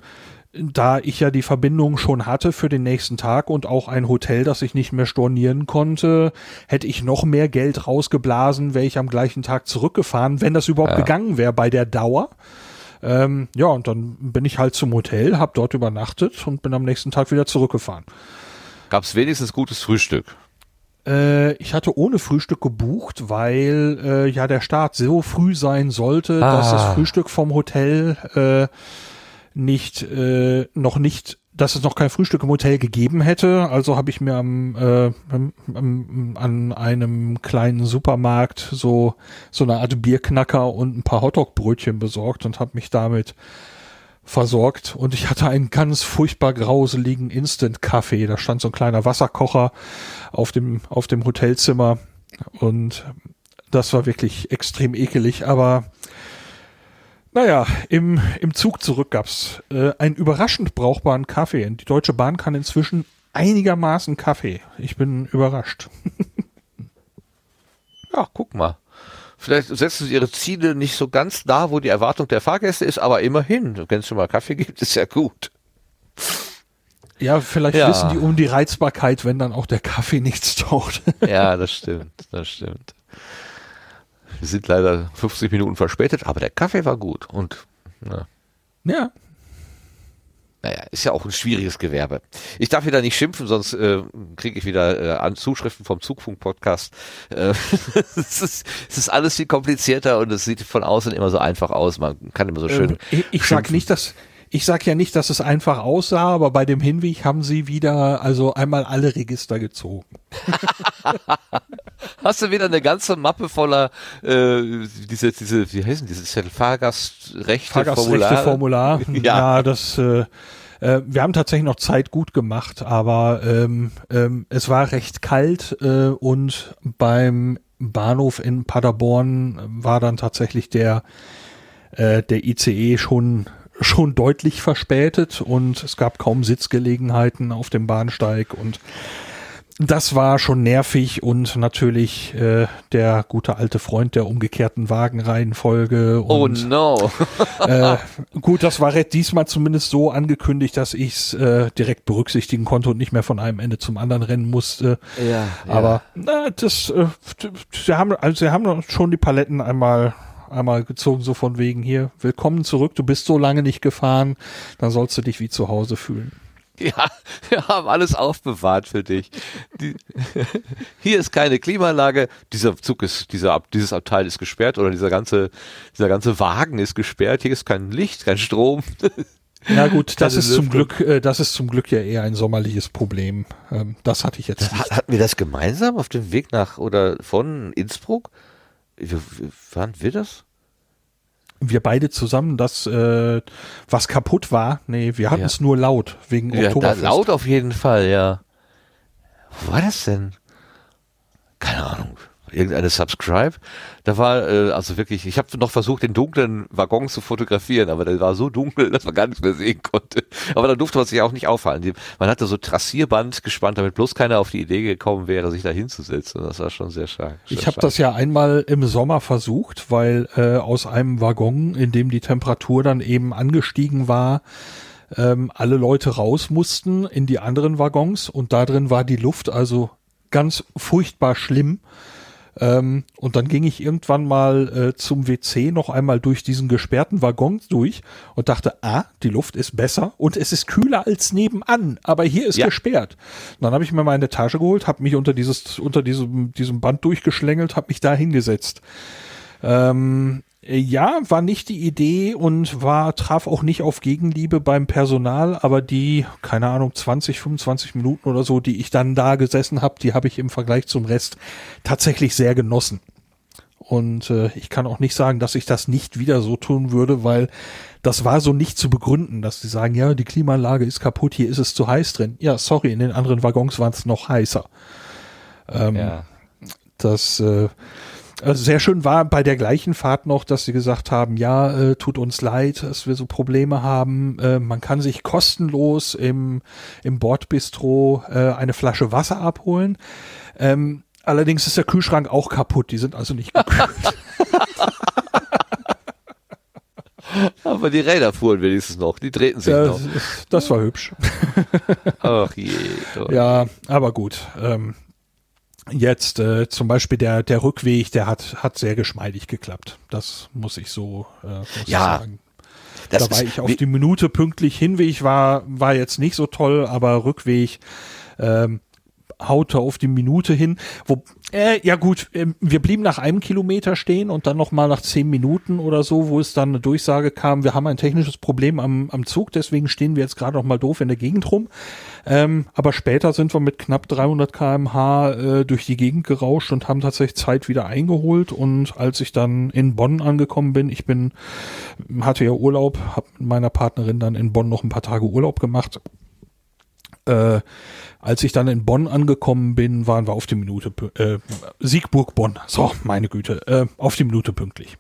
da ich ja die Verbindung schon hatte für den nächsten Tag und auch ein Hotel, das ich nicht mehr stornieren konnte, hätte ich noch mehr Geld rausgeblasen, wäre ich am gleichen Tag zurückgefahren, wenn das überhaupt
Ja.
gegangen wäre bei der Dauer. Ähm, ja, und dann bin ich halt zum Hotel, habe dort übernachtet und bin am nächsten Tag wieder zurückgefahren.
Gab es wenigstens gutes Frühstück.
Äh, ich hatte ohne Frühstück gebucht, weil äh, ja der Start so früh sein sollte, dass
Ah.
das Frühstück vom Hotel äh, nicht äh, noch nicht, dass es noch kein Frühstück im Hotel gegeben hätte. Also habe ich mir am, äh, am, an einem kleinen Supermarkt so so eine Art Bierknacker und ein paar Hotdog-Brötchen besorgt und habe mich damit versorgt und ich hatte einen ganz furchtbar grauseligen Instant-Kaffee. Da stand so ein kleiner Wasserkocher auf dem, auf dem Hotelzimmer und das war wirklich extrem ekelig, aber naja, im, im Zug zurück gab's äh, einen überraschend brauchbaren Kaffee. Die Deutsche Bahn kann inzwischen einigermaßen Kaffee. Ich bin überrascht.
Ja, guck mal. Vielleicht setzen sie ihre Ziele nicht so ganz da, wo die Erwartung der Fahrgäste ist, aber immerhin, wenn es schon mal Kaffee gibt, ist ja gut.
Ja, vielleicht
Ja.
wissen die um die Reizbarkeit, wenn dann auch der Kaffee nichts taucht.
Ja, das stimmt, das stimmt. Wir sind leider 50 Minuten verspätet, aber der Kaffee war gut und na,
ja.
naja, ist ja auch ein schwieriges Gewerbe. Ich darf wieder nicht schimpfen, sonst äh, kriege ich wieder äh, an Zuschriften vom Zugfunk-Podcast. Äh, es, ist, es ist alles viel komplizierter und es sieht von außen immer so einfach aus. Man kann immer so schön.
Ähm, ich ich sag
schimpfen.
nicht, dass ich sag ja nicht, dass es einfach aussah, aber bei dem Hinweg haben sie wieder also einmal alle Register gezogen.
Hast du wieder eine ganze Mappe voller äh, diese, diese, wie heißen diese? Fahrgastrechte,
Fahrgastrechte Formular.
Ja.
ja, das äh, äh, wir haben tatsächlich noch Zeit gut gemacht, aber ähm, ähm, es war recht kalt äh, und beim Bahnhof in Paderborn war dann tatsächlich der äh, der ICE schon schon deutlich verspätet und es gab kaum Sitzgelegenheiten auf dem Bahnsteig und das war schon nervig und natürlich äh, der gute alte Freund der umgekehrten Wagenreihenfolge.
Oh
Und,
no.
äh, gut, das war diesmal zumindest so angekündigt, dass ich es äh, direkt berücksichtigen konnte und nicht mehr von einem Ende zum anderen rennen musste.
ja,
Aber na, das, äh, sie haben, also sie haben schon die Paletten einmal einmal gezogen, so von wegen hier, willkommen zurück, du bist so lange nicht gefahren, dann sollst du dich wie zu Hause fühlen.
Ja, wir haben alles aufbewahrt für dich. Die, hier ist keine Klimaanlage. Dieser Zug ist, dieser, dieses Abteil ist gesperrt oder dieser ganze, dieser ganze Wagen ist gesperrt. Hier ist kein Licht, kein Strom.
Na gut, das ist zum. Glück, äh, das ist zum Glück ja eher ein sommerliches Problem. Ähm, das hatte ich jetzt nicht.
Hatten wir das gemeinsam auf dem Weg nach oder von Innsbruck? Waren wir das?
Wir beide zusammen, das, äh, was kaputt war, nee, wir hatten
Ja.
es nur laut, wegen
Ja,
Oktoberfest.
laut auf jeden Fall, ja. Wo war das denn? Keine Ahnung. Irgendeine Subscribe. Da war äh, also wirklich, ich habe noch versucht, den dunklen Waggon zu fotografieren, aber der war so dunkel, dass man gar nichts mehr sehen konnte. Aber da durfte man sich auch nicht auffallen. Man hatte so Trassierband gespannt, damit bloß keiner auf die Idee gekommen wäre, sich da hinzusetzen. Das war schon sehr stark. sehr
Ich habe das ja einmal im Sommer versucht, weil äh, aus einem Waggon, in dem die Temperatur dann eben angestiegen war, ähm, alle Leute raus mussten in die anderen Waggons und da drin war die Luft also ganz furchtbar schlimm. Ähm, und dann ging ich irgendwann mal äh, zum WC noch einmal durch diesen gesperrten Waggon durch und dachte, ah, die Luft ist besser und es ist kühler als nebenan, aber hier ist
Ja.
gesperrt. Und dann habe ich mir meine Tasche geholt, habe mich unter dieses unter diesem diesem Band durchgeschlängelt, habe mich da hingesetzt. Ähm, äh, ja, war nicht die Idee und war, traf auch nicht auf Gegenliebe beim Personal, aber die, keine Ahnung, 20, 25 Minuten oder so, die ich dann da gesessen habe, die habe ich im Vergleich zum Rest tatsächlich sehr genossen. Und äh, ich kann auch nicht sagen, dass ich das nicht wieder so tun würde, weil das war so nicht zu begründen, dass die sagen, ja, die Klimaanlage ist kaputt, hier ist es zu heiß drin. Ja, sorry, in den anderen Waggons war es noch heißer. Ähm,
Ja.
das äh, also sehr schön war bei der gleichen Fahrt noch, dass sie gesagt haben, ja, äh, tut uns leid, dass wir so Probleme haben. Äh, man kann sich kostenlos im, im Bordbistro äh, eine Flasche Wasser abholen. Ähm, allerdings ist der Kühlschrank auch kaputt, die sind also nicht gekühlt.
Aber die Räder fuhren wenigstens noch, die drehten sich
das,
noch.
das war hübsch.
Ach je. toll.
Ja, aber gut. Ähm, jetzt äh, zum Beispiel der, der Rückweg, der hat, hat sehr geschmeidig geklappt. Das muss ich so äh, muss
Ja,
sagen.
Das
da war ich auf die Minute pünktlich. Hinweg war, war jetzt nicht so toll, aber Rückweg ähm, haute auf die Minute hin. Wo, äh, ja gut, ähm, wir blieben nach einem Kilometer stehen und dann noch mal nach zehn Minuten oder so, wo es dann eine Durchsage kam, wir haben ein technisches Problem am, am Zug, deswegen stehen wir jetzt gerade noch mal doof in der Gegend rum. Ähm, aber später sind wir mit knapp 300 kmh äh, durch die Gegend gerauscht und haben tatsächlich Zeit wieder eingeholt. Und als ich dann in Bonn angekommen bin, ich bin, hatte ja Urlaub, habe mit meiner Partnerin dann in Bonn noch ein paar Tage Urlaub gemacht. Äh, als ich dann in Bonn angekommen bin, waren wir auf die Minute, äh, Siegburg-Bonn, so, meine Güte, äh, auf die Minute pünktlich.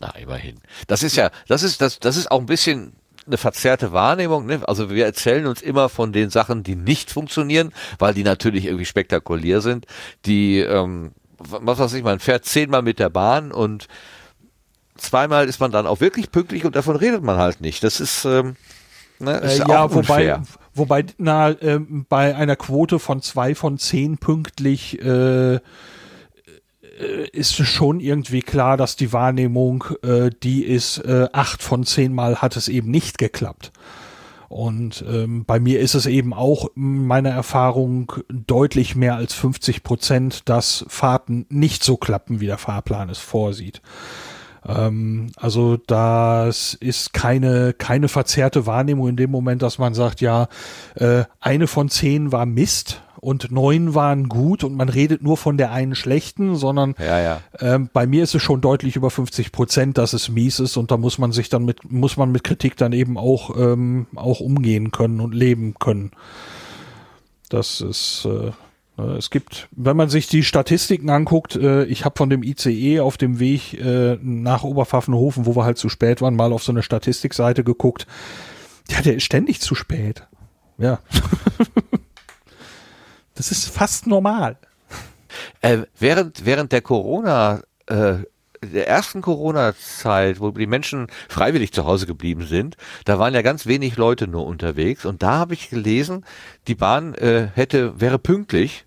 Na, immerhin. Das ist ja, das ist, das, das ist auch ein bisschen eine verzerrte Wahrnehmung. Ne? Also wir erzählen uns immer von den Sachen, die nicht funktionieren, weil die natürlich irgendwie spektakulär sind. Die, ähm, was weiß ich, man fährt zehnmal mit der Bahn und zweimal ist man dann auch wirklich pünktlich und davon redet man halt nicht. Das ist, ähm, ne, ist
Äh, ja, wobei. Wobei, na, ähm, bei einer Quote von zwei von zehn pünktlich äh, äh, ist schon irgendwie klar, dass die Wahrnehmung, äh, die ist, äh, acht von zehn Mal hat es eben nicht geklappt. Und ähm, bei mir ist es eben auch meiner Erfahrung deutlich mehr als 50 Prozent, dass Fahrten nicht so klappen, wie der Fahrplan es vorsieht. Ähm, also das ist keine, keine verzerrte Wahrnehmung in dem Moment, dass man sagt, ja, äh, eine von zehn war Mist und neun waren gut und man redet nur von der einen schlechten, sondern
Ja, ja.
ähm, bei mir ist es schon deutlich über 50 Prozent, dass es mies ist und da muss man sich dann mit, muss man mit Kritik dann eben auch, ähm, auch umgehen können und leben können. Das ist, äh, es gibt, wenn man sich die Statistiken anguckt, äh, ich habe von dem ICE auf dem Weg äh, nach Oberpfaffenhofen, wo wir halt zu spät waren, mal auf so eine Statistikseite geguckt. Ja, der ist ständig zu spät. Ja. das ist fast normal.
Äh, während, während der Corona, äh, der ersten Corona-Zeit, wo die Menschen freiwillig zu Hause geblieben sind, da waren ja ganz wenig Leute nur unterwegs und da habe ich gelesen, die Bahn äh, hätte, wäre pünktlich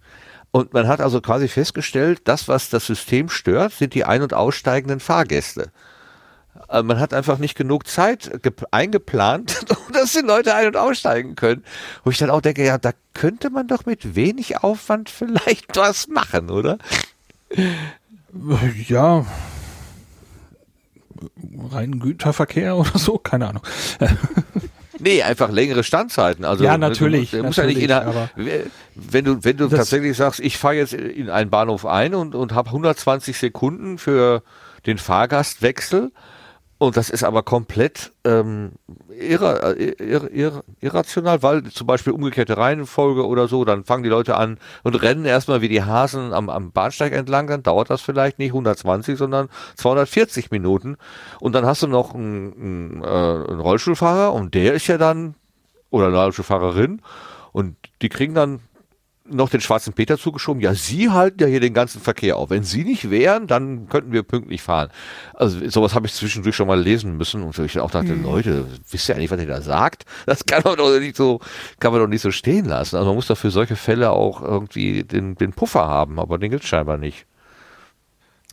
und man hat also quasi festgestellt, das, was das System stört, sind die ein- und aussteigenden Fahrgäste. Äh, Man hat einfach nicht genug Zeit gep- eingeplant, dass die Leute ein- und aussteigen können. Wo ich dann auch denke, ja, da könnte man doch mit wenig Aufwand vielleicht was machen, oder?
Ja. Rein Güterverkehr oder so, keine Ahnung.
Nee, einfach längere Standzeiten. Also
Ja, natürlich,
Du, musst- du musst ja nicht
natürlich,
wenn du wenn du tatsächlich sagst, ich fahre jetzt in einen Bahnhof ein und und habe 120 Sekunden für den Fahrgastwechsel und das ist aber komplett ähm, irra, äh, ir, ir, irrational, weil zum Beispiel umgekehrte Reihenfolge oder so, dann fangen die Leute an und rennen erstmal wie die Hasen am, am Bahnsteig entlang, dann dauert das vielleicht nicht 120, sondern 240 Minuten. Und dann hast du noch einen, einen, äh, einen Rollstuhlfahrer und der ist ja dann, oder eine Rollstuhlfahrerin. Und die kriegen dann noch den schwarzen Peter zugeschoben. Ja, Sie halten ja hier den ganzen Verkehr auf. Wenn Sie nicht wären, dann könnten wir pünktlich fahren. Also sowas habe ich zwischendurch schon mal lesen müssen und ich auch dachte, Leute, wisst ihr eigentlich, was ihr da sagt? Das kann man doch nicht so, kann man doch nicht so stehen lassen. Also man muss doch für solche Fälle auch irgendwie den, den Puffer haben, aber den gibt's scheinbar nicht.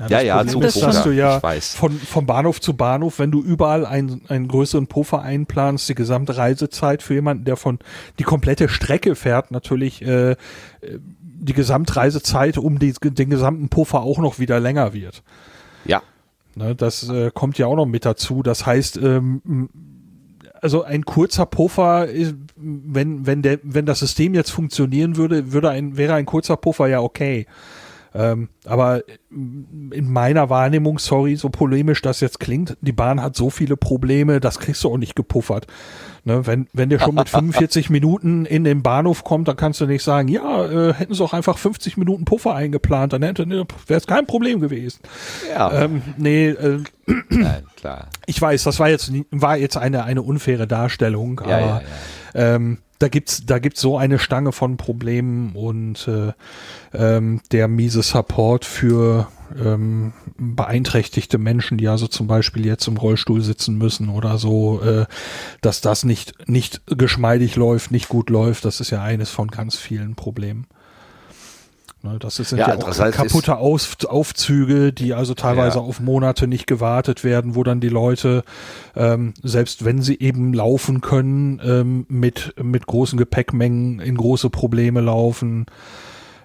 Ja, ja,
Problem
zu
ist, dass du ja von, von Bahnhof zu Bahnhof, wenn du überall einen, einen größeren Puffer einplanst, die gesamte Reisezeit für jemanden, der von die komplette Strecke fährt, natürlich äh, äh, die Gesamtreisezeit um die, den gesamten Puffer auch noch wieder länger wird.
Ja.
Ne, das äh, kommt ja auch noch mit dazu. Das heißt, ähm, also ein kurzer Puffer, ist, wenn, wenn, der, wenn das System jetzt funktionieren würde, würde ein, wäre ein kurzer Puffer ja okay. Ähm, aber in meiner Wahrnehmung, sorry, so polemisch das jetzt klingt, die Bahn hat so viele Probleme, das kriegst du auch nicht gepuffert. Ne, wenn, wenn der schon mit 45 Minuten in den Bahnhof kommt, dann kannst du nicht sagen, ja, äh, hätten sie auch einfach 50 Minuten Puffer eingeplant, dann hätte ne, wäre es kein Problem gewesen.
Ja.
Ähm, nee, äh,
Nein, klar.
ich weiß, das war jetzt war jetzt eine eine unfaire Darstellung,
Ja,
aber
ja, ja.
Ähm, da gibt's da gibt's so eine Stange von Problemen und äh, ähm, der miese Support für ähm, beeinträchtigte Menschen, die also zum Beispiel jetzt im Rollstuhl sitzen müssen oder so, äh, dass das nicht nicht geschmeidig läuft, nicht gut läuft, das ist ja eines von ganz vielen Problemen. Ne, Das sind
Ja,
ja, auch kaputte Auf, Aufzüge, die also teilweise
Ja.
auf Monate nicht gewartet werden, wo dann die Leute, ähm, selbst wenn sie eben laufen können, ähm, mit, mit großen Gepäckmengen in große Probleme laufen.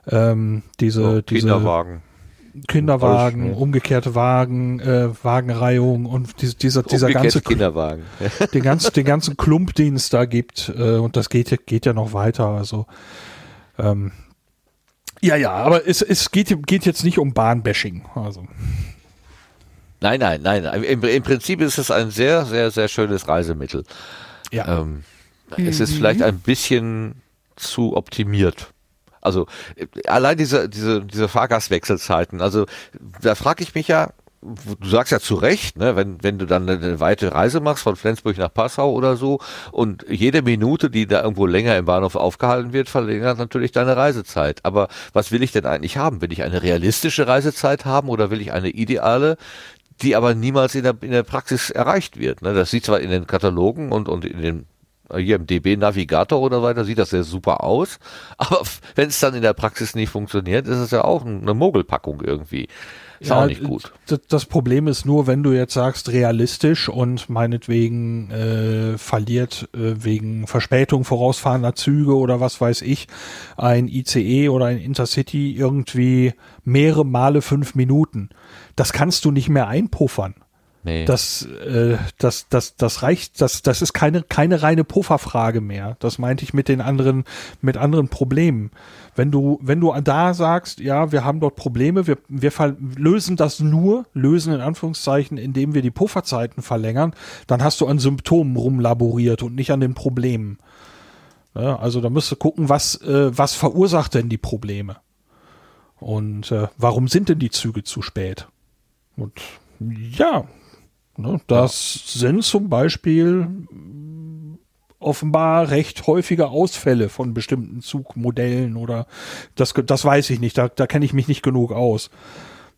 Ähm, diese,
So,
diese
Kinderwagen.
Kinderwagen,
Rollstuhl.
umgekehrte Wagen, äh, Wagenreihung und diese, dieser, dieser ganze,
Kinderwagen.
den ganzen, den ganzen Klump, den es da gibt, äh, und das geht, ja- geht ja noch weiter, also, ähm, ja, ja, aber es, es geht, geht jetzt nicht um Bahnbashing, also.
Nein, nein, nein. Im, Im Prinzip ist es ein sehr, sehr, sehr schönes Reisemittel.
Ja.
Ähm, Es ist vielleicht ein bisschen zu optimiert. Also äh, allein diese, diese, diese Fahrgastwechselzeiten, also da frage ich mich ja, du sagst ja zu Recht, ne, wenn, wenn du dann eine weite Reise machst von Flensburg nach Passau oder so und jede Minute, die da irgendwo länger im Bahnhof aufgehalten wird, verlängert natürlich deine Reisezeit. Aber was will ich denn eigentlich haben? Will ich eine realistische Reisezeit haben oder will ich eine ideale, die aber niemals in der, in der Praxis erreicht wird? Ne? Das sieht zwar in den Katalogen und, und in den hier im DB Navigator oder weiter sieht das sehr super aus, aber wenn es dann in der Praxis nicht funktioniert, ist es ja auch eine Mogelpackung irgendwie. Ist auch nicht gut.
Das, das Problem ist nur, wenn du jetzt sagst realistisch und meinetwegen äh, verliert äh, wegen Verspätung vorausfahrender Züge oder was weiß ich ein ICE oder ein Intercity irgendwie mehrere Male fünf Minuten. Das kannst du nicht mehr einpuffern.
Nee.
Das, äh, das, das, das reicht, das, das ist keine, keine reine Pufferfrage mehr. Das meinte ich mit den anderen, mit anderen Problemen. Wenn du, wenn du da sagst, ja, wir haben dort Probleme, wir, wir lösen das nur, lösen in Anführungszeichen, indem wir die Pufferzeiten verlängern, dann hast du an Symptomen rumlaboriert und nicht an den Problemen. Ja, also da musst du gucken, was, äh, was verursacht denn die Probleme? Und äh, warum sind denn die Züge zu spät? Und ja? Das ja. sind zum Beispiel offenbar recht häufige Ausfälle von bestimmten Zugmodellen oder das, das weiß ich nicht, da, da kenne ich mich nicht genug aus.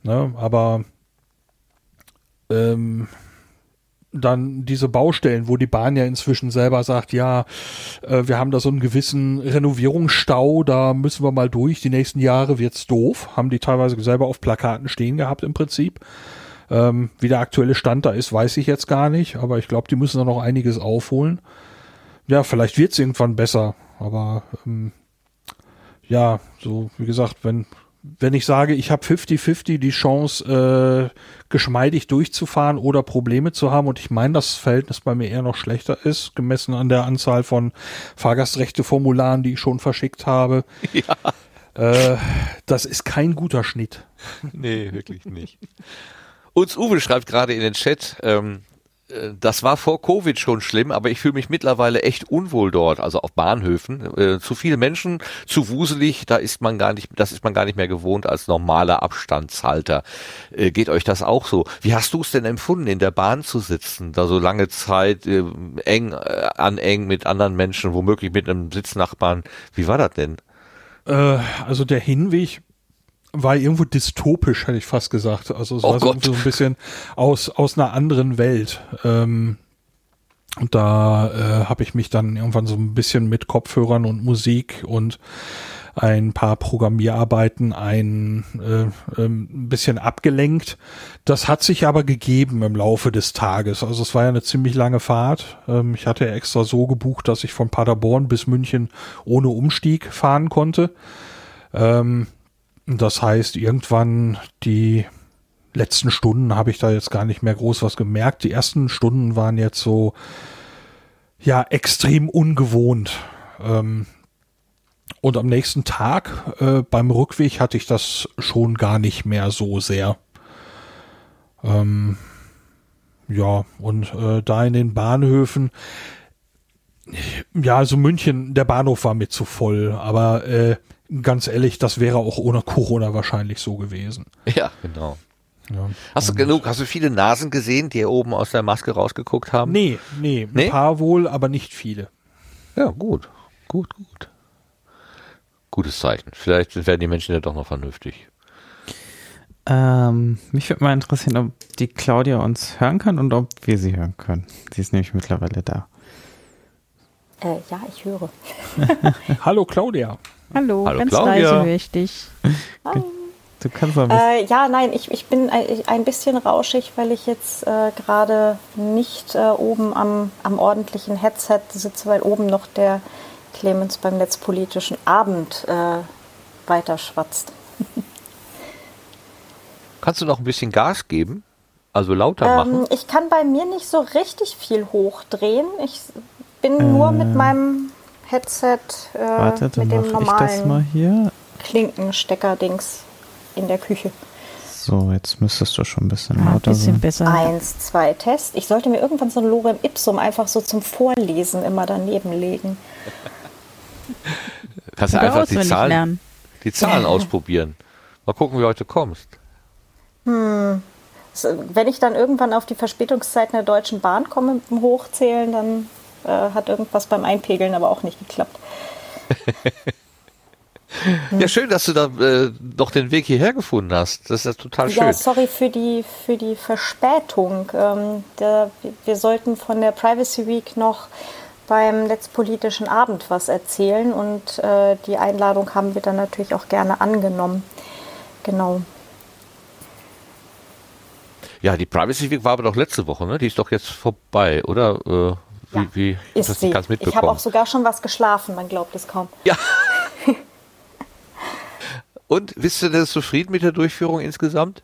Ne? Aber ähm, dann diese Baustellen, wo die Bahn ja inzwischen selber sagt, ja, äh, wir haben da so einen gewissen Renovierungsstau, da müssen wir mal durch, die nächsten Jahre wird's doof, haben die teilweise selber auf Plakaten stehen gehabt im Prinzip. Ähm, wie der aktuelle Stand da ist, weiß ich jetzt gar nicht, aber ich glaube, die müssen da noch einiges aufholen. Ja, vielleicht wird es irgendwann besser, aber ähm, ja, so wie gesagt, wenn wenn ich sage, ich habe 50-50 die Chance, äh, geschmeidig durchzufahren oder Probleme zu haben, und ich meine, das Verhältnis bei mir eher noch schlechter ist, gemessen an der Anzahl von Fahrgastrechte-Formularen, die ich schon verschickt habe. Ja. Äh, das ist kein guter Schnitt.
Nee, wirklich nicht. Uns Uwe schreibt gerade in den Chat, ähm, äh, das war vor Covid schon schlimm, aber ich fühle mich mittlerweile echt unwohl dort, also auf Bahnhöfen. Äh, zu viele Menschen, zu wuselig, da ist man gar nicht, das ist man gar nicht mehr gewohnt als normaler Abstandshalter. Äh, geht euch das auch so? Wie hast du es denn empfunden, in der Bahn zu sitzen, da so lange Zeit äh, eng äh, an eng mit anderen Menschen, womöglich mit einem Sitznachbarn? Wie war das denn?
Äh, also der Hinweg war irgendwo dystopisch, hätte ich fast gesagt. Also es oh war so, so, ein bisschen aus, aus einer anderen Welt. Ähm, und da äh, habe ich mich dann irgendwann so ein bisschen mit Kopfhörern und Musik und ein paar Programmierarbeiten ein äh, ähm, ein bisschen abgelenkt. Das hat sich aber gegeben im Laufe des Tages. Also es war ja eine ziemlich lange Fahrt. Ähm, ich hatte extra so gebucht, dass ich von Paderborn bis München ohne Umstieg fahren konnte. Ähm, das heißt, irgendwann die letzten Stunden habe ich da jetzt gar nicht mehr groß was gemerkt. Die ersten Stunden waren jetzt so, ja, extrem ungewohnt. Ähm, und am nächsten Tag äh, beim Rückweg hatte ich das schon gar nicht mehr so sehr. Ähm, ja, und äh, da in den Bahnhöfen, ja, also München, der Bahnhof war mir zu voll, aber äh, ganz ehrlich, das wäre auch ohne Corona wahrscheinlich so gewesen.
Ja, genau. Ja, hast du genug, hast du viele Nasen gesehen, die oben aus der Maske rausgeguckt haben?
Nee, nee, nee? ein paar wohl, aber nicht viele.
Ja, gut, gut, gut. Gutes Zeichen. Vielleicht werden die Menschen ja doch noch vernünftig.
Ähm, mich würde mal interessieren, ob die Claudia uns hören kann und ob wir sie hören können. Sie ist nämlich mittlerweile da.
Äh, ja, ich höre.
Hallo Claudia.
Hallo, Hallo ganz Claudia. leise höre ich dich.
Du kannst mal äh, Ja, nein, ich, ich bin ein bisschen rauschig, weil ich jetzt äh, gerade nicht äh, oben am, am ordentlichen Headset sitze, weil oben noch der Clemens beim netzpolitischen Abend äh, weiterschwatzt.
Kannst du noch ein bisschen Gas geben? Also lauter ähm, machen?
Ich kann bei mir nicht so richtig viel hochdrehen. Ich bin nur mit äh. meinem Headset äh, Warte, mit dem normalen Klinkenstecker-Dings in der Küche.
So, jetzt müsstest du schon ein bisschen ah, lauter
bisschen sein. besser.
Eins, zwei, Test. Ich sollte mir irgendwann so ein Lorem Ipsum einfach so zum Vorlesen immer daneben legen.
Kannst du einfach die Zahlen, die Zahlen ausprobieren. Mal gucken, wie heute kommst.
Hm. Wenn ich dann irgendwann auf die Verspätungszeiten der Deutschen Bahn komme mit dem Hochzählen, dann äh, hat irgendwas beim Einpegeln aber auch nicht geklappt.
ja, schön, dass du da äh, doch den Weg hierher gefunden hast. Das ist ja total schön. Ja,
sorry für die, für die Verspätung. Ähm, der, wir sollten von der Privacy Week noch beim Netzpolitischen Abend was erzählen und äh, die Einladung haben wir dann natürlich auch gerne angenommen. Genau.
Ja, die Privacy Week war aber doch letzte Woche, ne? Die ist doch jetzt vorbei, oder? Äh,
ja, wie, wie ist sie. Ganz mitbekommen? Ich habe auch sogar schon was geschlafen, man glaubt es kaum.
Ja. Und bist du denn zufrieden mit der Durchführung insgesamt?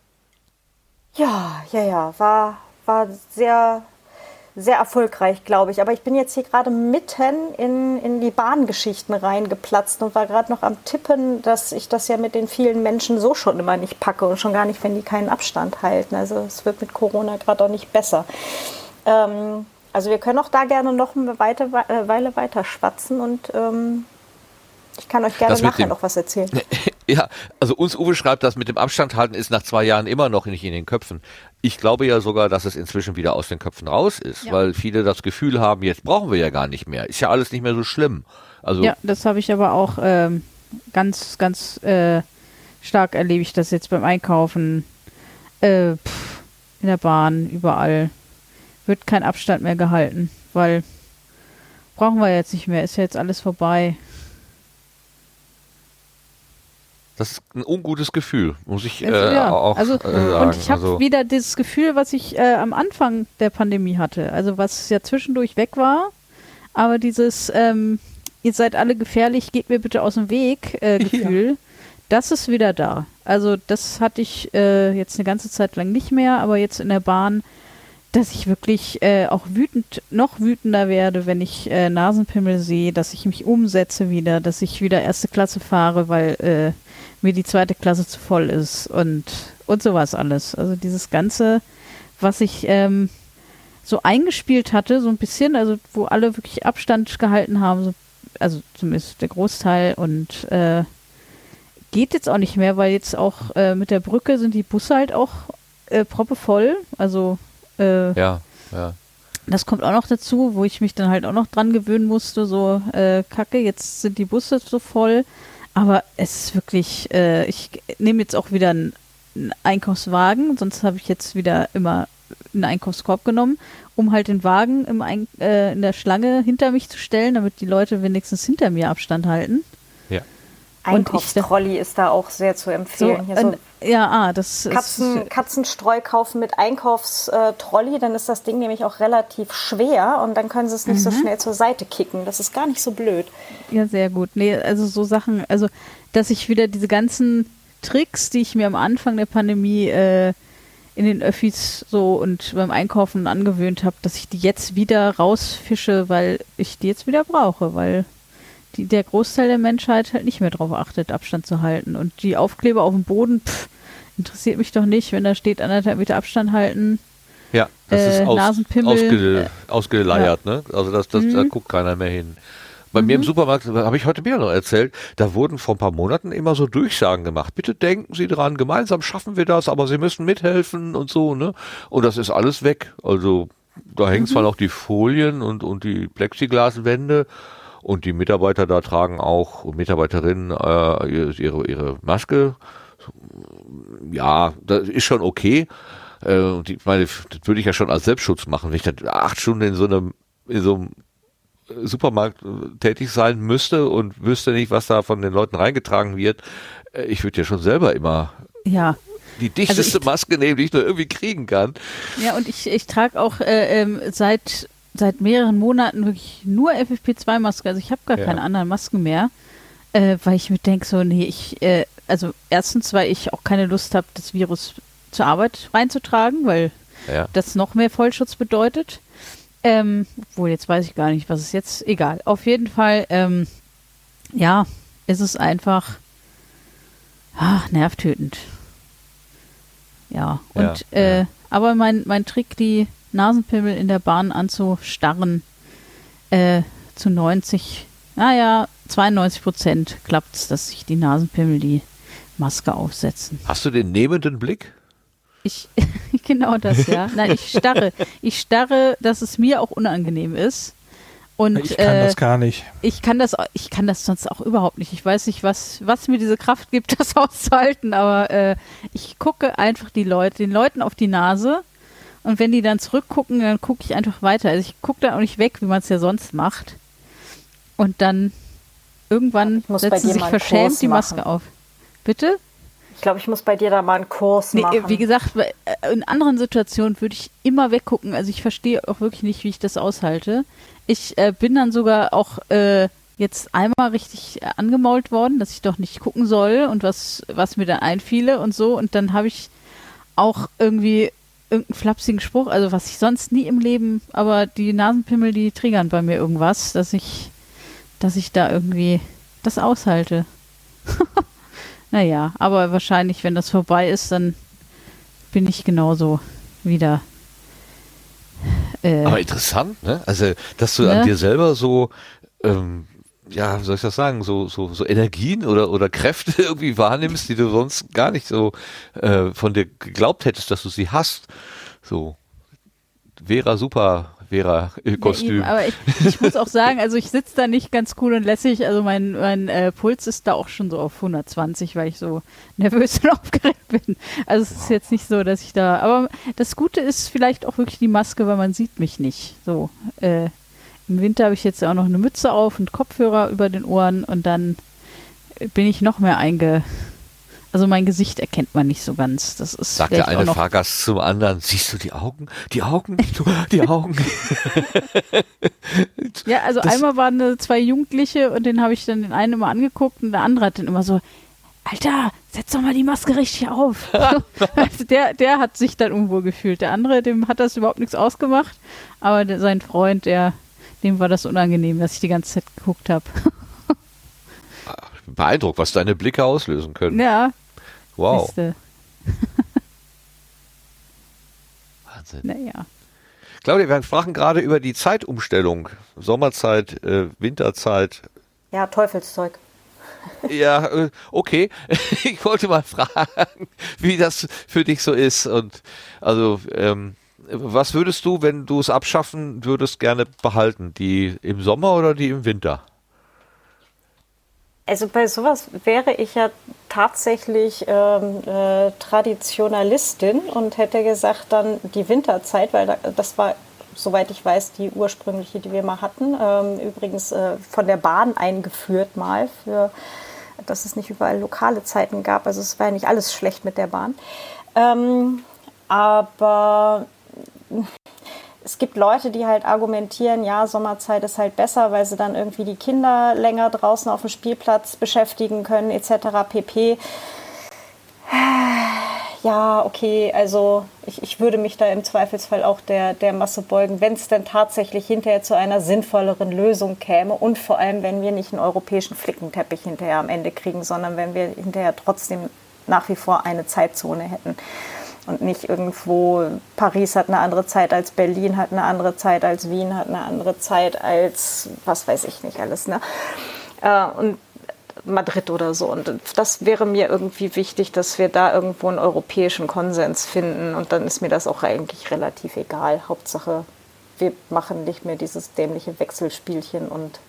Ja, ja, ja, war, war sehr sehr erfolgreich, glaube ich. Aber ich bin jetzt hier gerade mitten in, in die Bahngeschichten reingeplatzt und war gerade noch am Tippen, dass ich das ja mit den vielen Menschen so schon immer nicht packe und schon gar nicht, wenn die keinen Abstand halten. Also es wird mit Corona gerade auch nicht besser. Ähm, also wir können auch da gerne noch eine Weite, äh, Weile weiter schwatzen und ähm, ich kann euch gerne nachher noch was erzählen.
Ja, also uns Uwe schreibt, dass mit dem Abstand halten ist nach zwei Jahren immer noch nicht in den Köpfen. Ich glaube ja sogar, dass es inzwischen wieder aus den Köpfen raus ist, ja. weil viele das Gefühl haben, jetzt brauchen wir ja gar nicht mehr. Ist ja alles nicht mehr so schlimm. Also
ja, das habe ich aber auch ähm, ganz, ganz äh, stark erlebe ich das jetzt beim Einkaufen, äh, pff, in der Bahn, überall. Wird kein Abstand mehr gehalten, weil brauchen wir jetzt nicht mehr, ist ja jetzt alles vorbei.
Das ist ein ungutes Gefühl, muss ich äh, ja, auch
also, äh, sagen. Und ich habe also, wieder dieses Gefühl, was ich äh, am Anfang der Pandemie hatte. Also was ja zwischendurch weg war, aber dieses ähm, ihr seid alle gefährlich, geht mir bitte aus dem Weg äh, Gefühl, ja. das ist wieder da. Also das hatte ich äh, jetzt eine ganze Zeit lang nicht mehr, aber jetzt in der Bahn, dass ich wirklich äh, auch wütend, noch wütender werde, wenn ich äh, Nasenpimmel sehe, dass ich mich umsetze wieder, dass ich wieder erste Klasse fahre, weil äh, mir die zweite Klasse zu voll ist und, und sowas alles. Also dieses Ganze, was ich ähm, so eingespielt hatte, so ein bisschen, also wo alle wirklich Abstand gehalten haben, so, also zumindest der Großteil und äh, geht jetzt auch nicht mehr, weil jetzt auch äh, mit der Brücke sind die Busse halt auch äh, proppevoll. Also
äh, ja, ja.
Das kommt auch noch dazu, wo ich mich dann halt auch noch dran gewöhnen musste, so äh, Kacke, jetzt sind die Busse so voll. Aber es ist wirklich, äh, ich nehme jetzt auch wieder einen, einen Einkaufswagen, sonst habe ich jetzt wieder immer einen Einkaufskorb genommen, um halt den Wagen im Ein äh, in der Schlange hinter mich zu stellen, damit die Leute wenigstens hinter mir Abstand halten.
Einkaufstrolli ist da auch sehr zu empfehlen.
So, so ja, ah, das
Katzen, ist, Katzenstreu kaufen mit Einkaufstrolli, dann ist das Ding nämlich auch relativ schwer und dann können sie es nicht mhm. so schnell zur Seite kicken. Das ist gar nicht so blöd.
Ja, sehr gut. Nee, also so Sachen, also dass ich wieder diese ganzen Tricks, die ich mir am Anfang der Pandemie äh, in den Öffis so und beim Einkaufen angewöhnt habe, dass ich die jetzt wieder rausfische, weil ich die jetzt wieder brauche, weil die, der Großteil der Menschheit halt nicht mehr darauf achtet, Abstand zu halten. Und die Aufkleber auf dem Boden, pff, interessiert mich doch nicht, wenn da steht anderthalb Meter Abstand halten.
Ja, das äh, ist aus, ausge, äh, ausgeleiert, ja. ne? Also das, das, mhm. da guckt keiner mehr hin. Bei mhm. mir im mhm. Supermarkt, habe ich heute mehr noch erzählt, da wurden vor ein paar Monaten immer so Durchsagen gemacht. Bitte denken Sie dran, gemeinsam schaffen wir das, aber Sie müssen mithelfen und so, ne? Und das ist alles weg. Also da hängen mhm. zwar noch die Folien und, und die Plexiglaswände, und die Mitarbeiter da tragen auch, Mitarbeiterinnen, äh, ihre, ihre Maske. Ja, das ist schon okay. Äh, und ich meine, das würde ich ja schon als Selbstschutz machen, wenn ich dann acht Stunden in so einem, in so einem Supermarkt äh, tätig sein müsste und wüsste nicht, was da von den Leuten reingetragen wird. Äh, ich würde ja schon selber immer
ja.
die dichteste also ich, Maske nehmen, die ich nur irgendwie kriegen kann.
Ja, und ich, ich trage auch äh, ähm, seit seit mehreren Monaten wirklich nur FFP2-Maske. Also ich habe gar ja. keine anderen Masken mehr, äh, weil ich mir denke, so, nee, ich, äh, also erstens, weil ich auch keine Lust habe, das Virus zur Arbeit reinzutragen, weil ja. das noch mehr Vollschutz bedeutet. Ähm, wohl, jetzt weiß ich gar nicht, was es jetzt, egal. Auf jeden Fall, ähm, ja, ist es einfach ach, nervtötend. Ja, und, ja, äh, aber mein, mein Trick, die Nasenpimmel in der Bahn anzustarren, äh, zu 90, naja, 92 Prozent klappt es, dass sich die Nasenpimmel die Maske aufsetzen.
Hast du den nehmenden Blick?
Ich, genau das, ja. Nein, ich starre. Ich starre, dass es mir auch unangenehm ist. Und,
ich kann äh, das gar nicht.
Ich kann das, ich kann das sonst auch überhaupt nicht. Ich weiß nicht, was, was mir diese Kraft gibt, das auszuhalten, aber äh, ich gucke einfach die Leute, den Leuten auf die Nase und wenn die dann zurückgucken, dann gucke ich einfach weiter. Also ich gucke da auch nicht weg, wie man es ja sonst macht. Und dann irgendwann setzen sich verschämt Kurs die Maske machen. auf. Bitte?
Ich glaube, ich muss bei dir da mal einen Kurs nee, machen.
Wie gesagt, in anderen Situationen würde ich immer weggucken. Also ich verstehe auch wirklich nicht, wie ich das aushalte. Ich äh, bin dann sogar auch äh, jetzt einmal richtig äh, angemault worden, dass ich doch nicht gucken soll und was, was mir dann einfiele und so. Und dann habe ich auch irgendwie irgendeinen flapsigen Spruch, also was ich sonst nie im Leben, aber die Nasenpimmel, die triggern bei mir irgendwas, dass ich, dass ich da irgendwie das aushalte. naja, aber wahrscheinlich, wenn das vorbei ist, dann bin ich genauso wieder.
Äh, aber interessant, ne? Also, dass du ne? an dir selber so ähm, ja, soll ich das sagen, so, so, so Energien oder, oder Kräfte irgendwie wahrnimmst, die du sonst gar nicht so äh, von dir geglaubt hättest, dass du sie hast. So. Vera super, Vera Kostüm.
Ja, aber ich, ich, muss auch sagen, also ich sitze da nicht ganz cool und lässig. Also mein, mein äh, Puls ist da auch schon so auf 120, weil ich so nervös und aufgeregt bin. Also es ist jetzt nicht so, dass ich da. Aber das Gute ist vielleicht auch wirklich die Maske, weil man sieht mich nicht. So. Äh, im Winter habe ich jetzt auch noch eine Mütze auf und Kopfhörer über den Ohren und dann bin ich noch mehr einge. Also mein Gesicht erkennt man nicht so ganz. Das ist
Sagt der eine Fahrgast zum anderen, siehst du die Augen? Die Augen? Die Augen?
ja, also das einmal waren zwei Jugendliche und den habe ich dann den einen immer angeguckt und der andere hat dann immer so, Alter, setz doch mal die Maske richtig auf. also der, der hat sich dann unwohl gefühlt. Der andere, dem hat das überhaupt nichts ausgemacht. Aber der, sein Freund, der dem war das unangenehm, dass ich die ganze Zeit geguckt habe.
Beeindruckt, was deine Blicke auslösen können.
Ja.
Wow. Wahnsinn.
Naja.
Claudia, wir sprachen gerade über die Zeitumstellung. Sommerzeit, äh, Winterzeit.
Ja, Teufelszeug.
Ja, äh, okay. Ich wollte mal fragen, wie das für dich so ist. Und also, ähm, was würdest du, wenn du es abschaffen würdest, gerne behalten? Die im Sommer oder die im Winter?
Also bei sowas wäre ich ja tatsächlich ähm, äh, Traditionalistin und hätte gesagt dann die Winterzeit, weil da, das war, soweit ich weiß, die ursprüngliche, die wir mal hatten. Ähm, übrigens äh, von der Bahn eingeführt mal, für, dass es nicht überall lokale Zeiten gab. Also es war ja nicht alles schlecht mit der Bahn. Ähm, aber es gibt Leute, die halt argumentieren, ja, Sommerzeit ist halt besser, weil sie dann irgendwie die Kinder länger draußen auf dem Spielplatz beschäftigen können, etc. pp. Ja, okay, also ich, ich würde mich da im Zweifelsfall auch der, der Masse beugen, wenn es denn tatsächlich hinterher zu einer sinnvolleren Lösung käme und vor allem, wenn wir nicht einen europäischen Flickenteppich hinterher am Ende kriegen, sondern wenn wir hinterher trotzdem nach wie vor eine Zeitzone hätten und nicht irgendwo, Paris hat eine andere Zeit als Berlin, hat eine andere Zeit als Wien, hat eine andere Zeit als, was weiß ich nicht alles. Ne? Äh, und Madrid oder so. Und das wäre mir irgendwie wichtig, dass wir da irgendwo einen europäischen Konsens finden. Und dann ist mir das auch eigentlich relativ egal. Hauptsache, wir machen nicht mehr dieses dämliche Wechselspielchen und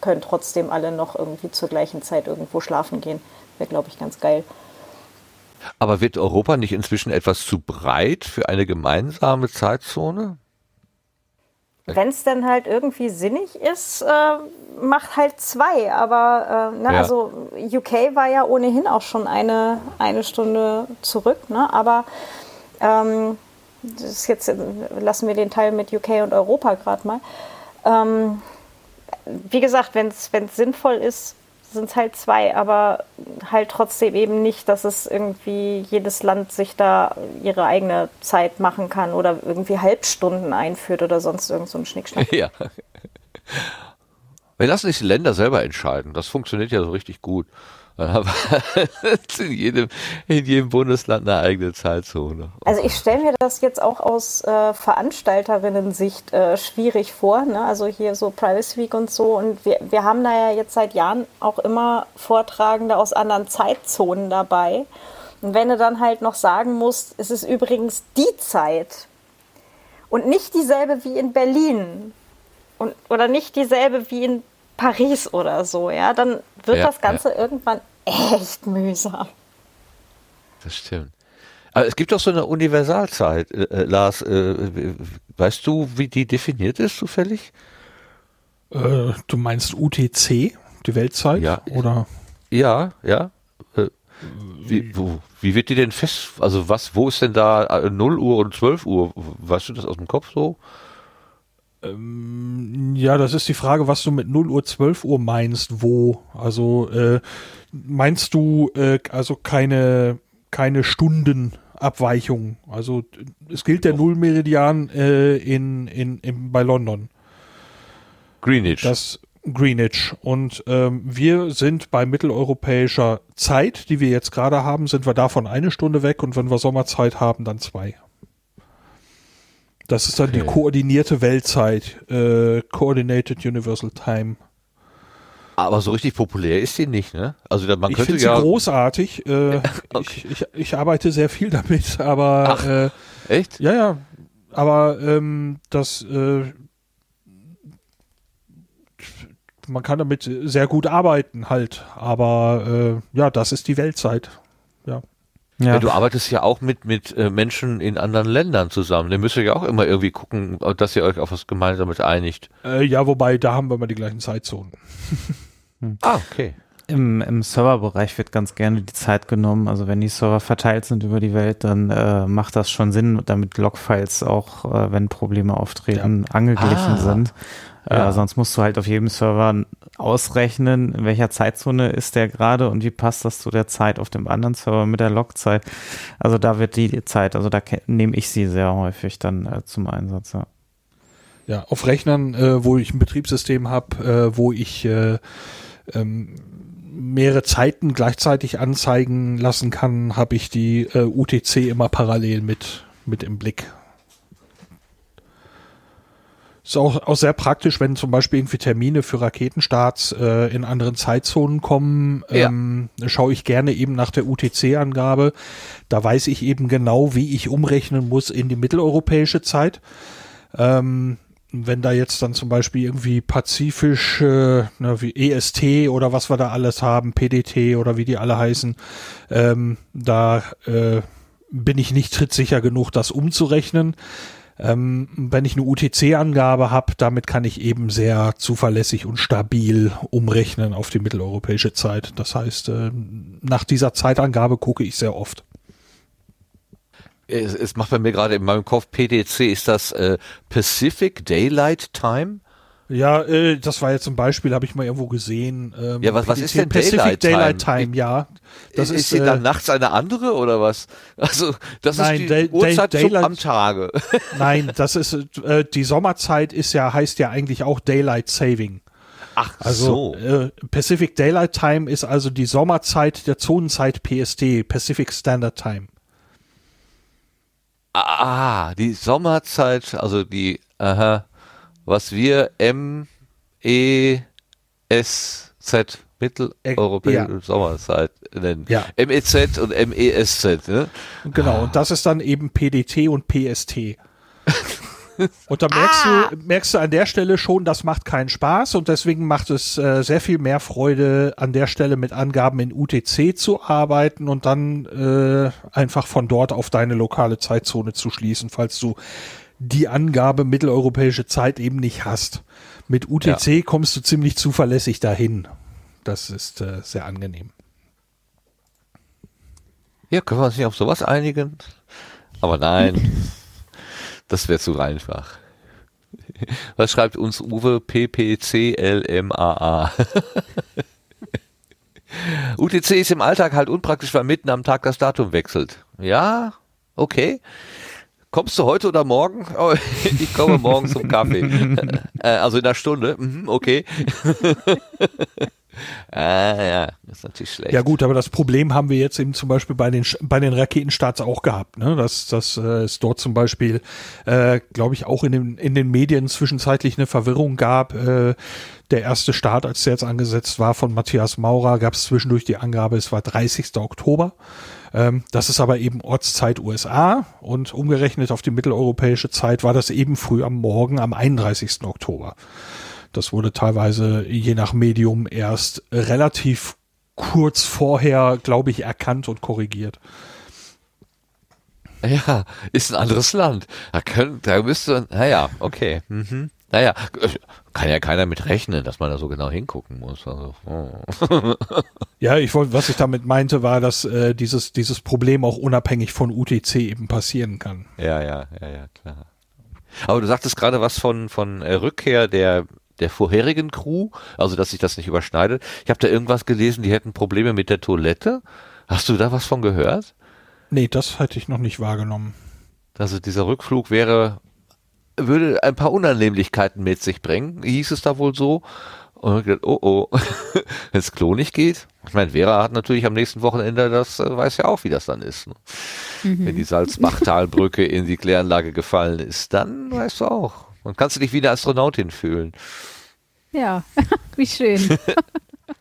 können trotzdem alle noch irgendwie zur gleichen Zeit irgendwo schlafen gehen. Wäre, glaube ich, ganz geil.
Aber wird Europa nicht inzwischen etwas zu breit für eine gemeinsame Zeitzone?
Wenn es dann halt irgendwie sinnig ist, äh, macht halt zwei. Aber äh, ne, ja. also UK war ja ohnehin auch schon eine, eine Stunde zurück. Ne? Aber ähm, das ist jetzt lassen wir den Teil mit UK und Europa gerade mal. Ähm, wie gesagt, wenn es sinnvoll ist, sind es halt zwei, aber halt trotzdem eben nicht, dass es irgendwie jedes Land sich da ihre eigene Zeit machen kann oder irgendwie Halbstunden einführt oder sonst irgend so ein Schnickschnack.
Ja. Wir lassen sich die Länder selber entscheiden. Das funktioniert ja so richtig gut. Haben wir in jedem, in jedem Bundesland eine eigene Zeitzone.
Also ich stelle mir das jetzt auch aus äh, Veranstalterinnen-Sicht äh, schwierig vor. Ne? Also hier so Privacy Week und so. Und wir, wir haben da ja jetzt seit Jahren auch immer Vortragende aus anderen Zeitzonen dabei. Und wenn du dann halt noch sagen musst, es ist übrigens die Zeit und nicht dieselbe wie in Berlin und, oder nicht dieselbe wie in Paris oder so, ja, dann wird ja, das Ganze ja. irgendwann echt mühsam.
Das stimmt. Aber es gibt doch so eine Universalzeit, äh, äh Lars. Äh, weißt du, wie die definiert ist, zufällig?
Äh, du meinst UTC, die Weltzeit?
Ja.
Oder?
Ja, ja. Äh, wie, wo, wie wird die denn fest? Also was, wo ist denn da 0 äh, Uhr und 12 Uhr? Weißt du das aus dem Kopf so?
Ähm, ja, das ist die Frage, was du mit 0 Uhr, 12 Uhr meinst, wo. Also äh, meinst du äh, also keine, keine Stunden Abweichungen. Also es gilt der Nullmeridian äh, in, in, in, bei London.
Greenwich.
Das Greenwich. Und ähm, wir sind bei mitteleuropäischer Zeit, die wir jetzt gerade haben, sind wir davon eine Stunde weg und wenn wir Sommerzeit haben, dann zwei. Das ist dann okay. die koordinierte Weltzeit, äh, Coordinated Universal Time.
Aber so richtig populär ist sie nicht, ne?
Also man ich könnte ja sie großartig. Äh, okay. ich, ich, ich, arbeite sehr viel damit, aber
Ach, äh, echt?
Ja, ja. Aber ähm, das äh, man kann damit sehr gut arbeiten halt. Aber äh, ja, das ist die Weltzeit. Ja.
Du arbeitest ja auch mit, mit äh, Menschen in anderen Ländern zusammen. Da müsst ihr ja auch immer irgendwie gucken, dass ihr euch auf was Gemeinsames einigt.
Äh, ja, wobei, da haben wir mal die gleichen Zeitzonen.
Hm. Ah, okay. Im, im Serverbereich wird ganz gerne die Zeit genommen. Also wenn die Server verteilt sind über die Welt, dann äh, macht das schon Sinn, damit Logfiles auch, äh, wenn Probleme auftreten, ja. angeglichen ah. sind. Äh, ja. sonst musst du halt auf jedem Server ausrechnen, in welcher Zeitzone ist der gerade und wie passt das zu der Zeit auf dem anderen Server mit der Logzeit. Also da wird die Zeit, also da nehme ich sie sehr häufig dann äh, zum Einsatz. Ja.
Ja, auf Rechnern, äh, wo ich ein Betriebssystem habe, äh, wo ich äh, ähm, mehrere Zeiten gleichzeitig anzeigen lassen kann, habe ich die äh, UTC immer parallel mit, mit im Blick. Ist auch, auch sehr praktisch, wenn zum Beispiel irgendwie Termine für Raketenstarts äh, in anderen Zeitzonen kommen. Ja. Ähm, schaue ich gerne eben nach der UTC-Angabe. Da weiß ich eben genau, wie ich umrechnen muss in die mitteleuropäische Zeit. Ähm, wenn da jetzt dann zum Beispiel irgendwie pazifisch, äh, na, wie EST oder was wir da alles haben, PDT oder wie die alle heißen, ähm, da äh, bin ich nicht trittsicher genug, das umzurechnen. Ähm, wenn ich eine UTC-Angabe habe, damit kann ich eben sehr zuverlässig und stabil umrechnen auf die mitteleuropäische Zeit. Das heißt, äh, nach dieser Zeitangabe gucke ich sehr oft
es, es macht bei mir gerade in meinem Kopf PDC, ist das äh, Pacific Daylight Time?
Ja, äh, das war jetzt zum Beispiel, habe ich mal irgendwo gesehen.
Ähm, ja, was, was ist denn
Pacific Daylight, Daylight Time? Time ja.
Das ist, ist sie äh, dann nachts eine andere oder was? Also das nein, ist die Day, Uhrzeit Day, Daylight, am Tage.
Nein, das ist äh, die Sommerzeit ist ja heißt ja eigentlich auch Daylight Saving.
Ach also, so. Äh,
Pacific Daylight Time ist also die Sommerzeit der Zonenzeit PST, Pacific Standard Time.
Ah, die Sommerzeit, also die, aha, was wir M, E, S, Z, Mitteleuropäische ja. Sommerzeit nennen.
Ja.
MEZ und MESZ, ne?
Genau, und das ist dann eben PDT und PST. Und da merkst, ah. du, merkst du an der Stelle schon, das macht keinen Spaß und deswegen macht es äh, sehr viel mehr Freude, an der Stelle mit Angaben in UTC zu arbeiten und dann äh, einfach von dort auf deine lokale Zeitzone zu schließen, falls du die Angabe mitteleuropäische Zeit eben nicht hast. Mit UTC ja. kommst du ziemlich zuverlässig dahin. Das ist äh, sehr angenehm.
Ja, können wir uns nicht auf sowas einigen? Aber nein. Das wäre zu einfach. Was schreibt uns Uwe PPCLMAA? UTC ist im Alltag halt unpraktisch, weil mitten am Tag das Datum wechselt. Ja, okay. Kommst du heute oder morgen? Oh, ich komme morgen zum Kaffee. Äh, also in einer Stunde. Mhm, okay. Ah ja, das ist natürlich schlecht.
Ja gut, aber das Problem haben wir jetzt eben zum Beispiel bei den bei den Raketenstarts auch gehabt, ne? Dass, dass äh, es dort zum Beispiel, äh, glaube ich, auch in den in den Medien zwischenzeitlich eine Verwirrung gab. Äh, der erste Start, als der jetzt angesetzt war von Matthias Maurer, gab es zwischendurch die Angabe, es war 30. Oktober. Ähm, das ist aber eben Ortszeit USA und umgerechnet auf die mitteleuropäische Zeit war das eben früh am Morgen am 31. Oktober. Das wurde teilweise je nach Medium erst relativ kurz vorher, glaube ich, erkannt und korrigiert.
Ja, ist ein anderes Land. Da, können, da müsste, naja, okay. Mhm. Naja, kann ja keiner mit rechnen, dass man da so genau hingucken muss. Also,
oh. ja, ich wollte, was ich damit meinte, war, dass äh, dieses, dieses Problem auch unabhängig von UTC eben passieren kann.
Ja, ja, ja, ja, klar. Aber du sagtest gerade was von, von äh, Rückkehr der der vorherigen Crew, also dass sich das nicht überschneidet. Ich habe da irgendwas gelesen, die hätten Probleme mit der Toilette. Hast du da was von gehört?
Nee, das hätte ich noch nicht wahrgenommen.
Also dieser Rückflug wäre, würde ein paar Unannehmlichkeiten mit sich bringen, hieß es da wohl so. Und ich gedacht, oh oh, wenn es Klo nicht geht. Ich meine, Vera hat natürlich am nächsten Wochenende, das äh, weiß ja auch, wie das dann ist. Ne? Mhm. Wenn die Salzbachtalbrücke in die Kläranlage gefallen ist, dann weißt du auch. Dann kannst du dich wie eine Astronautin fühlen.
Ja, wie schön.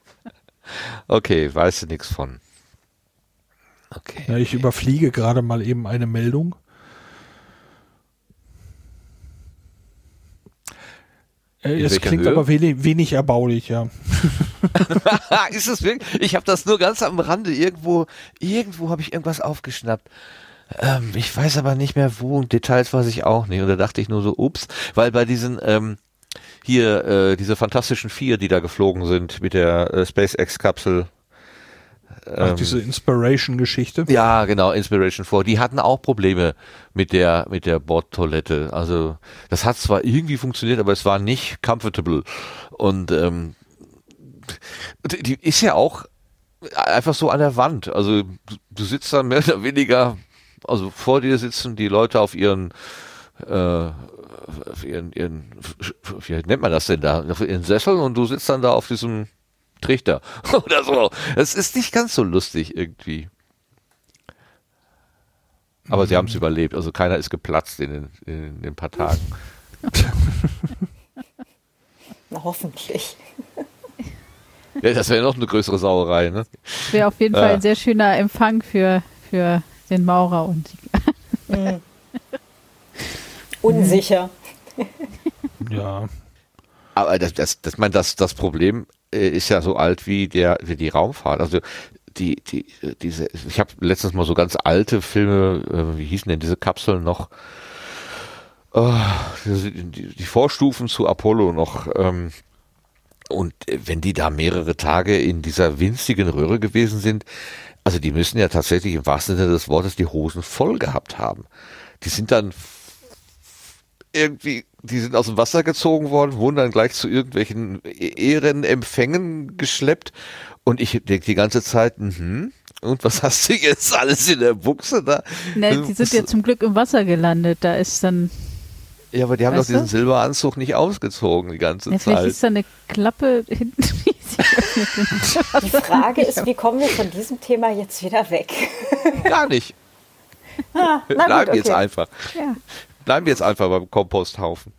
okay, weißt du nichts von.
Okay. Ja, ich überfliege gerade mal eben eine Meldung. Äh, es klingt Höhe? aber wenig, wenig erbaulich, ja.
ist es wirklich? Ich habe das nur ganz am Rande irgendwo, irgendwo habe ich irgendwas aufgeschnappt. Ähm, ich weiß aber nicht mehr wo und Details weiß ich auch nicht. Und da dachte ich nur so, ups, weil bei diesen ähm, hier äh, diese fantastischen vier, die da geflogen sind mit der äh, SpaceX-Kapsel.
Ach, ähm, diese Inspiration-Geschichte.
Ja, genau, Inspiration 4. Die hatten auch Probleme mit der, mit der Bordtoilette. Also, das hat zwar irgendwie funktioniert, aber es war nicht comfortable. Und, ähm, die ist ja auch einfach so an der Wand. Also, du sitzt dann mehr oder weniger, also vor dir sitzen die Leute auf ihren, äh, auf ihren, ihren, wie nennt man das denn da? Auf ihren Sesseln und du sitzt dann da auf diesem Trichter oder so. Es ist nicht ganz so lustig irgendwie. Aber mhm. sie haben es überlebt. Also keiner ist geplatzt in den, in den paar Tagen.
Na, hoffentlich.
Ja, das wäre noch eine größere Sauerei, ne?
Wäre auf jeden Fall ein sehr schöner Empfang für, für den Maurer und
mhm. Unsicher.
ja.
Aber das, das, das, mein, das, das Problem äh, ist ja so alt wie der, wie die Raumfahrt. Also die, die, diese, ich habe letztens mal so ganz alte Filme, äh, wie hießen denn diese Kapseln noch? Oh, die, die, Vorstufen zu Apollo noch. Ähm, und wenn die da mehrere Tage in dieser winzigen Röhre gewesen sind, also die müssen ja tatsächlich im wahrsten Sinne des Wortes die Hosen voll gehabt haben. Die sind dann irgendwie, die sind aus dem Wasser gezogen worden, wurden dann gleich zu irgendwelchen Ehrenempfängen geschleppt. Und ich denke die ganze Zeit, mhm. Und was hast du jetzt alles in der Buchse da?
Ne, die sind ja zum Glück im Wasser gelandet. Da ist dann.
Ja, aber die haben doch diesen du? Silberanzug nicht ausgezogen die ganze ja, Zeit.
Vielleicht ist da eine Klappe hinten.
die Frage ist, wie kommen wir von diesem Thema jetzt wieder weg?
Gar nicht. Ah, Bleiben okay. jetzt einfach. Ja. Bleiben wir jetzt einfach beim Komposthaufen.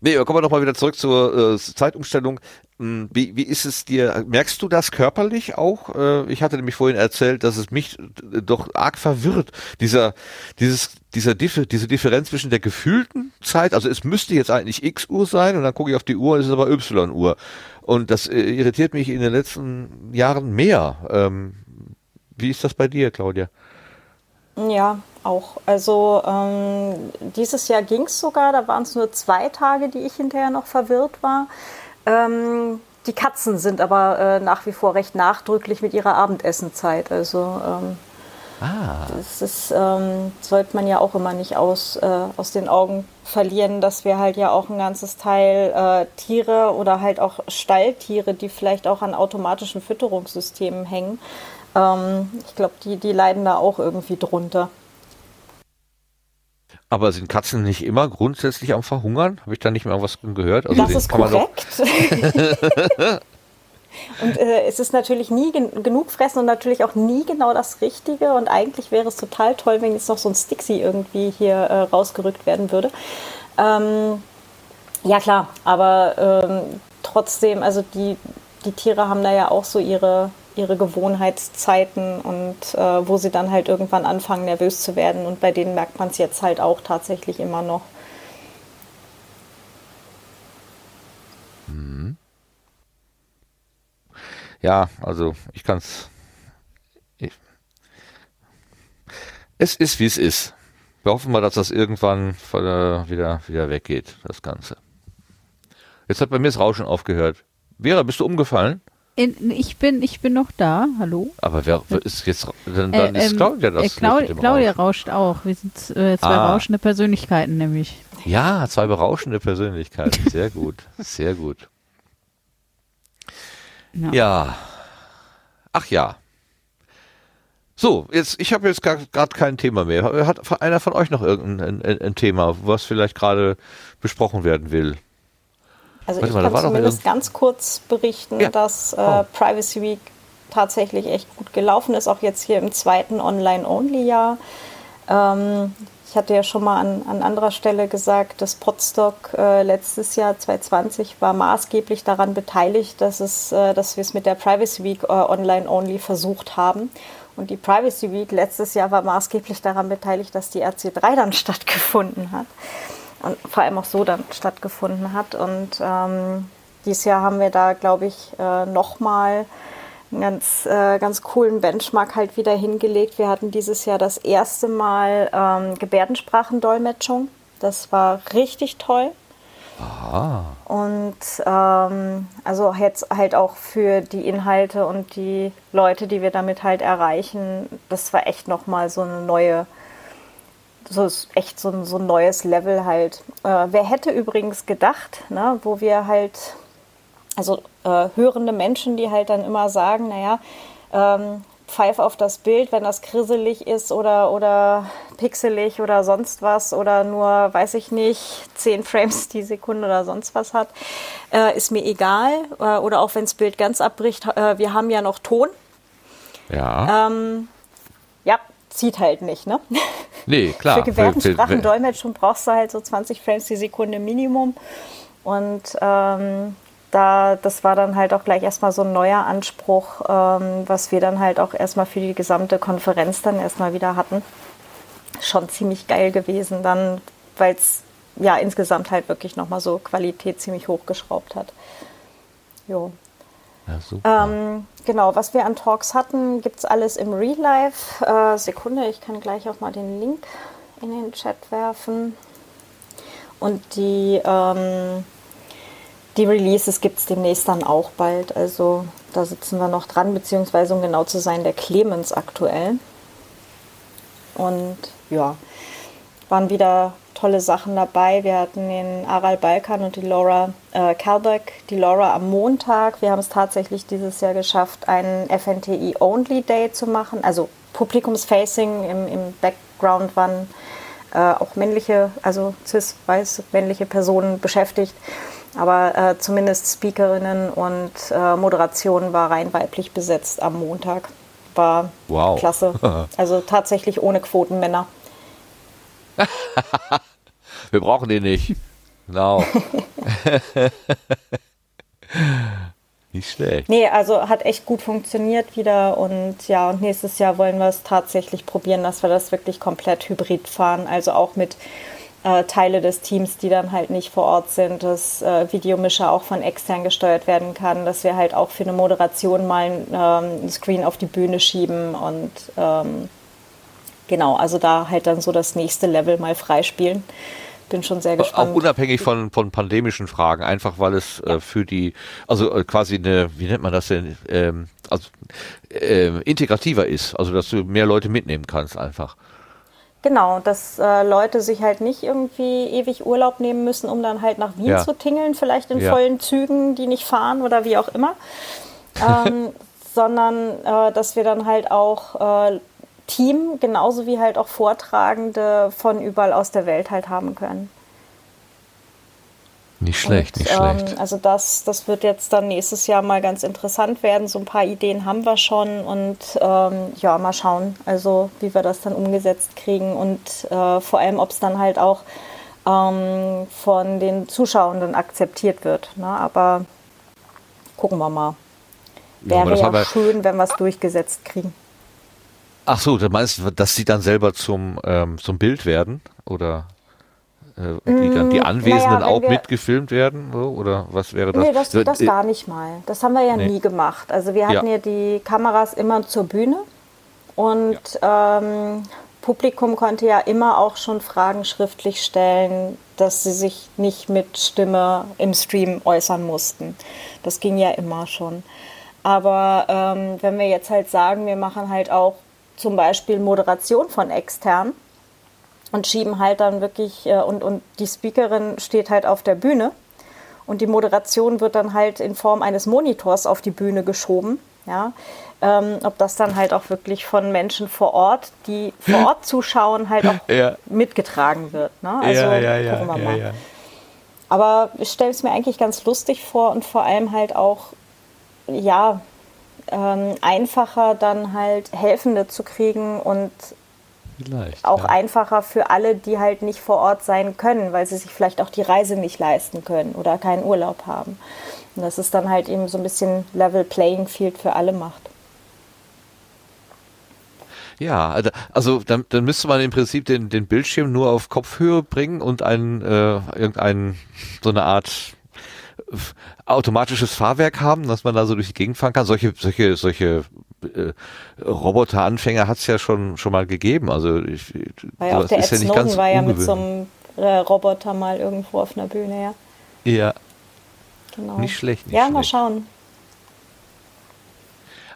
Nee, kommen wir doch mal wieder zurück zur äh, Zeitumstellung. Hm, wie, wie ist es dir? Merkst du das körperlich auch? Äh, ich hatte nämlich vorhin erzählt, dass es mich äh, doch arg verwirrt. Dieser, dieses, dieser Differ, diese Differenz zwischen der gefühlten Zeit, also es müsste jetzt eigentlich X Uhr sein und dann gucke ich auf die Uhr, es ist aber Y Uhr. Und das äh, irritiert mich in den letzten Jahren mehr. Ähm, wie ist das bei dir, Claudia?
Ja, auch. Also ähm, dieses Jahr ging es sogar, da waren es nur zwei Tage, die ich hinterher noch verwirrt war. Ähm, die Katzen sind aber äh, nach wie vor recht nachdrücklich mit ihrer Abendessenzeit. Also ähm, ah. das ist, ähm, sollte man ja auch immer nicht aus, äh, aus den Augen verlieren, dass wir halt ja auch ein ganzes Teil äh, Tiere oder halt auch Stalltiere, die vielleicht auch an automatischen Fütterungssystemen hängen, ähm, ich glaube, die, die leiden da auch irgendwie drunter.
Aber sind Katzen nicht immer grundsätzlich am Verhungern? Habe ich da nicht mehr was gehört? Also
das ist korrekt. und äh, es ist natürlich nie gen genug fressen und natürlich auch nie genau das Richtige. Und eigentlich wäre es total toll, wenn jetzt noch so ein Stixi irgendwie hier äh, rausgerückt werden würde. Ähm, ja klar, aber ähm, trotzdem, also die, die Tiere haben da ja auch so ihre, ihre Gewohnheitszeiten und äh, wo sie dann halt irgendwann anfangen, nervös zu werden. Und bei denen merkt man es jetzt halt auch tatsächlich immer noch.
Mhm. Ja, also ich kann es. Es ist, wie es ist. Wir hoffen mal, dass das irgendwann wieder, wieder weggeht, das Ganze. Jetzt hat bei mir das Rauschen aufgehört. Vera, bist du umgefallen?
In, ich bin, ich bin noch da. Hallo.
Aber wer ist jetzt? Dann, dann äh, ist ähm, Claudia das. Äh,
Claudia, Claudia rauscht auch. Wir sind äh, zwei ah. rauschende Persönlichkeiten nämlich.
Ja, zwei berauschende Persönlichkeiten. Sehr gut, sehr gut. Ja. ja. Ach ja. So, jetzt, ich habe jetzt gerade kein Thema mehr. Hat einer von euch noch irgendein ein, ein Thema, was vielleicht gerade besprochen werden will?
Also Warte ich mal, kann zumindest ganz kurz berichten, ja. dass äh, oh. Privacy Week tatsächlich echt gut gelaufen ist, auch jetzt hier im zweiten Online-Only-Jahr. Ähm, ich hatte ja schon mal an, an anderer Stelle gesagt, dass Podstock äh, letztes Jahr 2020 war maßgeblich daran beteiligt, dass, es, äh, dass wir es mit der Privacy Week äh, Online-Only versucht haben. Und die Privacy Week letztes Jahr war maßgeblich daran beteiligt, dass die RC3 dann stattgefunden hat. Und vor allem auch so dann stattgefunden hat. Und ähm, dieses Jahr haben wir da, glaube ich, äh, nochmal einen ganz, äh, ganz coolen Benchmark halt wieder hingelegt. Wir hatten dieses Jahr das erste Mal ähm, Gebärdensprachendolmetschung. Das war richtig toll. Aha. Und ähm, also jetzt halt auch für die Inhalte und die Leute, die wir damit halt erreichen, das war echt nochmal so eine neue, so ist echt so ein, so ein neues Level halt. Äh, wer hätte übrigens gedacht, ne, wo wir halt also äh, hörende Menschen, die halt dann immer sagen, naja, ähm, pfeif auf das Bild, wenn das krisselig ist oder, oder pixelig oder sonst was oder nur, weiß ich nicht, 10 Frames die Sekunde oder sonst was hat, äh, ist mir egal. Äh, oder auch wenn das Bild ganz abbricht, äh, wir haben ja noch Ton.
Ja.
Ähm, ja, zieht halt nicht, ne?
Nee, klar.
Für Gebärdensprachendolmetschung brauchst du halt so 20 Frames die Sekunde Minimum. Und ähm, da, das war dann halt auch gleich erstmal so ein neuer Anspruch, ähm, was wir dann halt auch erstmal für die gesamte Konferenz dann erstmal wieder hatten. Schon ziemlich geil gewesen dann, weil es ja insgesamt halt wirklich nochmal so Qualität ziemlich hochgeschraubt hat. Jo. Ja, ähm, genau, was wir an Talks hatten, gibt es alles im Real Life. Äh, Sekunde, ich kann gleich auch mal den Link in den Chat werfen. Und die ähm, die Releases gibt es demnächst dann auch bald. Also da sitzen wir noch dran, beziehungsweise um genau zu sein, der Clemens aktuell. Und ja, waren wieder tolle Sachen dabei. Wir hatten den Aral Balkan und die Laura äh, Kalbeck. Die Laura am Montag. Wir haben es tatsächlich dieses Jahr geschafft, einen FNTI-Only Day zu machen. Also Publikumsfacing im, im Background waren äh, auch männliche, also cis-weiß männliche Personen beschäftigt. Aber äh, zumindest Speakerinnen und äh, Moderation war rein weiblich besetzt am Montag. War wow. klasse. Also tatsächlich ohne Quotenmänner.
Wir brauchen die nicht. Genau. nicht schlecht.
Nee, also hat echt gut funktioniert wieder und ja, und nächstes Jahr wollen wir es tatsächlich probieren, dass wir das wirklich komplett hybrid fahren. Also auch mit äh, Teile des Teams, die dann halt nicht vor Ort sind, dass äh, Videomischer auch von extern gesteuert werden kann, dass wir halt auch für eine Moderation mal ähm, ein Screen auf die Bühne schieben und ähm, genau, also da halt dann so das nächste Level mal freispielen. Bin schon sehr gespannt.
Auch unabhängig von, von pandemischen Fragen, einfach weil es ja. äh, für die, also äh, quasi eine, wie nennt man das denn, ähm, also äh, integrativer ist, also dass du mehr Leute mitnehmen kannst einfach.
Genau, dass äh, Leute sich halt nicht irgendwie ewig Urlaub nehmen müssen, um dann halt nach Wien ja. zu tingeln, vielleicht in ja. vollen Zügen, die nicht fahren oder wie auch immer, ähm, sondern äh, dass wir dann halt auch äh, Team genauso wie halt auch Vortragende von überall aus der Welt halt haben können.
Nicht schlecht, und, nicht schlecht.
Ähm, also das, das wird jetzt dann nächstes Jahr mal ganz interessant werden. So ein paar Ideen haben wir schon und ähm, ja, mal schauen, also wie wir das dann umgesetzt kriegen und äh, vor allem, ob es dann halt auch ähm, von den Zuschauenden akzeptiert wird. Ne? Aber gucken wir mal. Wäre ja, ja schön, wenn wir es durchgesetzt kriegen.
Ach so, du meinst, dass sie dann selber zum, ähm, zum Bild werden? Oder? äh, die dann die mm, Anwesenden naja, auch wir, mitgefilmt werden? So, oder was wäre das?
Nee, das, das gar nicht mal. Das haben wir ja nee. nie gemacht. Also wir hatten ja. ja die Kameras immer zur Bühne und ja. ähm, Publikum konnte ja immer auch schon Fragen schriftlich stellen, dass sie sich nicht mit Stimme im Stream äußern mussten. Das ging ja immer schon. Aber ähm, wenn wir jetzt halt sagen, wir machen halt auch zum Beispiel Moderation von extern, und schieben halt dann wirklich, äh, und, und die Speakerin steht halt auf der Bühne und die Moderation wird dann halt in Form eines Monitors auf die Bühne geschoben. Ja, ähm, ob das dann halt auch wirklich von Menschen vor Ort, die vor Ort zuschauen, halt auch ja. mitgetragen wird. Ne? Also ja, ja, ja, gucken wir mal. Ja, Aber ich stelle es mir eigentlich ganz lustig vor und vor allem halt auch, ja, ähm, einfacher dann halt Helfende zu kriegen und Vielleicht, auch ja. einfacher für alle, die halt nicht vor Ort sein können, weil sie sich vielleicht auch die Reise nicht leisten können oder keinen Urlaub haben. Und dass es dann halt eben so ein bisschen Level Playing Field für alle macht.
Ja, also, also dann, dann müsste man im Prinzip den, den Bildschirm nur auf Kopfhöhe bringen und ein, äh, irgendein, so eine Art automatisches Fahrwerk haben, dass man da so durch die Gegend fahren kann. Solche, solche, solche äh, Roboteranfänger hat es ja schon schon mal gegeben. Also ich,
war ja auch der Ed ja Snowden war ja mit so einem äh, Roboter mal irgendwo auf einer Bühne,
ja. Ja. Genau. Nicht schlecht. Nicht
ja,
schlecht.
mal schauen.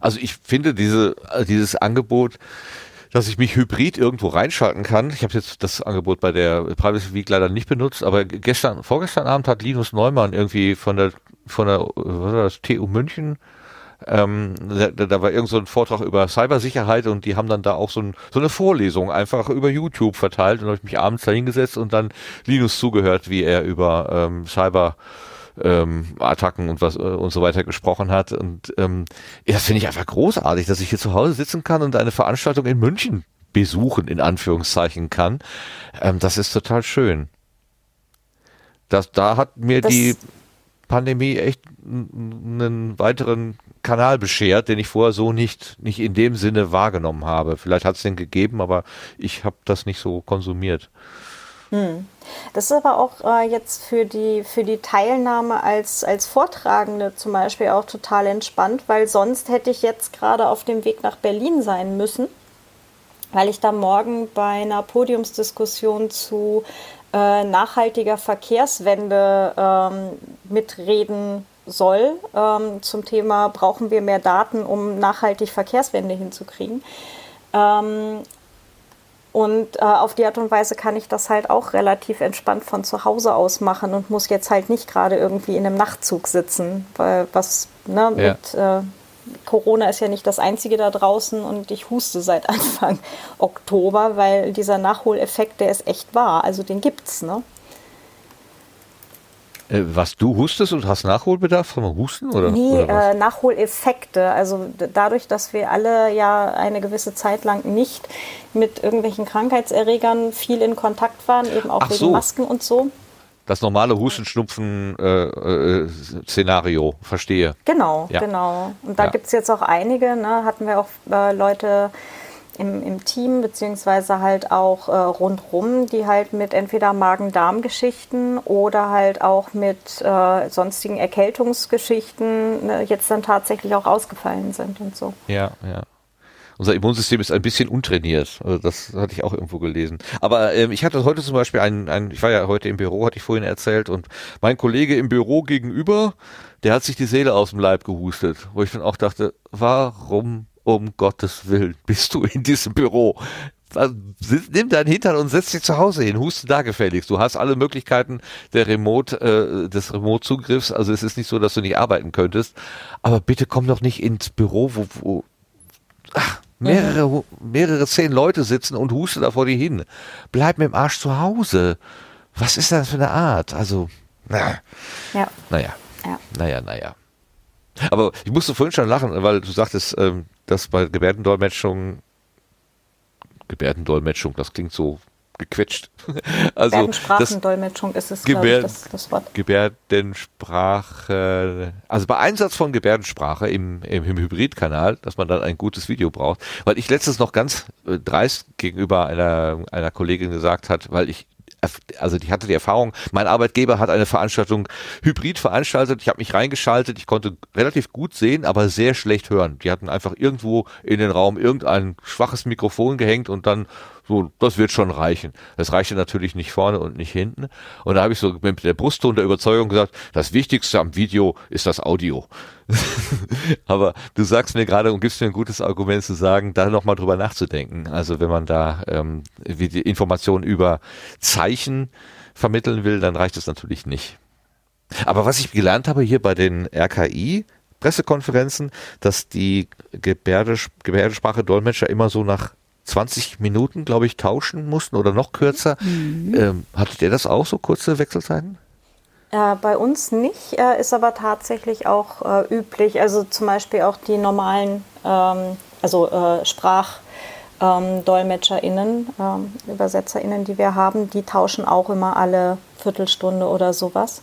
Also ich finde diese, dieses Angebot, dass ich mich hybrid irgendwo reinschalten kann. Ich habe jetzt das Angebot bei der Privacy Week leider nicht benutzt, aber gestern, vorgestern Abend hat Linus Neumann irgendwie von der von der was war das, TU München ähm, da, da war irgend so ein Vortrag über Cybersicherheit und die haben dann da auch so, ein, so eine Vorlesung einfach über YouTube verteilt und habe ich mich abends da hingesetzt und dann Linus zugehört, wie er über ähm, Cyber ähm, Attacken und was äh, und so weiter gesprochen hat. Und ähm, das finde ich einfach großartig, dass ich hier zu Hause sitzen kann und eine Veranstaltung in München besuchen, in Anführungszeichen kann. Ähm, das ist total schön. Das, da hat mir das die Pandemie echt einen weiteren Kanal beschert, den ich vorher so nicht, nicht in dem Sinne wahrgenommen habe. Vielleicht hat es den gegeben, aber ich habe das nicht so konsumiert.
Hm. Das ist aber auch äh, jetzt für die, für die Teilnahme als, als Vortragende zum Beispiel auch total entspannt, weil sonst hätte ich jetzt gerade auf dem Weg nach Berlin sein müssen, weil ich da morgen bei einer Podiumsdiskussion zu äh, nachhaltiger Verkehrswende ähm, mitreden soll ähm, zum Thema, brauchen wir mehr Daten, um nachhaltig Verkehrswende hinzukriegen. Ähm, und äh, auf die Art und Weise kann ich das halt auch relativ entspannt von zu Hause aus machen und muss jetzt halt nicht gerade irgendwie in einem Nachtzug sitzen, weil was ne, ja. mit äh, Corona ist ja nicht das einzige da draußen und ich huste seit Anfang Oktober, weil dieser Nachholeffekt, der ist echt wahr. Also den gibt's, ne?
Äh, was du hustest und hast Nachholbedarf vom Husten oder?
Nee,
oder
äh, Nachholeffekte. Also dadurch, dass wir alle ja eine gewisse Zeit lang nicht mit irgendwelchen Krankheitserregern viel in Kontakt waren, eben auch Ach wegen so. Masken und so.
Das normale Hustenschnupfen-Szenario, äh, äh, verstehe.
Genau, ja. genau. Und da ja. gibt es jetzt auch einige, ne? hatten wir auch äh, Leute im, im Team, beziehungsweise halt auch äh, rundrum, die halt mit entweder Magen-Darm-Geschichten oder halt auch mit äh, sonstigen Erkältungsgeschichten ne, jetzt dann tatsächlich auch ausgefallen sind und so.
Ja, ja unser Immunsystem ist ein bisschen untrainiert. Also das hatte ich auch irgendwo gelesen. Aber ähm, ich hatte heute zum Beispiel einen, einen, ich war ja heute im Büro, hatte ich vorhin erzählt, und mein Kollege im Büro gegenüber, der hat sich die Seele aus dem Leib gehustet, wo ich dann auch dachte, warum um Gottes Willen bist du in diesem Büro? Nimm deinen Hintern und setz dich zu Hause hin, huste da gefälligst. Du hast alle Möglichkeiten der Remote, äh, des Remote-Zugriffs. Also es ist nicht so, dass du nicht arbeiten könntest. Aber bitte komm doch nicht ins Büro, wo, wo ach, mehrere, mehrere zehn Leute sitzen und huste da vor dir hin. Bleib mit dem Arsch zu Hause. Was ist das für eine Art? Also, na, ja. naja. Ja. Naja, naja. Aber ich musste vorhin schon lachen, weil du sagtest, ähm, dass bei Gebärdendolmetschung, Gebärdendolmetschung, das klingt so gequetscht.
also Gebärdensprachendolmetschung ist es, Gebär ich, das, das, Wort.
Gebärdensprache, also bei Einsatz von Gebärdensprache im, im, im Hybridkanal, dass man dann ein gutes Video braucht, weil ich letztens noch ganz äh, dreist gegenüber einer, einer Kollegin gesagt hat, weil ich also ich hatte die Erfahrung, mein Arbeitgeber hat eine Veranstaltung hybrid veranstaltet, ich habe mich reingeschaltet, ich konnte relativ gut sehen, aber sehr schlecht hören. Die hatten einfach irgendwo in den Raum irgendein schwaches Mikrofon gehängt und dann so, das wird schon reichen. Das reichte natürlich nicht vorne und nicht hinten. Und da habe ich so mit der Brustton der Überzeugung gesagt, das Wichtigste am Video ist das Audio. Aber du sagst mir gerade und gibst mir ein gutes Argument zu sagen, da nochmal drüber nachzudenken. Also wenn man da ähm, Informationen über Zeichen vermitteln will, dann reicht es natürlich nicht. Aber was ich gelernt habe hier bei den RKI, Pressekonferenzen, dass die Gebärdes Gebärdensprache Dolmetscher immer so nach 20 Minuten, glaube ich, tauschen mussten oder noch kürzer. Mhm. Ähm, hattet ihr das auch, so kurze Wechselzeiten?
Äh, bei uns nicht, äh, ist aber tatsächlich auch äh, üblich. Also zum Beispiel auch die normalen, ähm, also äh, SprachdolmetscherInnen, ähm, ähm, ÜbersetzerInnen, die wir haben, die tauschen auch immer alle Viertelstunde oder sowas.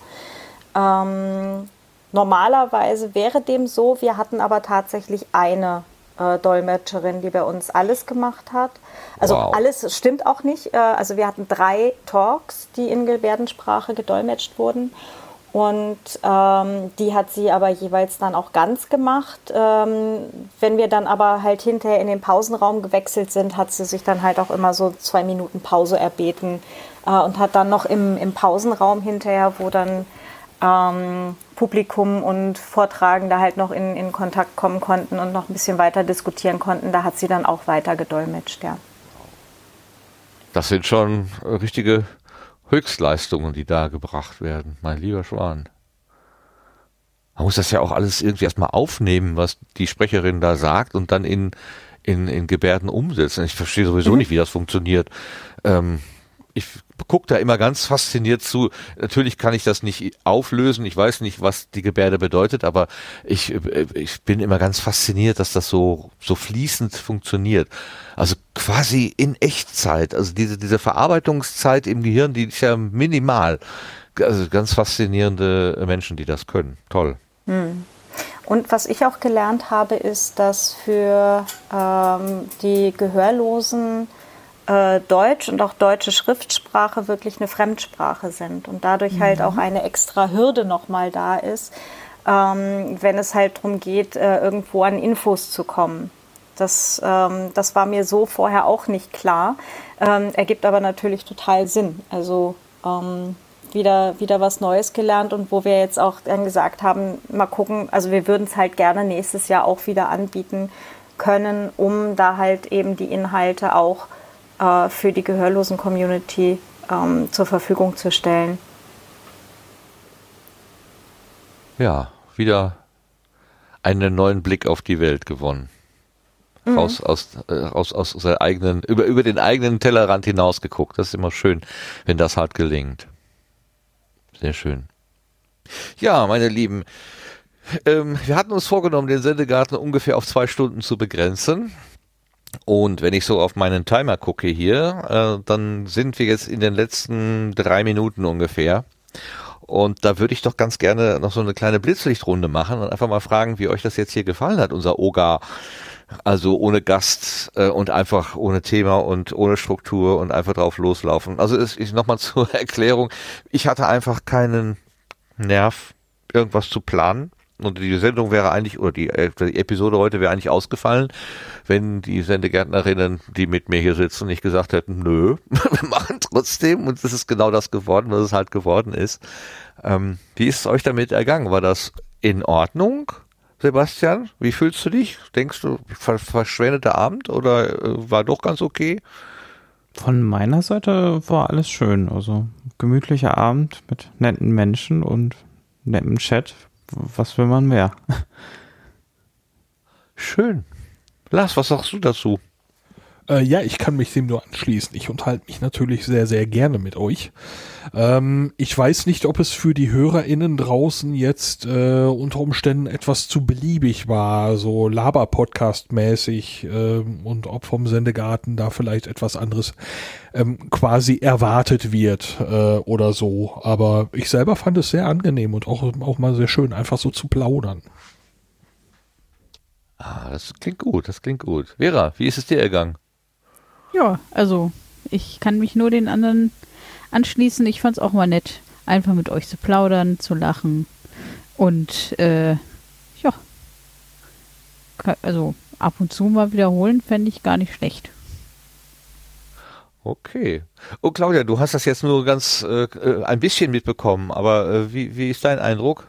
Ähm, normalerweise wäre dem so, wir hatten aber tatsächlich eine äh, Dolmetscherin, die bei uns alles gemacht hat. Also wow. alles stimmt auch nicht. Äh, also wir hatten drei Talks, die in Gebärdensprache gedolmetscht wurden. Und ähm, die hat sie aber jeweils dann auch ganz gemacht. Ähm, wenn wir dann aber halt hinterher in den Pausenraum gewechselt sind, hat sie sich dann halt auch immer so zwei Minuten Pause erbeten äh, und hat dann noch im, im Pausenraum hinterher, wo dann ähm, Publikum und Vortragende halt noch in, in Kontakt kommen konnten und noch ein bisschen weiter diskutieren konnten. Da hat sie dann auch weiter gedolmetscht, ja.
Das sind schon richtige Höchstleistungen, die da gebracht werden, mein lieber Schwan. Man muss das ja auch alles irgendwie erstmal aufnehmen, was die Sprecherin da sagt und dann in, in, in Gebärden umsetzen. Ich verstehe sowieso mhm. nicht, wie das funktioniert. Ähm, ich gucke da immer ganz fasziniert zu. Natürlich kann ich das nicht auflösen. Ich weiß nicht, was die Gebärde bedeutet, aber ich, ich bin immer ganz fasziniert, dass das so, so fließend funktioniert. Also quasi in Echtzeit. Also diese, diese Verarbeitungszeit im Gehirn, die ist ja minimal. Also ganz faszinierende Menschen, die das können. Toll. Hm.
Und was ich auch gelernt habe, ist, dass für ähm, die Gehörlosen äh, Deutsch und auch deutsche Schriftsprache wirklich eine Fremdsprache sind und dadurch mhm. halt auch eine extra Hürde nochmal da ist, ähm, wenn es halt darum geht, äh, irgendwo an Infos zu kommen. Das, ähm, das war mir so vorher auch nicht klar, ähm, ergibt aber natürlich total Sinn. Also ähm, wieder, wieder was Neues gelernt und wo wir jetzt auch dann gesagt haben, mal gucken, also wir würden es halt gerne nächstes Jahr auch wieder anbieten können, um da halt eben die Inhalte auch äh, für die Gehörlosen-Community ähm, zur Verfügung zu stellen.
Ja, wieder einen neuen Blick auf die Welt gewonnen. Mhm. Raus aus, äh, aus, aus seiner eigenen, über, über den eigenen Tellerrand hinaus geguckt. Das ist immer schön, wenn das halt gelingt. Sehr schön. Ja, meine Lieben, ähm, wir hatten uns vorgenommen, den Sendegarten ungefähr auf zwei Stunden zu begrenzen. Und wenn ich so auf meinen Timer gucke hier, äh, dann sind wir jetzt in den letzten drei Minuten ungefähr. Und da würde ich doch ganz gerne noch so eine kleine Blitzlichtrunde machen und einfach mal fragen, wie euch das jetzt hier gefallen hat, unser Oga. Also ohne Gast äh, und einfach ohne Thema und ohne Struktur und einfach drauf loslaufen. Also ist, ist nochmal zur Erklärung, ich hatte einfach keinen Nerv, irgendwas zu planen. Und die Sendung wäre eigentlich, oder die, äh, die Episode heute wäre eigentlich ausgefallen, wenn die Sendegärtnerinnen, die mit mir hier sitzen, nicht gesagt hätten, nö, wir machen trotzdem. Und das ist genau das geworden, was es halt geworden ist. Ähm, wie ist es euch damit ergangen? War das in Ordnung? Sebastian, wie fühlst du dich? Denkst du, ver verschwendeter Abend oder äh, war doch ganz okay?
Von meiner Seite war alles schön. Also gemütlicher Abend mit netten Menschen und nettem Chat was will man mehr?
Schön. Lars, was sagst du dazu?
Äh, ja, ich kann mich dem nur anschließen. Ich unterhalte mich natürlich sehr, sehr gerne mit euch. Ähm, ich weiß nicht, ob es für die HörerInnen draußen jetzt äh, unter Umständen etwas zu beliebig war, so Laber-Podcast-mäßig äh, und ob vom Sendegarten da vielleicht etwas anderes ähm, quasi erwartet wird äh, oder so. Aber ich selber fand es sehr angenehm und auch, auch mal sehr schön, einfach so zu plaudern.
Ah, das klingt gut, das klingt gut. Vera, wie ist es dir ergangen?
Ja, also ich kann mich nur den anderen anschließen. Ich fand es auch mal nett, einfach mit euch zu plaudern, zu lachen und äh, ja, also ab und zu mal wiederholen fände ich gar nicht schlecht.
Okay. Oh Claudia, du hast das jetzt nur ganz äh, äh ein bisschen mitbekommen, aber äh, wie, wie ist dein Eindruck?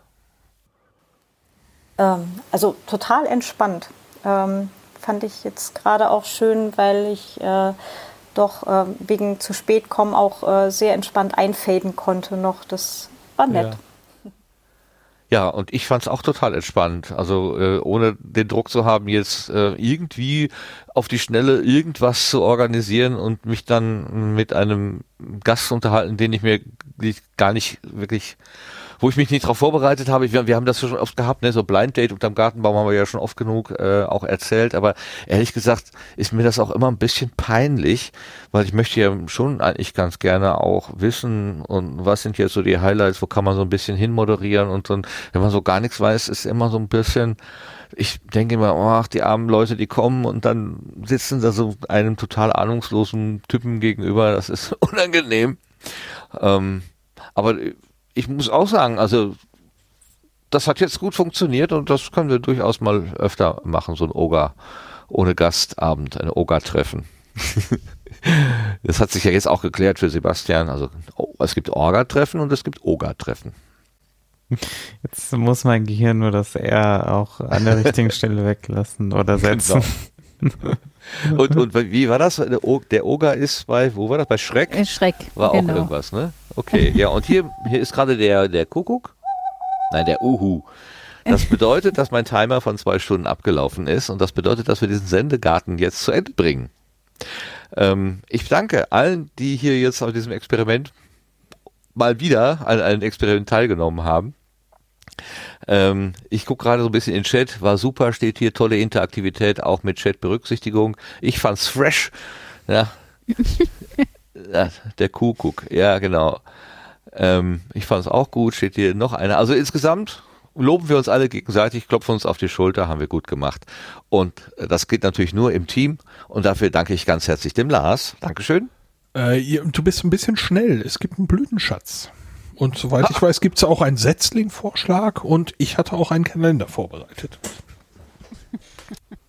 Ähm, also total entspannt. Ähm, fand ich jetzt gerade auch schön, weil ich äh, doch äh, wegen zu spät kommen auch äh, sehr entspannt einfaden konnte noch. Das war nett.
Ja. Ja, und ich fand es auch total entspannt. Also äh, ohne den Druck zu haben, jetzt äh, irgendwie auf die Schnelle irgendwas zu organisieren und mich dann mit einem Gast unterhalten, den ich mir gar nicht wirklich wo ich mich nicht darauf vorbereitet habe. Wir, wir haben das schon oft gehabt, ne? so Blind Date unterm Gartenbaum haben wir ja schon oft genug äh, auch erzählt. Aber ehrlich gesagt ist mir das auch immer ein bisschen peinlich, weil ich möchte ja schon eigentlich ganz gerne auch wissen und was sind jetzt so die Highlights, wo kann man so ein bisschen hinmoderieren und dann, wenn man so gar nichts weiß, ist immer so ein bisschen ich denke immer, ach, die armen Leute, die kommen und dann sitzen da so einem total ahnungslosen Typen gegenüber. Das ist unangenehm. Ähm, aber ich muss auch sagen, also das hat jetzt gut funktioniert und das können wir durchaus mal öfter machen, so ein Oga ohne Gastabend, ein Oga-Treffen. das hat sich ja jetzt auch geklärt für Sebastian. Also oh, es gibt Orga-Treffen und es gibt Oga-Treffen.
Jetzt muss mein Gehirn nur das R auch an der richtigen Stelle weglassen oder genau. setzen.
Genau. und, und wie war das? Der, Oga ist bei, wo war das? Bei Schreck?
Schreck.
War genau. auch irgendwas, ne? Okay, ja, und hier, hier ist gerade der, der Kuckuck. Nein, der Uhu. Das bedeutet, dass mein Timer von zwei Stunden abgelaufen ist und das bedeutet, dass wir diesen Sendegarten jetzt zu Ende bringen. Ähm, ich danke allen, die hier jetzt auf diesem Experiment mal wieder an einem Experiment teilgenommen haben. Ähm, ich gucke gerade so ein bisschen in den Chat, war super, steht hier tolle Interaktivität, auch mit Chat-Berücksichtigung. Ich fand's fresh. Ja. der Kuckuck, ja genau. Ähm, ich fand es auch gut, steht hier noch einer. Also insgesamt loben wir uns alle gegenseitig, klopfen uns auf die Schulter, haben wir gut gemacht. Und das geht natürlich nur im Team und dafür danke ich ganz herzlich dem Lars. Dankeschön.
Äh, du bist ein bisschen schnell. Es gibt einen Blütenschatz. Und soweit ah. ich weiß, gibt es auch einen Setzling-Vorschlag und ich hatte auch einen Kalender vorbereitet.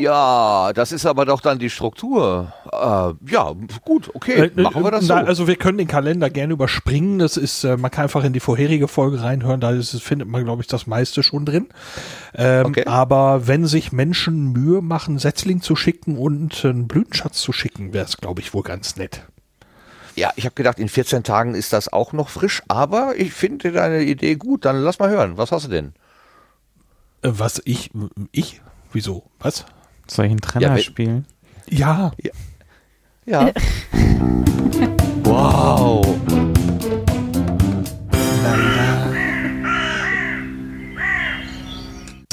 Ja, das ist aber doch dann die Struktur. Äh, ja, gut, okay, äh, machen wir das so.
also wir können den Kalender gerne überspringen. Das ist, äh, man kann einfach in die vorherige Folge reinhören. Da ist, findet man, glaube ich, das meiste schon drin. Ähm, okay. Aber wenn sich Menschen Mühe machen, Setzling zu schicken und einen Blütenschatz zu schicken, wäre es, glaube ich, wohl ganz nett.
Ja, ich habe gedacht, in 14 Tagen ist das auch noch frisch, aber ich finde deine Idee gut. Dann lass mal hören. Was hast du denn?
Äh, was ich, ich? Wieso? Was?
Soll ich einen Trenner ja, spielen?
Ja.
Ja. ja. wow.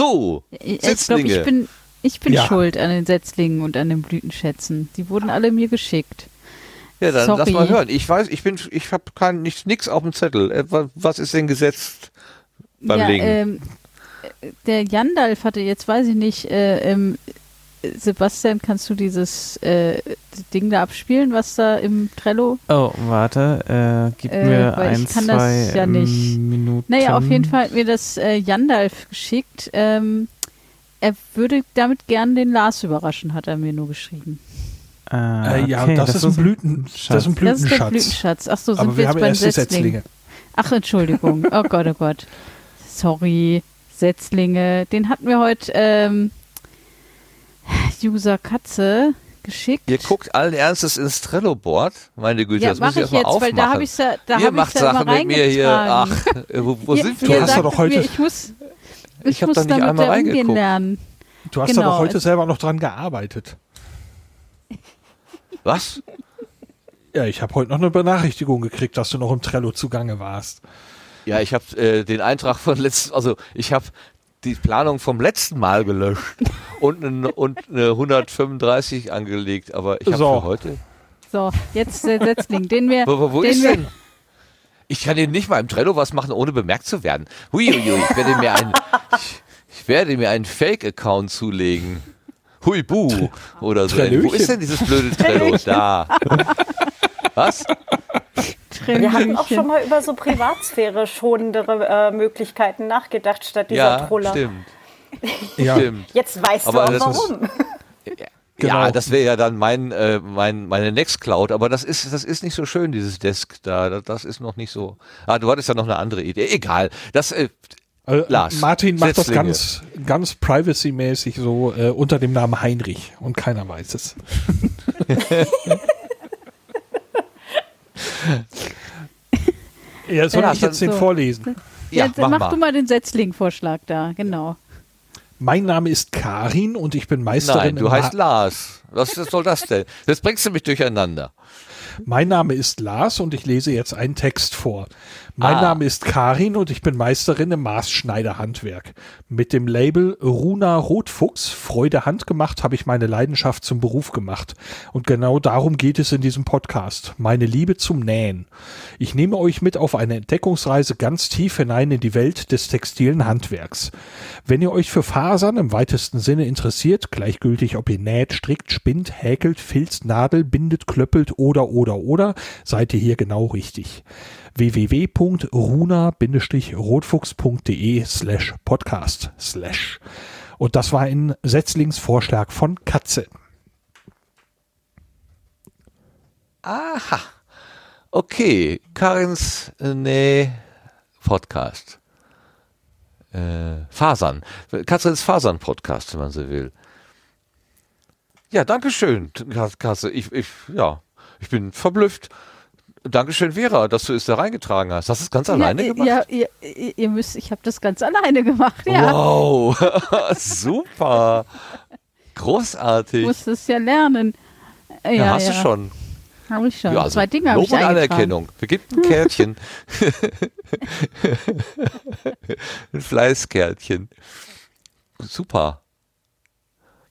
So,
ich glaube, ich bin, ich bin ja. schuld an den Setzlingen und an den Blütenschätzen. Die wurden alle mir geschickt.
Ja, dann Sorry. lass mal hören. Ich weiß, ich bin, ich habe kein nichts, nix auf dem Zettel. Äh, was ist denn gesetzt beim ja, Legen? Ähm,
der Jandalf hatte jetzt, weiß ich nicht, äh, ähm, Sebastian, kannst du dieses äh, Ding da abspielen, was da im Trello?
Oh, warte, äh, gib äh, mir ein, zwei ja Minuten.
Naja, auf jeden Fall hat mir das äh, Jandalf geschickt. Ähm, er würde damit gern den Lars überraschen, hat er mir nur geschrieben.
Ah, äh, ja, okay, das, das, ist ein Blütenschatz. Das ist ein Blütenschatz. Das ist der
Blütenschatz. Ach so, sind Aber wir, wir jetzt beim Setzling. Setzlinge. Ach, Entschuldigung. Oh Gott, oh Gott. Sorry, Setzlinge. Den hatten wir heute ähm, User Katze geschickt.
Ihr guckt allen Ernstes ins Trello-Board. Meine Güte,
ja,
das muss ich
jetzt,
aufmachen.
Weil da habe ich ja, da
Ihr
hab
macht Sachen mit mir hier. Ach, wo, wo
ja,
sind
wir? Du hast doch heute.
Mir, ich muss, ich,
ich muss da nicht einmal reingeguckt.
lernen.
Du hast genau. doch heute selber noch dran gearbeitet.
Was?
Ja, ich habe heute noch eine Benachrichtigung gekriegt, dass du noch im Trello zugange warst.
Ja, ich habe äh, den Eintrag von letzten, also ich habe die Planung vom letzten Mal gelöscht und eine, und eine 135 angelegt, aber ich habe so. für heute.
So, jetzt der Setzling, den wir.
Wo, wo, wo ist denn? Ich kann hier nicht mal im Trello was machen, ohne bemerkt zu werden. Huiuiui, ich werde mir einen, ich, ich werde mir einen Fake-Account zulegen. Huibu oder so. Wo ist denn dieses blöde Trello? Da. Was?
Wir hatten auch schon mal über so Privatsphäre schonendere äh, Möglichkeiten nachgedacht, statt dieser
ja,
Troller.
Stimmt.
ja, stimmt. Jetzt weißt aber du auch warum.
Ist, genau. Ja, das wäre ja dann mein, äh, mein, meine Nextcloud, aber das ist, das ist nicht so schön, dieses Desk da. Das ist noch nicht so. Ah, du hattest ja noch eine andere Idee. Egal. Das, äh,
äh, Lars, Martin macht Setzlinge. das ganz, ganz privacy-mäßig so äh, unter dem Namen Heinrich und keiner weiß es. ja, soll ja, ich jetzt den vorlesen?
Ja, Jetzt, mach, mach du mal den Setzling-Vorschlag da, genau.
Mein Name ist Karin und ich bin Meisterin.
Nein, du heißt Lars. Was soll das denn? Jetzt bringst du mich durcheinander.
Mein Name ist Lars und ich lese jetzt einen Text vor. Mein ah. Name ist Karin und ich bin Meisterin im Maßschneiderhandwerk. Mit dem Label Runa Rotfuchs, Freude handgemacht, habe ich meine Leidenschaft zum Beruf gemacht. Und genau darum geht es in diesem Podcast. Meine Liebe zum Nähen. Ich nehme euch mit auf eine Entdeckungsreise ganz tief hinein in die Welt des textilen Handwerks. Wenn ihr euch für Fasern im weitesten Sinne interessiert, gleichgültig ob ihr näht, strickt, spinnt, häkelt, filzt, Nadel, bindet, klöppelt oder oder oder, seid ihr hier genau richtig www.runa-rotfuchs.de slash podcast slash. Und das war ein Setzlingsvorschlag von Katze.
Aha. Okay, Karins äh, nee, Podcast. Äh, Fasern. Katrins Fasern-Podcast, wenn man so will. Ja, danke schön, Katze. Ich, ich, ja, ich bin verblüfft. Dankeschön, Vera, dass du es da reingetragen hast. Hast du es ganz alleine
ja,
gemacht?
Ja, ihr, ihr müsst, ich habe das ganz alleine gemacht. Ja.
Wow, super. Großartig.
Du musst es ja lernen.
Ja, ja hast ja. du schon.
Habe ich schon. Ja, also Zwei Dinge habe ich
und Anerkennung. Wir geben ein Kärtchen. ein Fleißkärtchen. Super.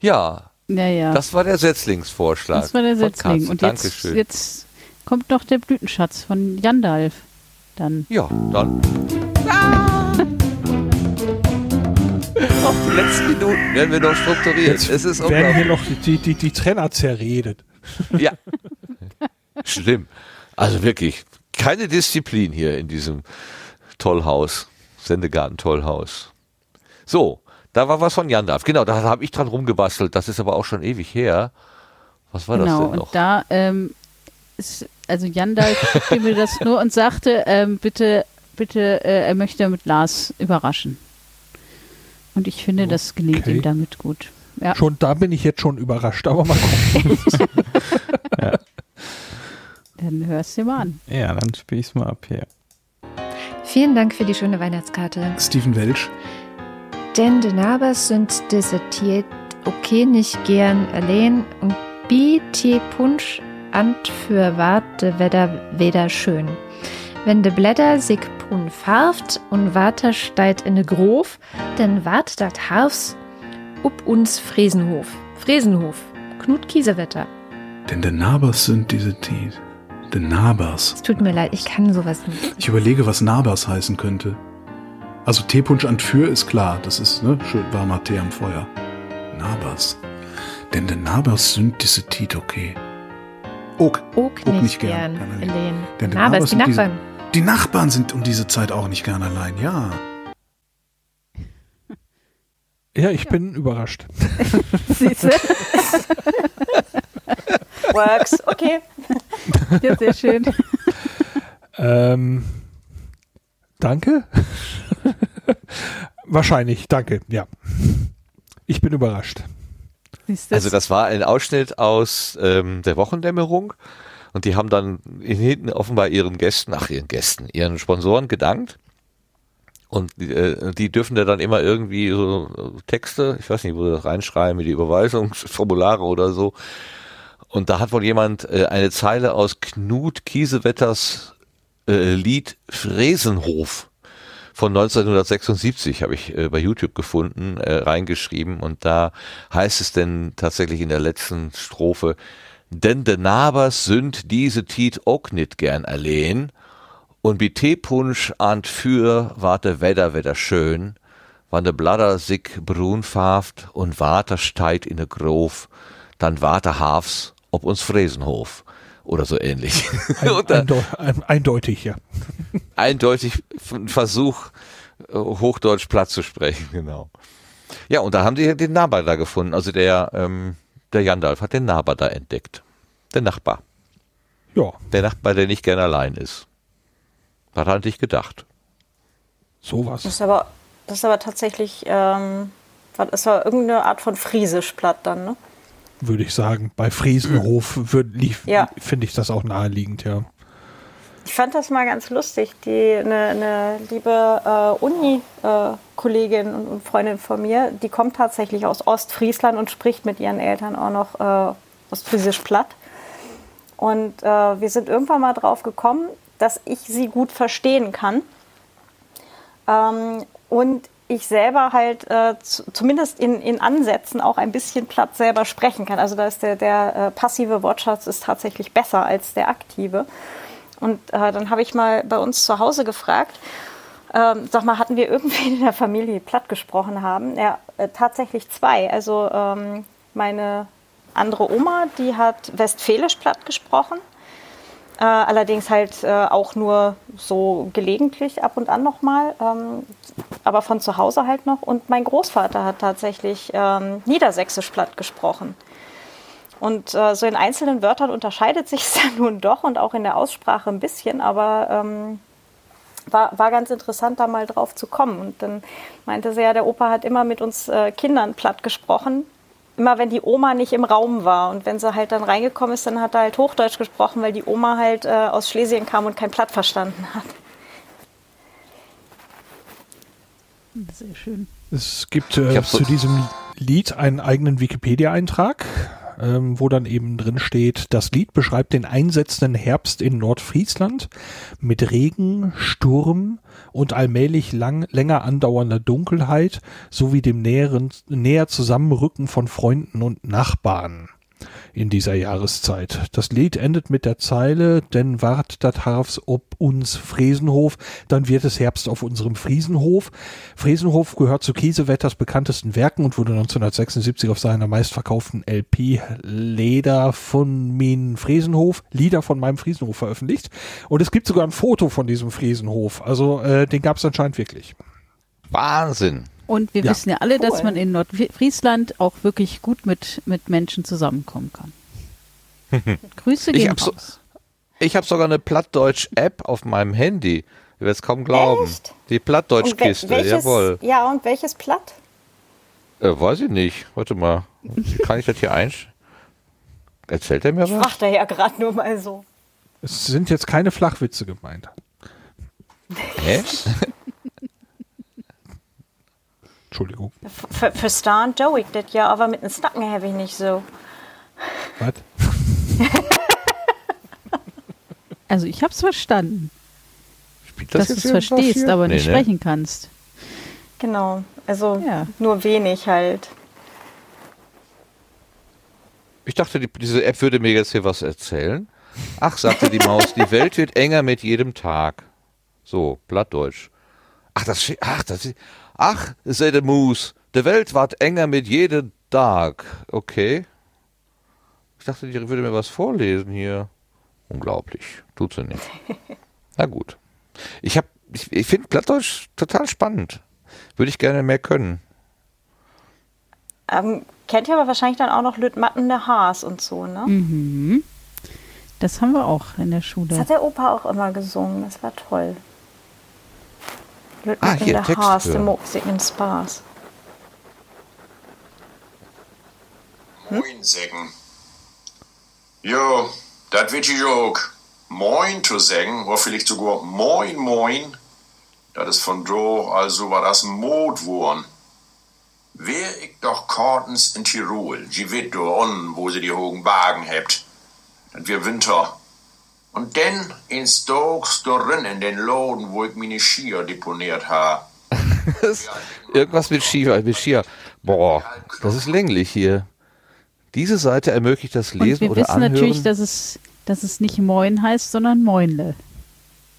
Ja.
Ja, ja.
Das war der Setzlingsvorschlag.
Das war der Setzling. Und jetzt, Dankeschön. jetzt kommt noch der Blütenschatz von Jandalf. Dann.
Ja, dann. Ah! Auf die letzten Minuten werden wir noch strukturiert. Jetzt
es ist werden hier noch die, die, die Trenner zerredet.
Ja. Schlimm. Also wirklich, keine Disziplin hier in diesem Tollhaus. Sendegarten Tollhaus. So, da war was von Jandalf. Genau, da habe ich dran rumgebastelt. Das ist aber auch schon ewig her. Was war genau, das denn noch?
Und da ähm, ist also Jandal schickte mir das nur und sagte, ähm, bitte, bitte, äh, er möchte mit Lars überraschen. Und ich finde, das gelingt okay. ihm damit gut.
Ja. Schon da bin ich jetzt schon überrascht, aber mal gucken.
ja. Dann hörst du mal an.
Ja, dann spiele ich es mal ab hier.
Vielen Dank für die schöne Weihnachtskarte.
Steven Welsch.
Denn de Nabers sind desertiert okay nicht gern allein und BT Punsch Ant für warte Wetter weder schön. Wenn de Blätter sich brun farft und Water steigt in de Grof, dann wart dat Harfs up uns Fresenhof. Fresenhof, Knut Kiesewetter.
Denn de Nabers sind diese Tiet. De Nabers.
Es tut mir leid, ich kann sowas nicht.
Ich überlege, was Nabers heißen könnte. Also Teepunsch an für ist klar, das ist ne, schön warmer Tee am Feuer. Nabers. Denn de Nabers sind diese Tiet okay. Ook.
Ook, nicht, nicht gern. gern, allein.
Denn Na, aber es die Nachbarn. Diese, die Nachbarn sind um diese Zeit auch nicht gern allein, ja.
Ja, ich ja. bin überrascht.
Siehst du? Works, okay.
Ja, sehr schön.
Ähm, danke. Wahrscheinlich, danke, ja. Ich bin überrascht.
Also das war ein Ausschnitt aus ähm, der Wochendämmerung und die haben dann hinten offenbar ihren Gästen, ach ihren Gästen, ihren Sponsoren gedankt. Und die, äh, die dürfen da dann immer irgendwie so Texte, ich weiß nicht, wo sie das reinschreiben, wie die Überweisungsformulare oder so. Und da hat wohl jemand äh, eine Zeile aus Knut Kiesewetters äh, Lied Fräsenhof von 1976 habe ich äh, bei YouTube gefunden, äh, reingeschrieben. Und da heißt es denn tatsächlich in der letzten Strophe, denn de Nabers sind diese Tiet auch nicht gern allein und bi Teepunsch ahnt für warte Wetter Wetter schön, wann de Bladder sich brun farft und Water steit in de Grof, dann warte Hafs ob uns Fräsenhof oder so ähnlich.
Ein, ein, eindeutig, ja.
Eindeutig ein Versuch, äh, Hochdeutsch platt zu sprechen, genau. Ja, und da haben die den Nachbar da gefunden. Also der, ähm, der Jandalf hat den Nachbar da entdeckt. Der Nachbar.
Ja.
Der Nachbar, der nicht gern allein ist. Hat er an dich gedacht.
Sowas.
Das ist aber, das ist aber tatsächlich, ähm, das war irgendeine Art von Friesisch platt dann, ne?
Würde ich sagen. Bei Friesenhof ja. finde ich das auch naheliegend, ja.
ich fand das mal ganz lustig. Die, eine, eine liebe äh, Uni-Kollegin äh, und, und, Freundin von mir, die kommt tatsächlich aus Ostfriesland und spricht mit ihren Eltern auch noch äh, Ostfriesisch platt. Und äh, wir sind irgendwann mal drauf gekommen, dass ich sie gut verstehen kann. Ähm, und ich selber halt äh, zumindest in, in Ansätzen auch ein bisschen platt selber sprechen kann. Also da ist der, der äh, passive Wortschatz ist tatsächlich besser als der aktive. Und äh, dann habe ich mal bei uns zu Hause gefragt, ähm, sag mal, hatten wir irgendwie in der Familie platt gesprochen haben? Ja, äh, tatsächlich zwei. Also ähm, meine andere Oma, die hat Westfälisch platt gesprochen. Äh, allerdings halt äh, auch nur so gelegentlich ab und an nochmal, ähm, aber von zu Hause halt noch. Und mein Großvater hat tatsächlich ähm, Niedersächsisch platt gesprochen. Und äh, so in einzelnen Wörtern unterscheidet sich es dann nun doch und auch in der Aussprache ein bisschen, aber ähm, war, war ganz interessant, da mal drauf zu kommen. Und dann meinte sie ja, der Opa hat immer mit uns äh, Kindern platt gesprochen, immer wenn die Oma nicht im Raum war. Und wenn sie halt dann reingekommen ist, dann hat er halt Hochdeutsch gesprochen, weil die Oma halt äh, aus Schlesien kam und kein Platt verstanden hat.
Sehr schön.
Es gibt äh, zu diesem Lied einen eigenen Wikipedia-Eintrag ähm, wo dann eben drin steht, das Lied beschreibt den einsetzenden Herbst in Nordfriesland mit Regen, Sturm und allmählich lang, länger andauernder Dunkelheit sowie dem näheren, näher Zusammenrücken von Freunden und Nachbarn in dieser Jahreszeit. Das Lied endet mit der Zeile, denn wart dat Harfs ob uns Fresenhof, dann wird es Herbst auf unserem Friesenhof. Fresenhof gehört zu Kiesewetters bekanntesten Werken und wurde 1976 auf seiner meistverkauften LP Leder von Min Fresenhof, Lieder von meinem Friesenhof veröffentlicht. Und es gibt sogar ein Foto von diesem Friesenhof. Also äh, den gab es anscheinend wirklich.
Wahnsinn.
Und wir ja. wissen ja alle, cool. dass man in Nordfriesland auch wirklich gut mit, mit Menschen zusammenkommen kann. Grüße gehen
ich raus. So, ich habe sogar eine Plattdeutsch-App auf meinem Handy. Ihr werdet es kaum glauben. Echt? Die Plattdeutsch-Kiste, wel jawohl.
Ja, und welches Platt?
Äh, weiß ich nicht. Warte mal. Kann ich das hier einstellen? Erzählt er mir was?
Ich fragt er ja gerade nur mal so.
Es sind jetzt keine Flachwitze gemeint.
Hä?
Entschuldigung.
Ver Verstaan Joey das ja, aber mit den Snacken habe ich nicht so.
Was?
also ich habe es verstanden. Spielt das dass du es verstehst, aber nee, nicht ne? sprechen kannst.
Genau, also ja. nur wenig halt.
Ich dachte, die, diese App würde mir jetzt hier was erzählen. Ach, sagte die Maus, die Welt wird enger mit jedem Tag. So, Blattdeutsch. Ach, das, ach, das, Ach, der Moos, der Welt ward enger mit jedem Tag. Okay. Ich dachte, die würde mir was vorlesen hier. Unglaublich. Tut sie nicht. Na gut. Ich hab, ich, ich finde Plattdeutsch total spannend. Würde ich gerne mehr können.
Ähm, kennt ihr aber wahrscheinlich dann auch noch Lütmatten der Haas und so, ne?
Mhm. Das haben wir auch in der Schule.
Das hat der Opa auch immer gesungen. Das war toll.
Ah, hier,
der Text Haas, der Moxigen Spaß.
Hm? Moin sagen. Jo, das wird ich auch. Moin zu sagen, oder vielleicht sogar Moin Moin. Das ist von do, also war das Modwurm. Wär ich doch Kortens in Tirol, die wird do on, wo sie die hohen Wagen hebt. Das wir Winter. Und dann in Stokes drin in den Laden, wo ich meine Skier deponiert habe.
Irgendwas mit Skier, mit Skier. Boah, das ist länglich hier. Diese Seite ermöglicht das Lesen oder Anhören.
Wir wissen natürlich, dass es, dass es nicht Moin heißt, sondern Moinle.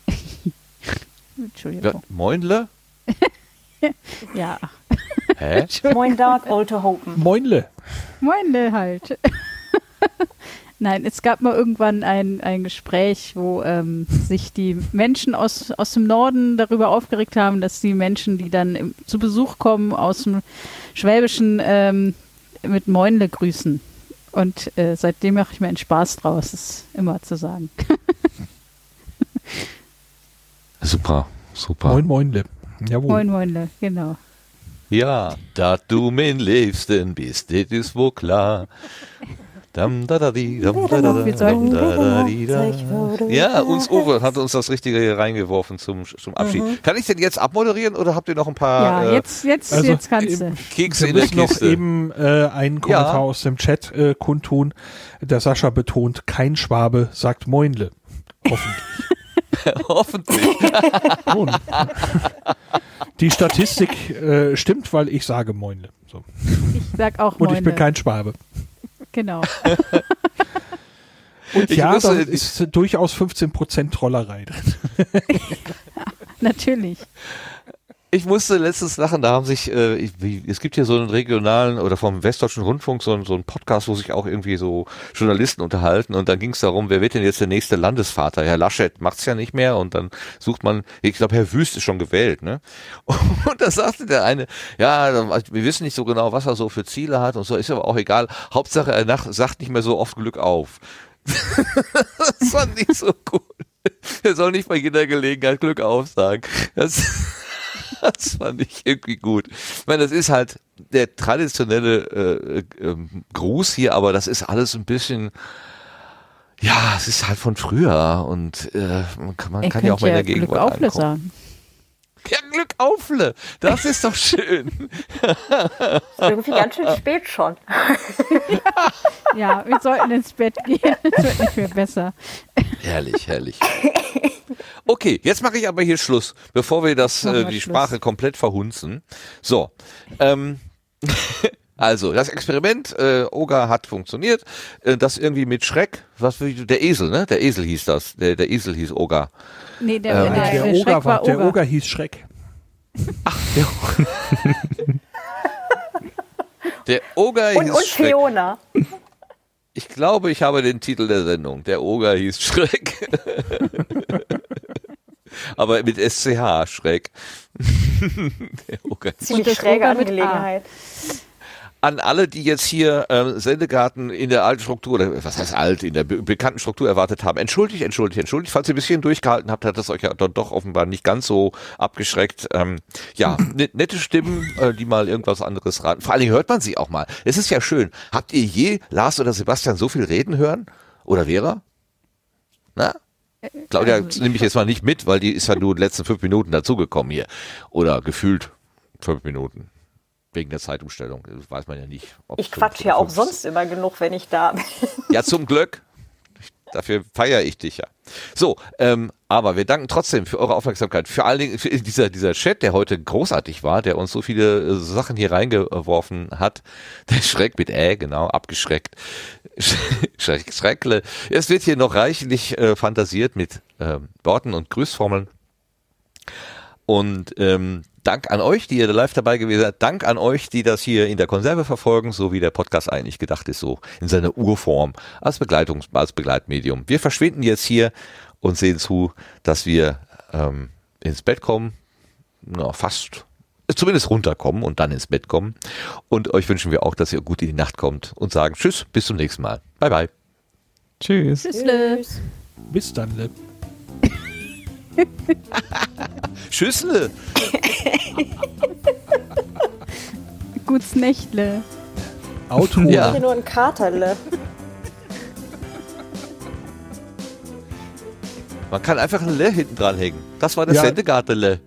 Entschuldigung. Ja, Moinle?
ja.
Hä?
Moin Dark Olte Hopen.
Moinle.
Moinle halt. Nein, es gab mal irgendwann ein, ein Gespräch, wo ähm, sich die Menschen aus, aus dem Norden darüber aufgeregt haben, dass die Menschen, die dann im, zu Besuch kommen, aus dem Schwäbischen ähm, mit Moinle grüßen. Und äh, seitdem mache ich mir einen Spaß draus, das immer zu sagen.
super, super.
Moin Moinle.
Jawohl. Moin Moinle, genau.
Ja, da du mein Liebsten bist, das ist wohl klar. Dam, da, da, di, dam, da, da,
Wir sollten-
dam, da, da, di, da. Ja, uns Uwe hat uns das Richtige hier reingeworfen zum, zum Abschied. Kann ich denn jetzt abmoderieren oder habt ihr noch ein paar
Ja,
äh,
jetzt, jetzt,
also
jetzt kannst du.
Kekse in der
müssen noch
Kiste?
eben äh, einen Kommentar
Ja.
aus dem Chat äh, kundtun. Der Sascha betont, kein Schwabe sagt Moinle. Hoffentlich.
Hoffentlich.
Die Statistik äh, stimmt, weil ich sage Moinle. So.
Ich sag auch
Und ich bin kein Schwabe.
Genau.
Und
Ich
ja,
wusste-
da ist durchaus 15% Trollerei drin.
Natürlich.
Ich musste letztens lachen, da haben sich, äh, ich- es gibt hier so einen regionalen oder vom Westdeutschen Rundfunk so, so einen Podcast, wo sich auch irgendwie so Journalisten unterhalten und dann ging es darum, wer wird denn jetzt der nächste Landesvater? Herr Laschet macht's ja nicht mehr und dann sucht man, ich glaube, Herr Wüst ist schon gewählt, ne? Und da sagte der eine, ja, wir wissen nicht so genau, was er so für Ziele hat und so, ist aber auch egal. Hauptsache, er nach, sagt nicht mehr so oft Glück auf. das fand ich so gut. Er soll nicht bei jeder Gelegenheit Glück auf sagen. Das, das fand ich irgendwie gut. Ich meine, das ist halt der traditionelle äh, ähm, Gruß hier, aber das ist alles ein bisschen, ja, es ist halt von früher und äh, man kann, man kann ja auch mal in der
Glück
Gegenwart
aufle
ankommen.
sagen.
Ja, Glück aufle, das ist doch schön.
Irgendwie ganz schön spät schon.
Ja, wir sollten ins Bett gehen. Es wird nicht mehr besser.
herrlich, herrlich. Okay, jetzt mache ich aber hier Schluss, bevor wir das, äh, die
Schluss.
Sprache komplett verhunzen. So, ähm, also das Experiment, äh, Oga hat funktioniert. Äh, das irgendwie mit Schreck, was für, der Esel, ne? Der Esel hieß das. Der, der Esel hieß Oga.
Nee, der,
Ähm,
der,
der,
der Schreck
war,
war
der
Oger.
Oger hieß Schreck.
Der Oger
Und,
hieß
und
Schreck.
Fiona.
Ich glaube, ich habe den Titel der Sendung. Der Oger hieß Schreck. Aber mit SCH, Schreck. der Oger
Ziemlich schräge
mit A.
An alle, die jetzt hier ähm, Sendegarten in der alten Struktur, oder was heißt alt, in der be bekannten Struktur erwartet haben. Entschuldigt, entschuldigt, entschuldigt. Falls ihr ein bisschen durchgehalten habt, hat das euch ja dann doch offenbar nicht ganz so abgeschreckt. Ähm, ja, ne, nette Stimmen, äh, die mal irgendwas anderes raten. Vor allen Dingen hört man sie auch mal. Es ist ja schön. Habt ihr je Lars oder Sebastian so viel reden hören? Oder Vera? Na? Claudia
Also,
nehme ich jetzt mal nicht mit, weil die ist ja nur die letzten fünf Minuten dazugekommen hier. Oder gefühlt fünf Minuten. Wegen der Zeitumstellung. Das weiß man ja nicht.
Ich quatsch ja auch
fünf
sonst immer genug, wenn ich da bin.
Ja, zum Glück. Dafür feiere ich dich ja. So, ähm, aber wir danken trotzdem für eure Aufmerksamkeit. Vor allen Dingen für dieser, dieser Chat, der heute großartig war, der uns so viele äh, Sachen hier reingeworfen hat. Der Schreck mit Ä, genau, abgeschreckt. Schreck, Schreckle. Es wird hier noch reichlich äh, fantasiert mit ähm, Worten und Grüßformeln. Und ähm, Dank an euch, die ihr live dabei gewesen seid. Dank an euch, die das hier in der Konserve verfolgen, so wie der Podcast eigentlich gedacht ist, so in seiner Urform, als Begleitungs-, als Begleitmedium. Wir verschwinden jetzt hier und sehen zu, dass wir ähm, ins Bett kommen, na, fast, zumindest runterkommen und dann ins Bett kommen. Und euch wünschen wir auch, dass ihr gut in die Nacht kommt und sagen Tschüss, bis zum nächsten Mal. Bye, bye.
Tschüss.
Tschüssle.
Bis dann.
Tschüssle.
Guts Nächtle.
Auto.
Ja.
Ich hier nur ein Katerle.
Man kann einfach ein Le hinten dran hängen. Das war das
Ja.
Sendegartele.